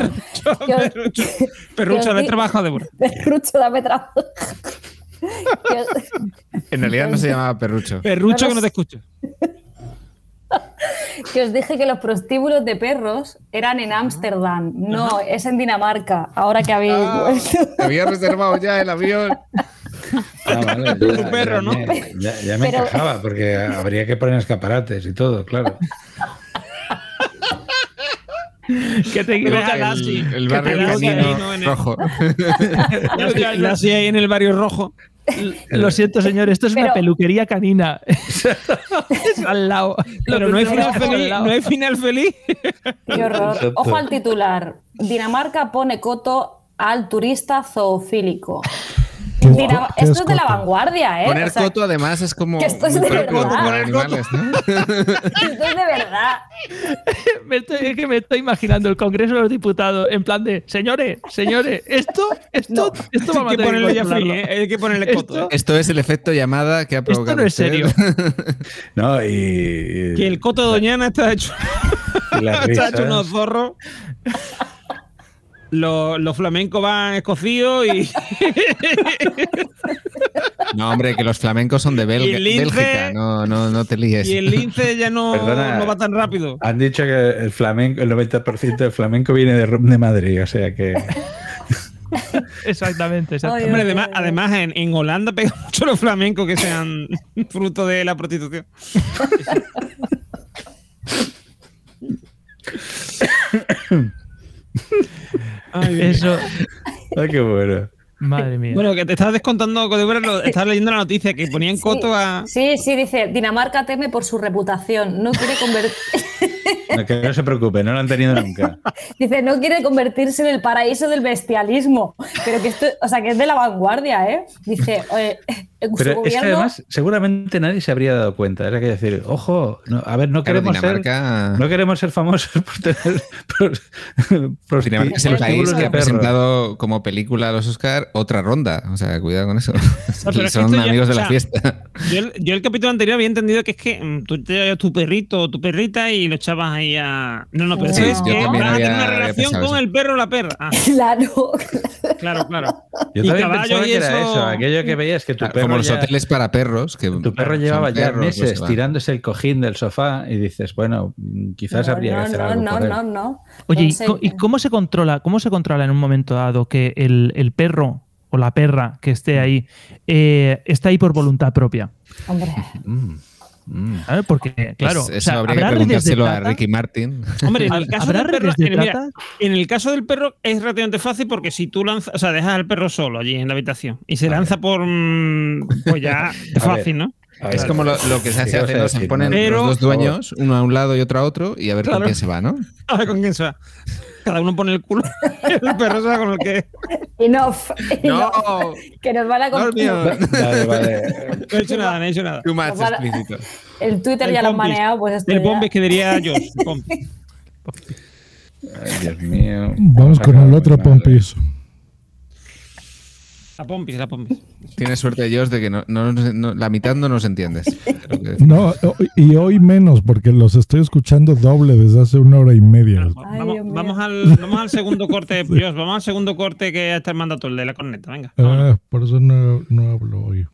Perrucho, que di- trabajo de Perrucho, dame trabajo. Os- En realidad no se llamaba Perrucho. Perrucho que no te escucho. que os dije que los prostíbulos de perros eran en Ámsterdam. No, es en Dinamarca. Ahora que habéis Ah, vuelto. Había reservado ya el avión. Ah, vale, Tu ya- perro, ya ¿no? me- ya, ya me Pero- encajaba, porque habría que poner escaparates y todo, claro. Que te que- Lassie, El que barrio rojo. Lassie- ahí en el barrio rojo. Lo siento, señor, esto es una peluquería canina. es al lado. Pero no hay final Al feliz. No hay final feliz. Qué horror. Ojo al titular. Dinamarca pone coto al turista zoofílico. ¿Qué- Dinam- qué esto es de la vanguardia, ¿eh? Poner O sea, coto además es como que esto es de verdad. los animales, ¿no? Esto es de verdad. Me estoy, es que me estoy imaginando el Congreso de los Diputados en plan de, señores, señores, esto, esto, esto Hay a que ya controlarlo. free, ¿eh? Hay que ponerle coto. Esto- ¿eh? Esto es el efecto llamada que ha provocado. no es usted. serio. No, y, Que el coto de Doñana está hecho, y está hecho unos zorros. Los, los flamencos van escocidos y, No, hombre, que los flamencos son de Belga- lince- Bélgica. No, no, no te líes. y el lince ya no, Perdona. no va tan rápido. Han dicho que el flamenco, el 90% del flamenco viene de, de Madrid, o sea que. Exactamente, exactamente. Ay, Hombre, ay, además, ay. además en, en Holanda pega mucho los flamencos que sean fruto de la prostitución. Ay, Eso, Ay, qué bueno. madre mía. Bueno, que te estabas descontando, Codebra, estabas leyendo la noticia que ponían Sí. coto a. Sí, sí, dice, Dinamarca teme por su reputación. No quiere convertir. No, que no se preocupe, no lo han tenido nunca. Dice, no quiere convertirse en el paraíso del bestialismo. Pero que esto, o sea, que es de la vanguardia, ¿eh? Dice, eh, Pero es que además, seguramente nadie se habría dado cuenta. Era que decir, ojo, no, a ver, no Claro, queremos ser. Dinamarca, No queremos ser famosos por tener. Por, Dinamarca es el país prostíbulos que de ha presentado como película a los Oscar otra ronda. O sea, cuidado con eso. No, pero es que Son ya- amigos de o la sea, fiesta. Yo el, yo el capítulo anterior había entendido que es que mm, tú te llevas tu perrito o tu perrita y lo echabas ahí a. No, no, pero Sí, es que vas a tener una relación con eso. el perro o la perra. Ah, Claro. claro, claro. Yo Y también pensaba y que era eso- eso, aquello que veías que tu Claro, perro. Como los ya- hoteles para perros. Que, Tu perro llevaba ya perros, meses pues, tirándose el cojín del sofá y dices, bueno, mm, quizás No, habría no, que hacer no, algo no, por él. no, no. Oye, ¿y, cómo se controla? ¿Cómo se controla en un momento dado que el, el perro o la perra que esté ahí eh, está ahí por voluntad propia? Hombre. Mm. ¿Sabes? Porque, claro, Pues o eso sea, habría que ¿habrá redes de preguntárselo a? Ricky Martin. Hombre, en el caso ¿Habrá del perro, de en, mira, en el caso del perro es relativamente fácil porque si tú lanzas, o sea, dejas al perro solo allí en la habitación y se lanza por mm, pues ya es A ver. fácil, ¿no? Es como lo, lo que se hace ¿qué vas a hace, ¿no? Se ponen Pero- los dos dueños, uno a un lado y otro a otro, y a ver Claro. con quién se va, ¿no? A ver con quién se va. Cada uno pone el culo el perro se va con el que. Enough. No, enough. Que nos van a no, el mío. Vale, vale. No he hecho nada, no he hecho nada. Too much Nos van a- explícito. El Twitter El ya lo han pompis. maneado, pues esto El ya- pompis que diría. Pompis. Ay, Dios mío. Vamos con el otro Muy mal. La pompis, la pompis. Tienes suerte, Josh, de que no, no- no- la mitad no nos entiendes. No, y hoy menos, porque los estoy escuchando doble desde hace una hora y media. Ay, Vamos, al, vamos al segundo corte, Josh, vamos al segundo corte que está el mandato, el de la corneta. Venga. Ah, por eso no, no hablo hoy.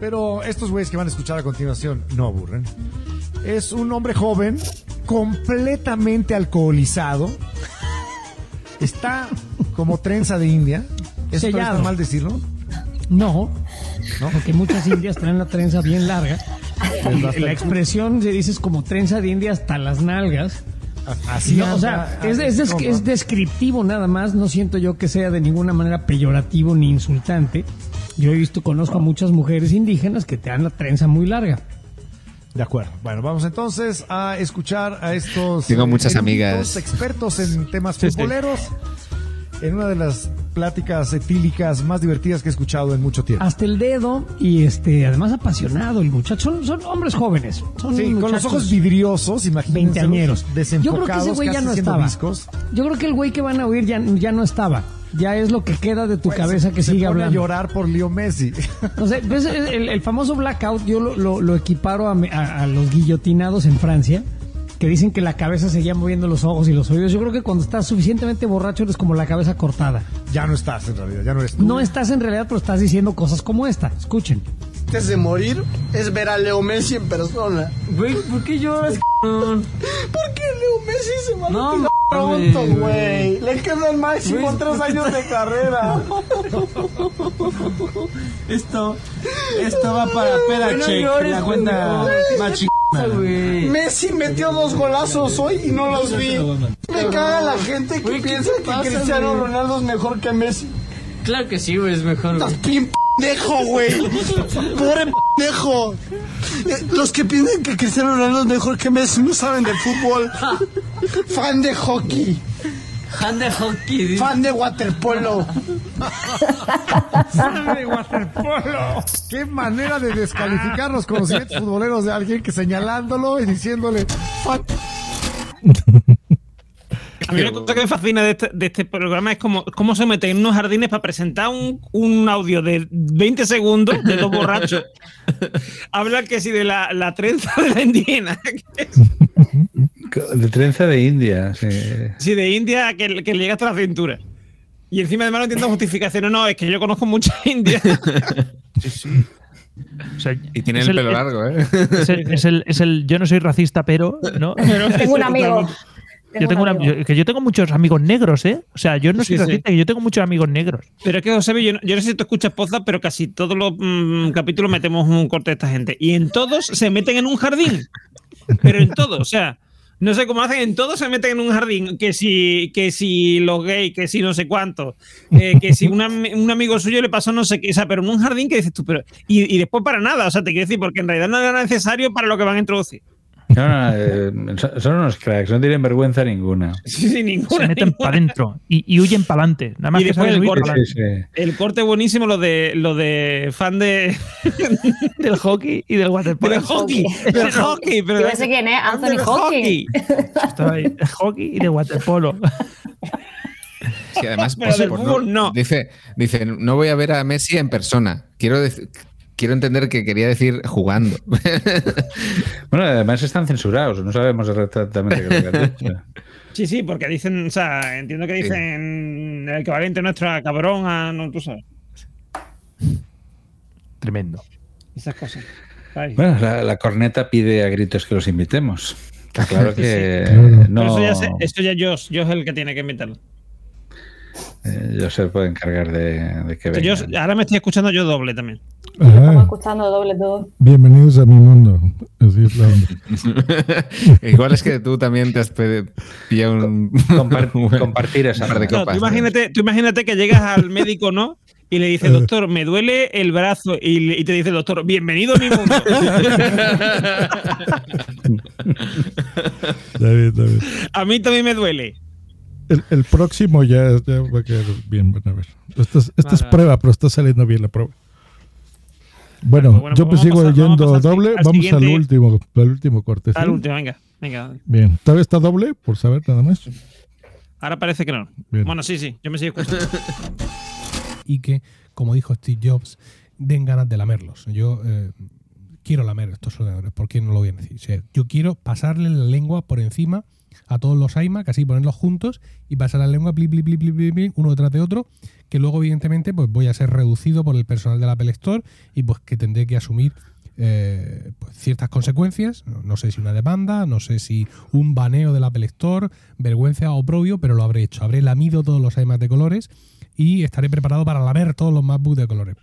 Pero estos güeyes que van a escuchar a continuación no aburren. Es un hombre joven, completamente alcoholizado. Está como trenza de India. ¿Eso todavía Sellado. está mal decirlo? No, porque muchas indias traen la trenza bien larga. Y la expresión se dice es como trenza de india hasta las nalgas. Así No, o sea, es, es, es descriptivo nada más, no siento yo que sea de ninguna manera peyorativo ni insultante. Yo he visto, conozco a muchas mujeres indígenas que te dan la trenza muy larga. De acuerdo. Bueno, vamos entonces a escuchar a estos Tengo muchas eruditos, amigas. expertos en temas Sí, sí. En una de las pláticas etílicas más divertidas que he escuchado en mucho tiempo. Hasta el dedo y este, además apasionado el muchacho. Son, son hombres jóvenes. Son Sí, con los ojos vidriosos, imagínense. veinteañeros. Yo creo que ese Desenfocados, güey ya no estaba. viscos. Yo creo que el güey que van a oír ya, ya no estaba. Ya es lo que queda de tu Güey, cabeza que se sigue pone a hablando. llorar por Leo Messi. O sea, pues, el, el famoso blackout yo lo, lo- lo equiparo a, a- a los guillotinados en Francia, que dicen que la cabeza seguía moviendo los ojos y los oídos. Yo creo que cuando estás suficientemente borracho eres como la cabeza cortada. Ya no estás en realidad, ya no eres tú. No estás en realidad, pero estás diciendo cosas como esta. Escuchen. Antes de morir es ver a Leo Messi en persona. Güey, ¿por qué lloras, Porque Leo Messi se va No, a pronto, güey. Le quedan máximo tres ¿por qué años de carrera. Esto, esto va para Perachek, la cuenta más Messi metió dos golazos hoy y no los vi. Me caga la gente que Güey, ¿qué piensa te que pasa, Cristiano güey? Ronaldo es mejor que Messi. Claro que sí, güey, es mejor. Estás bien pendejo, güey. Pobre pendejo. Eh, Los que piensan que Cristiano Ronaldo es mejor que Messi no saben de fútbol. Fan de hockey. Fan de hockey. Fan de waterpolo. ¡Qué manera de descalificar los conocimientos futboleros de alguien que señalándolo y diciéndole "Fuck"! A mí una cosa que me fascina de este, de este programa es cómo, cómo se meten en unos jardines para presentar un, un audio de 20 segundos de dos borrachos. Hablan que si de la, la trenza de la indígena, De trenza de India, sí. si de India que, que le llega hasta la cintura. Y encima además no entiendo justificación. No, no, es que yo conozco mucha India. O sea, Y tiene el pelo largo, ¿eh? Es el, es el- es el yo no soy racista, pero. ¿no? Tengo un amigo. Yo tengo, una- yo- que yo tengo muchos amigos negros, ¿eh? O sea, yo no soy Sí, sí. racista, que yo tengo muchos amigos negros. Pero es que, José, yo, no- yo no sé si tú escuchas podcast, pero casi todos los mm, capítulos metemos un corte de esta gente. Y en todos se meten en un jardín. Pero en todos, o sea, no sé cómo hacen, en todos se meten en un jardín. Que si, que si los gays, que si no sé cuánto, eh, que si un, am- un amigo suyo le pasó no sé qué, o sea, pero en un jardín que dices tú, pero. Y, y después para nada, o sea, te quiero decir, porque en realidad no era necesario para lo que van a introducir. No, no, eh, son unos cracks, no tienen vergüenza ninguna. Sí, sí, ninguna. Se meten para adentro y, y huyen para adelante. Nada más Y que después el corte, pa'lante. Sí, sí. el corte buenísimo, lo de, lo de fan de. del hockey y del waterpolo. Del hockey, del hockey, pero Yo sé quién es, Anthony ahí, de hockey y de waterpolo. Sí, además, Pero pues, del por fútbol no. Dice, dice, no voy a ver a Messi en persona. Quiero decir. Quiero entender que quería decir jugando. Bueno, además están censurados, no sabemos exactamente qué es lo que han dicho. Sí, sí, porque dicen, o sea, entiendo que dicen el equivalente nuestro a cabrón, a no, tú sabes, Tremendo. esas cosas. Ay. Bueno, la, la corneta pide a gritos que los invitemos. Está claro que Pero no. eso ya, sé- eso ya Josh, Josh es el que tiene que invitarlo. Eh, yo se puede encargar de, de que venga. Yo, ahora me estoy escuchando yo doble también. Estamos escuchando doble todo. bienvenidos a mi mundo. Así es la onda. Igual es que tú también te has pillado un. Compar- compartir esa un par de No, copas. tú, imagínate, tú imagínate que llegas al médico, ¿no? Y le dices, doctor, me duele el brazo. Y, le- y te dice el doctor, bienvenido a mi mundo. Está bien, está bien. a mí también me duele. El, el próximo ya, ya va a quedar bien. Bueno, a ver. Esta es, esta es prueba, pero está saliendo bien la prueba. Bueno, Bueno, bueno, yo pues sigo pasar- vamos yendo doble. al Vamos al último, al último corte. ¿sí? Al último, venga, venga. Bien, ¿todavía está doble? Por saber nada más. Ahora parece que no. Bien. Bueno, sí, sí, yo me sigo escuchando. y que, como dijo Steve Jobs, den ganas de lamerlos. Yo eh, quiero lamer estos ordenadores, ¿por qué no lo voy a decir? O sea, yo quiero pasarle la lengua por encima a todos los iMac, así ponerlos juntos y pasar la lengua bli, bli, bli, bli, uno detrás de otro, que luego evidentemente pues voy a ser reducido por el personal del Apple Store y pues que tendré que asumir eh, pues, ciertas consecuencias, no, sé si una demanda, no sé si un baneo del Apple Store, vergüenza o oprobio, pero lo habré hecho. Habré lamido todos los iMac de colores y estaré preparado para lamer todos los MacBook de colores.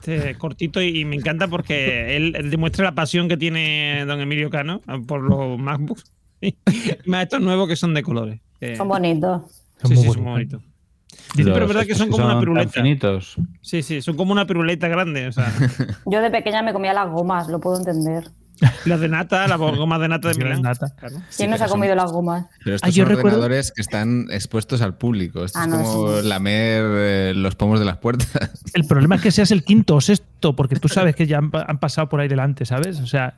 Este cortito y me encanta porque él, él demuestra la pasión que tiene don Emilio Cano por los MacBooks. Y más estos nuevos que son de colores. Eh, Son bonitos. sí, sí, son muy bonitos. Dice, pero es verdad que son como una piruleta. finitos. Sí, sí, son como una piruleta grande. O sea, Yo de pequeña me comía las gomas, lo puedo entender. Las de nata, la goma de nata de Las de Milán. nata. Claro. ¿Quién nos ha comido las gomas? Pero estos Ah, yo son recuerdo- ordenadores que están expuestos al público. Esto Ah, es no, como sí. lamer eh, los pomos de las puertas. El problema es que seas el quinto o sexto, porque tú sabes que ya han, pa- han pasado por ahí delante, ¿sabes? O sea.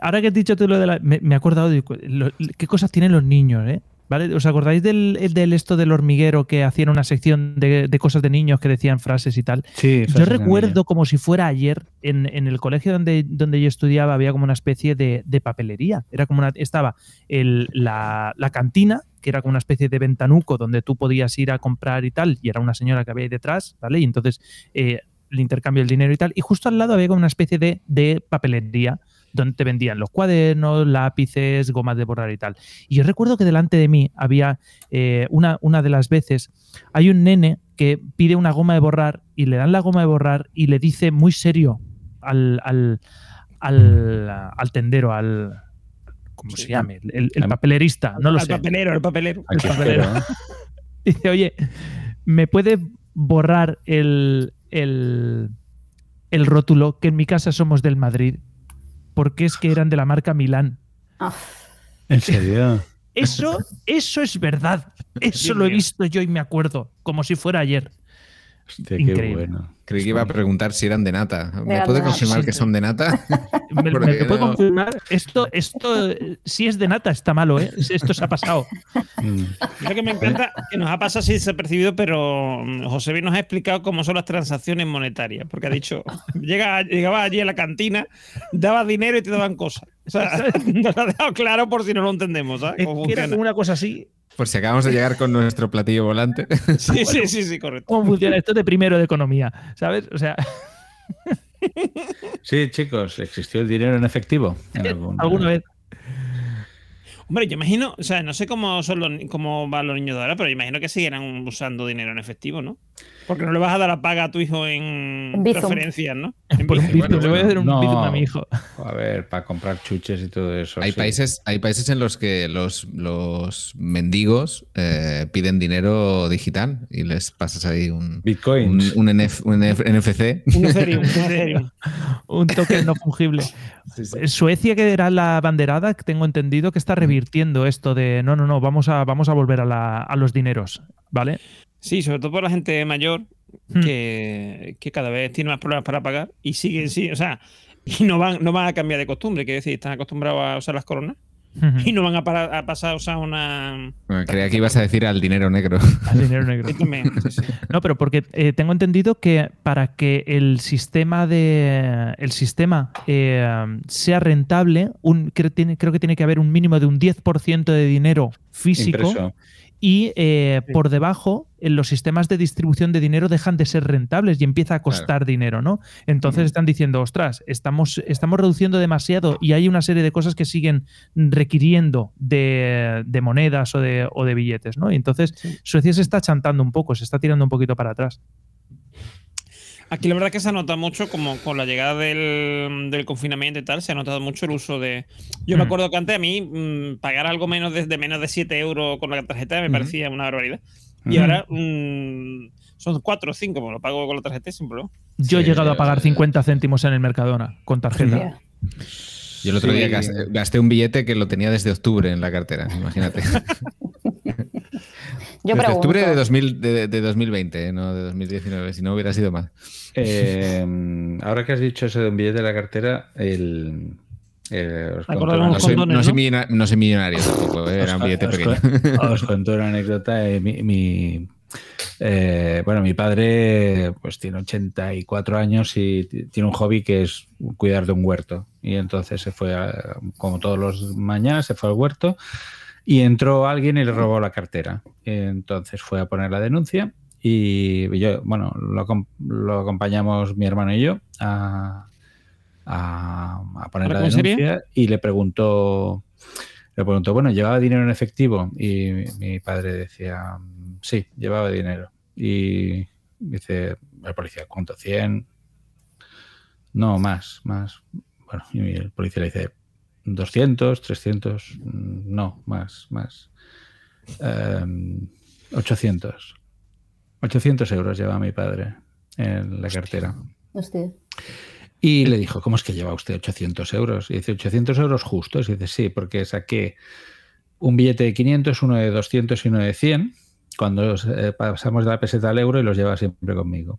Ahora que has dicho tú lo de la. Me, me he acordado de lo- qué cosas tienen los niños, ¿eh? ¿Vale? ¿Os acordáis del, del esto del hormiguero que hacían una sección de, de cosas de niños que decían frases y tal? Sí, Yo recuerdo como si fuera ayer, en, en el colegio donde, donde yo estudiaba había como una especie de, de papelería. Era como una, estaba el- la, la cantina, que era como una especie de ventanuco donde tú podías ir a comprar y tal, y era una señora que había ahí detrás, ¿vale? Y entonces eh, el intercambio del dinero y tal. Y justo al lado había como una especie de, de papelería donde te vendían los cuadernos, lápices, gomas de borrar y tal. Y yo recuerdo que delante de mí había eh, una, una de las veces, hay un nene que pide una goma de borrar y le dan la goma de borrar y le dice muy serio al, al, al, al tendero, al... ¿Cómo se llame? El, el papelerista, no lo Al sé. papelero, el papelero. El papelero. Dice, oye, ¿me puede borrar el, el, el rótulo que en mi casa somos del Madrid? Porque es que eran de la marca Milán. ¿En serio? Eso, eso es verdad. Eso lo he visto yo y me acuerdo, como si fuera ayer. Hostia, Increíble. qué bueno. Creí que iba a preguntar si eran de nata. ¿Me puede de nata. confirmar Sí, que son de nata? ¿Me, me puede no- confirmar? Esto, esto, si es de nata, está malo, ¿eh? Esto se ha pasado. Mm. Lo que me encanta que nos ha pasado así desapercibido, pero mm, José B nos ha explicado cómo son las transacciones monetarias. Porque ha dicho, llega, llegaba allí a la cantina, daba dinero y te daban cosas. O sea, nos lo ha dejado claro por si no lo entendemos, ¿sabes? Es que era una cosa así. Pues si acabamos de llegar con nuestro platillo volante. Sí, sí, sí, sí, correcto. ¿Cómo funciona esto de primero de economía? ¿Sabes? O sea, Sí, chicos, ¿existió el dinero en efectivo? En algún- alguna vez. Hombre, yo imagino, o sea, no sé cómo son los, cómo van los niños de ahora, pero yo imagino que seguirán usando dinero en efectivo, ¿no? Porque no le vas a dar la paga a tu hijo en preferencias, ¿no? En Por un Bizum. bizum, le voy a hacer un No. bizum a mi hijo. A ver, para comprar chuches y todo eso. Hay sí. países, hay países en los que los, los mendigos eh, piden dinero digital y les pasas ahí un, un, Bitcoins. un NF un NF NFC. Un Ethereum, un Ethereum. un token no fungible. Suecia, que era la banderada, que tengo entendido que está revirtiendo esto de no, no, no, vamos a, vamos a volver a, la- a los dineros, ¿vale? Sí, sobre todo por la gente mayor Hmm. que, que cada vez tiene más problemas para pagar y siguen, sí, o sea, y no van, no van a cambiar de costumbre, quiero decir, están acostumbrados a usar las coronas y no van a, parar- a pasar a usar una. Bueno, creía que ibas a decir al dinero negro. Al dinero negro. Sí, sí. No, pero porque eh, tengo entendido que para que el sistema de el sistema eh, sea rentable, un, creo, tiene- creo que tiene que haber un mínimo de un 10% de dinero físico Impreso. Y eh, por debajo en los sistemas de distribución de dinero dejan de ser rentables y empieza a costar dinero, ¿no? Entonces están diciendo, ostras, estamos, estamos reduciendo demasiado y hay una serie de cosas que siguen requiriendo de, de monedas o de, o de billetes, ¿no? Y entonces Suecia se está chantando un poco, se está tirando un poquito para atrás. Aquí la verdad es que se ha notado mucho, como con la llegada del, del confinamiento y tal, se ha notado mucho el uso de. Yo me Mm. acuerdo que antes a mí mm, pagar algo menos de, de menos de 7 euros con la tarjeta me Ujú. parecía una barbaridad. Y Ujú. ahora mm, son 4 o 5, pues lo pago con la tarjeta sin problema. Yo he Sí, llegado a pagar 50 céntimos en el Mercadona con tarjeta. Yo el otro Sí. día gasté, gasté un billete que lo tenía desde octubre en la cartera, imagínate. Yo desde pregunto. octubre de, 2000, de, de 2020, eh, no de 2019, si no hubiera sido más. Eh, ahora que has dicho eso de un billete de la cartera, el. eh, os No soy, condones, no soy millonario tampoco, eh, era un Os- billete os pequeño. Os cuento una anécdota. eh, mi, mi- eh, bueno, mi padre pues tiene 84 años y tiene un hobby que es cuidar de un huerto. Y entonces se fue, a- como todos los mañanas, se fue al huerto y entró alguien y le robó la cartera. Entonces fue a poner la denuncia y yo, bueno, lo, acom- lo acompañamos mi hermano y yo a, a, a poner ¿A la denuncia y le preguntó, le preguntó, bueno, ¿llevaba dinero en efectivo? Y mi, mi padre decía, sí, llevaba dinero. Y dice el policía, ¿cuánto? ¿100? No, más, más. Bueno, y el policía le dice, 200, 300, mm, no, más, más. Em, 800. 800 euros llevaba mi padre en la cartera. Hostia. Y le dijo, ¿cómo es que lleva usted 800 euros? Y dice, 800 euros justos. Y dice, sí, porque saqué un billete de 500, uno de 200 y uno de 100 cuando eh, pasamos de la peseta al euro y los lleva siempre conmigo.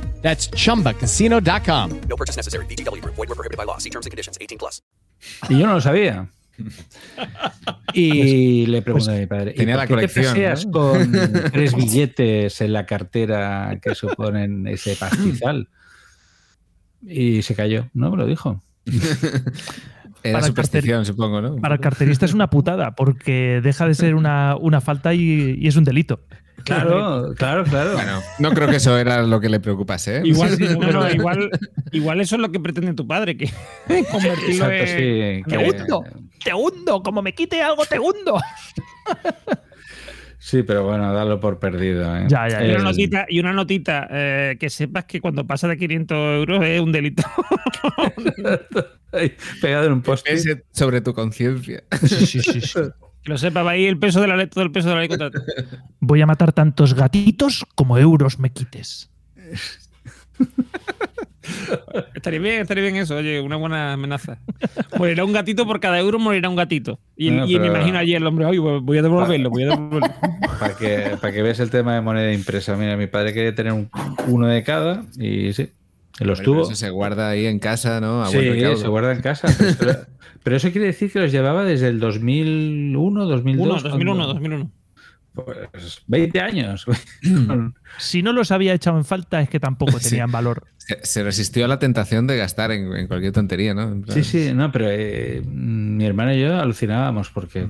That's chumbacasino.com. No purchase necessary. VGW Group. Void were prohibited by law. See terms and conditions. 18 plus. Y yo no lo sabía. Y le pregunté a mi padre, ¿y Tenía por la qué te colección, paseas ¿no? con tres billetes en la cartera que suponen ese pastizal? Y se cayó, ¿no? Me lo dijo. Era Para el superstición, supongo, ¿no? Para el carterista es una putada, porque deja de ser una, una falta y, y es un delito. Claro, claro, claro. Bueno, no creo que eso era lo que le preocupase. ¿eh? Igual, sí, no, no, igual, igual eso es lo que pretende tu padre, que convertirlo Exacto, sí. ¡Te hundo! ¡Te hundo! Como me quite algo, te hundo. Sí, pero bueno, dalo por perdido. ¿eh? Y una El- notita, y una notita eh, que sepas que cuando pasa de 500 euros es un delito. Pegado en un poste. Sobre tu conciencia. Sí, sí, sí, sí. Que lo sepa, va ahí el peso de la ley, todo el peso de la ley contra ti. Voy a matar tantos gatitos como euros me quites. Estaría bien, estaría bien eso, oye, una buena amenaza. Morirá un gatito por cada euro, morirá un gatito. Y, No, y me imagino allí el hombre, oye, voy a devolverlo, voy a devolverlo. Para que, para que veas el tema de moneda impresa. Mira, mi padre quería tener un- uno de cada y sí, los Eso se guarda ahí en casa, ¿no? A Sí, se guarda en casa. Pero, eso- pero eso quiere decir que los llevaba desde el 2001, 2002. Uno, 2001, cuando- 2001. Pues 20 años. Si no los había echado en falta es que tampoco Sí. tenían valor. Se, se resistió a la tentación de gastar en, en cualquier tontería, ¿no? En plan- Sí, sí, no, pero eh, mi hermano y yo alucinábamos porque.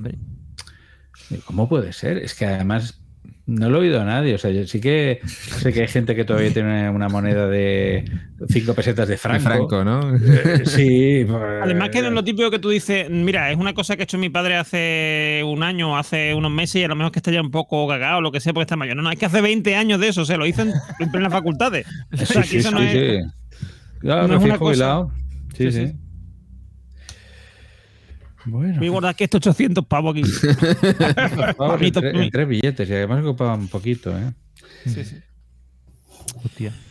¿Cómo puede ser? Es que además no lo he oído a nadie. O sea, yo sí que sé que hay gente que todavía tiene una moneda de 5 pesetas de Franco. Franco, ¿no? Eh, sí. pues, Además que no es lo típico que tú dices, mira, es una cosa que ha hecho mi padre hace un año, hace unos meses y a lo mejor que está ya un poco cagado o lo que sea porque está mayor. No, no, es que hace 20 años de eso, o sea, lo hizo en, en plena facultades. O Sí, sea, que sí, eso no sí, es... sí. Claro, no me es fui una cosa- jubilado. Sí, Sí, sí. Bueno. Voy a guardar aquí estos 800 pavos aquí. Mito- en, tre- en tres billetes y además ocupaban un poquito, ¿eh? Sí, sí.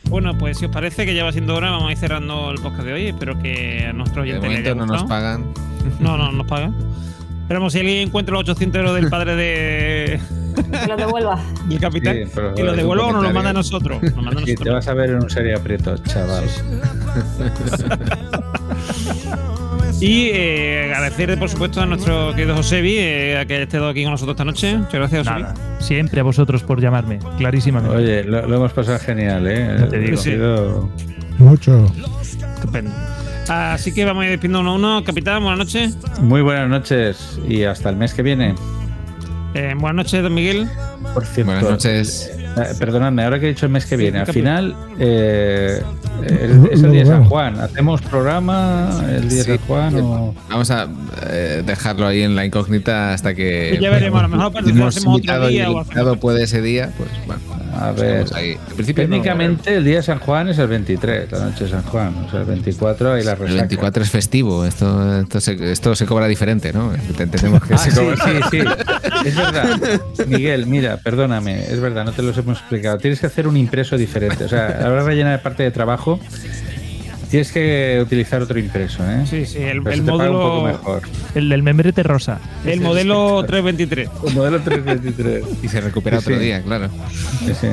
Bueno, pues si os parece que ya va siendo hora, vamos a ir cerrando el podcast de hoy. Espero que a nuestros De oyentes les momento no nos pagan. No, no, no nos pagan. Esperamos si alguien encuentra los 800 euros del padre de... Que lo devuelva. del capitán, Sí, pero que lo devuelva o nos lo manda a nosotros. Nos manda a Sí, te vas a ver en un serie aprieto, chaval. Y eh, agradecer, por supuesto, a nuestro querido Josebi eh, a que haya estado aquí con nosotros esta noche. Muchas gracias, Josebi. Siempre a vosotros por llamarme, clarísimamente. Oye, lo, lo hemos pasado genial, ¿eh? Ya te digo. Ha sido- Mucho. Estupendo. Así que vamos a ir despidiendo uno a uno. Capitán, buenas noches. Muy buenas noches y hasta el mes que viene. Eh, buenas noches, don Miguel. Por cierto, Buenas noches. Eh, perdonadme, ahora que he dicho el mes que viene, al final eh, es, el día de San. Juan. ¿Hacemos programa el día Sí. de San Juan o...? Vamos a eh, dejarlo ahí en la incógnita hasta que. Ya veremos, a lo mejor otro y día el o invitado hacemos- puede ese día, pues bueno. A ver. Ahí. No- Técnicamente el día de San Juan es el 23, la noche de San Juan. O sea, el 24 y la El resaca. 24 es festivo, esto, esto, se, esto se cobra diferente, ¿no? Entendemos que Ah, se sí, cobra. sí, sí. Es verdad. Miguel, mira, perdóname, es verdad, no te los hemos explicado. Tienes que hacer un impreso diferente. O sea, de rellenar parte de trabajo, tienes que utilizar otro impreso, ¿eh? Sí, sí, el, el módulo. mejor. El del membrete rosa. El modelo 323. El modelo 323. Y se recupera Sí, otro sí. día, claro. Sí, sí.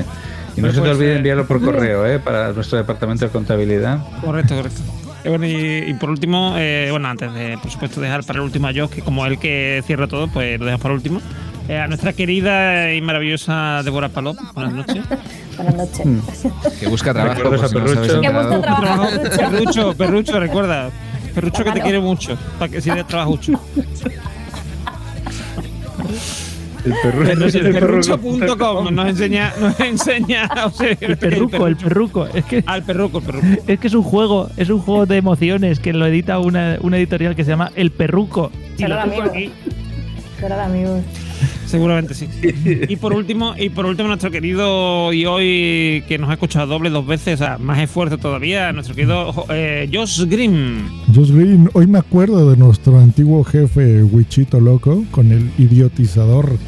Y no Pues, se te olvide enviarlo por correo, ¿eh? Para nuestro departamento de contabilidad. Correcto, correcto. Eh, bueno, y, y por último, eh, bueno, antes de, por supuesto, dejar para el último a Josh, que como el que cierra todo, pues lo dejamos para el último. Eh, a nuestra querida y maravillosa Débora Palop, buenas noches. Buenas noches. Que busca trabajo. ¿Recuerdas por si a no sabes Perrucho? Que busca trabajo, Perrucho. Perrucho, Perrucho, recuerda. Perrucho que te quiere mucho, para que si le trabajucho. El perro- el Perrucho.com nos enseña, nos enseña o sea, El perruco, el perruco. Es que, Al perruco, el perruco. es que es un juego, es un juego de emociones que lo edita una, una editorial que se llama El Perruco. Y lo amigo. aquí. De amigos. Seguramente sí. Y por último, y por último, nuestro querido y hoy que nos ha escuchado doble dos veces, o sea, más esfuerzo todavía, nuestro querido eh, Josh Grimm. Josh Green, hoy me acuerdo de nuestro antiguo jefe Wichito Loco con el idiotizador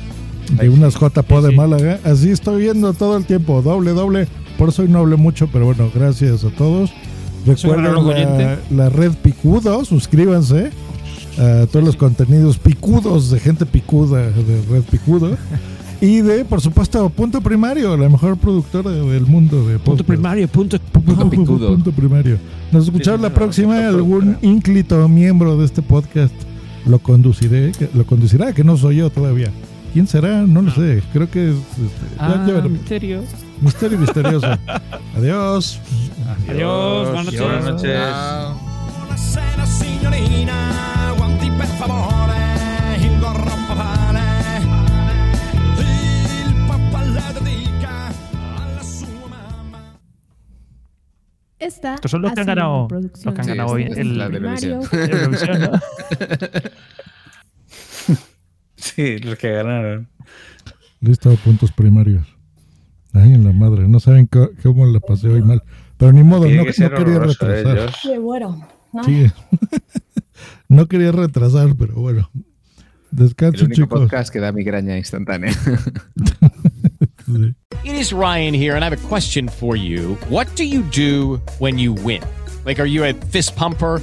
de unas JPO de Málaga. Así estoy viendo todo el tiempo, doble, doble. Por eso hoy no hablé mucho, pero bueno, gracias a todos. Recuerden la, la red Picudo, suscríbanse a todos los contenidos picudos de gente picuda de red Picudo. Y de, por supuesto, Punto Primario, la mejor productora del mundo de Punto podcast. primario, punto. Punto, picudo. punto primario. Nos escuchamos la próxima. Algún ínclito miembro de este podcast lo conduciré, que- lo conducirá, que no soy yo todavía. ¿Quién será? No lo sé. Creo que es este, Ah, ya misterio. misterio misterioso. Adiós. Adiós, buenas noches. Buenas noches. Per favore, il gorro papale. Il papà le dedica alla sua mamma. Esta Estos son los que han ganado, los que han Sí, ganado hoy el, la de ¿no? Sí, los que ganaron. Listo, puntos primarios. Ay, en la madre. No saben cómo la pasé hoy mal. Pero ni modo, Tiene no, que no quería ¿eh, retrasar. Qué bueno. ¿no? Sí. No quería retrasar, pero bueno. El Descansen, único chicos. podcast que da migraña instantánea. Sí. It is Ryan here, and I have a question for you. What do you do when you win? Like, are you a fist pumper?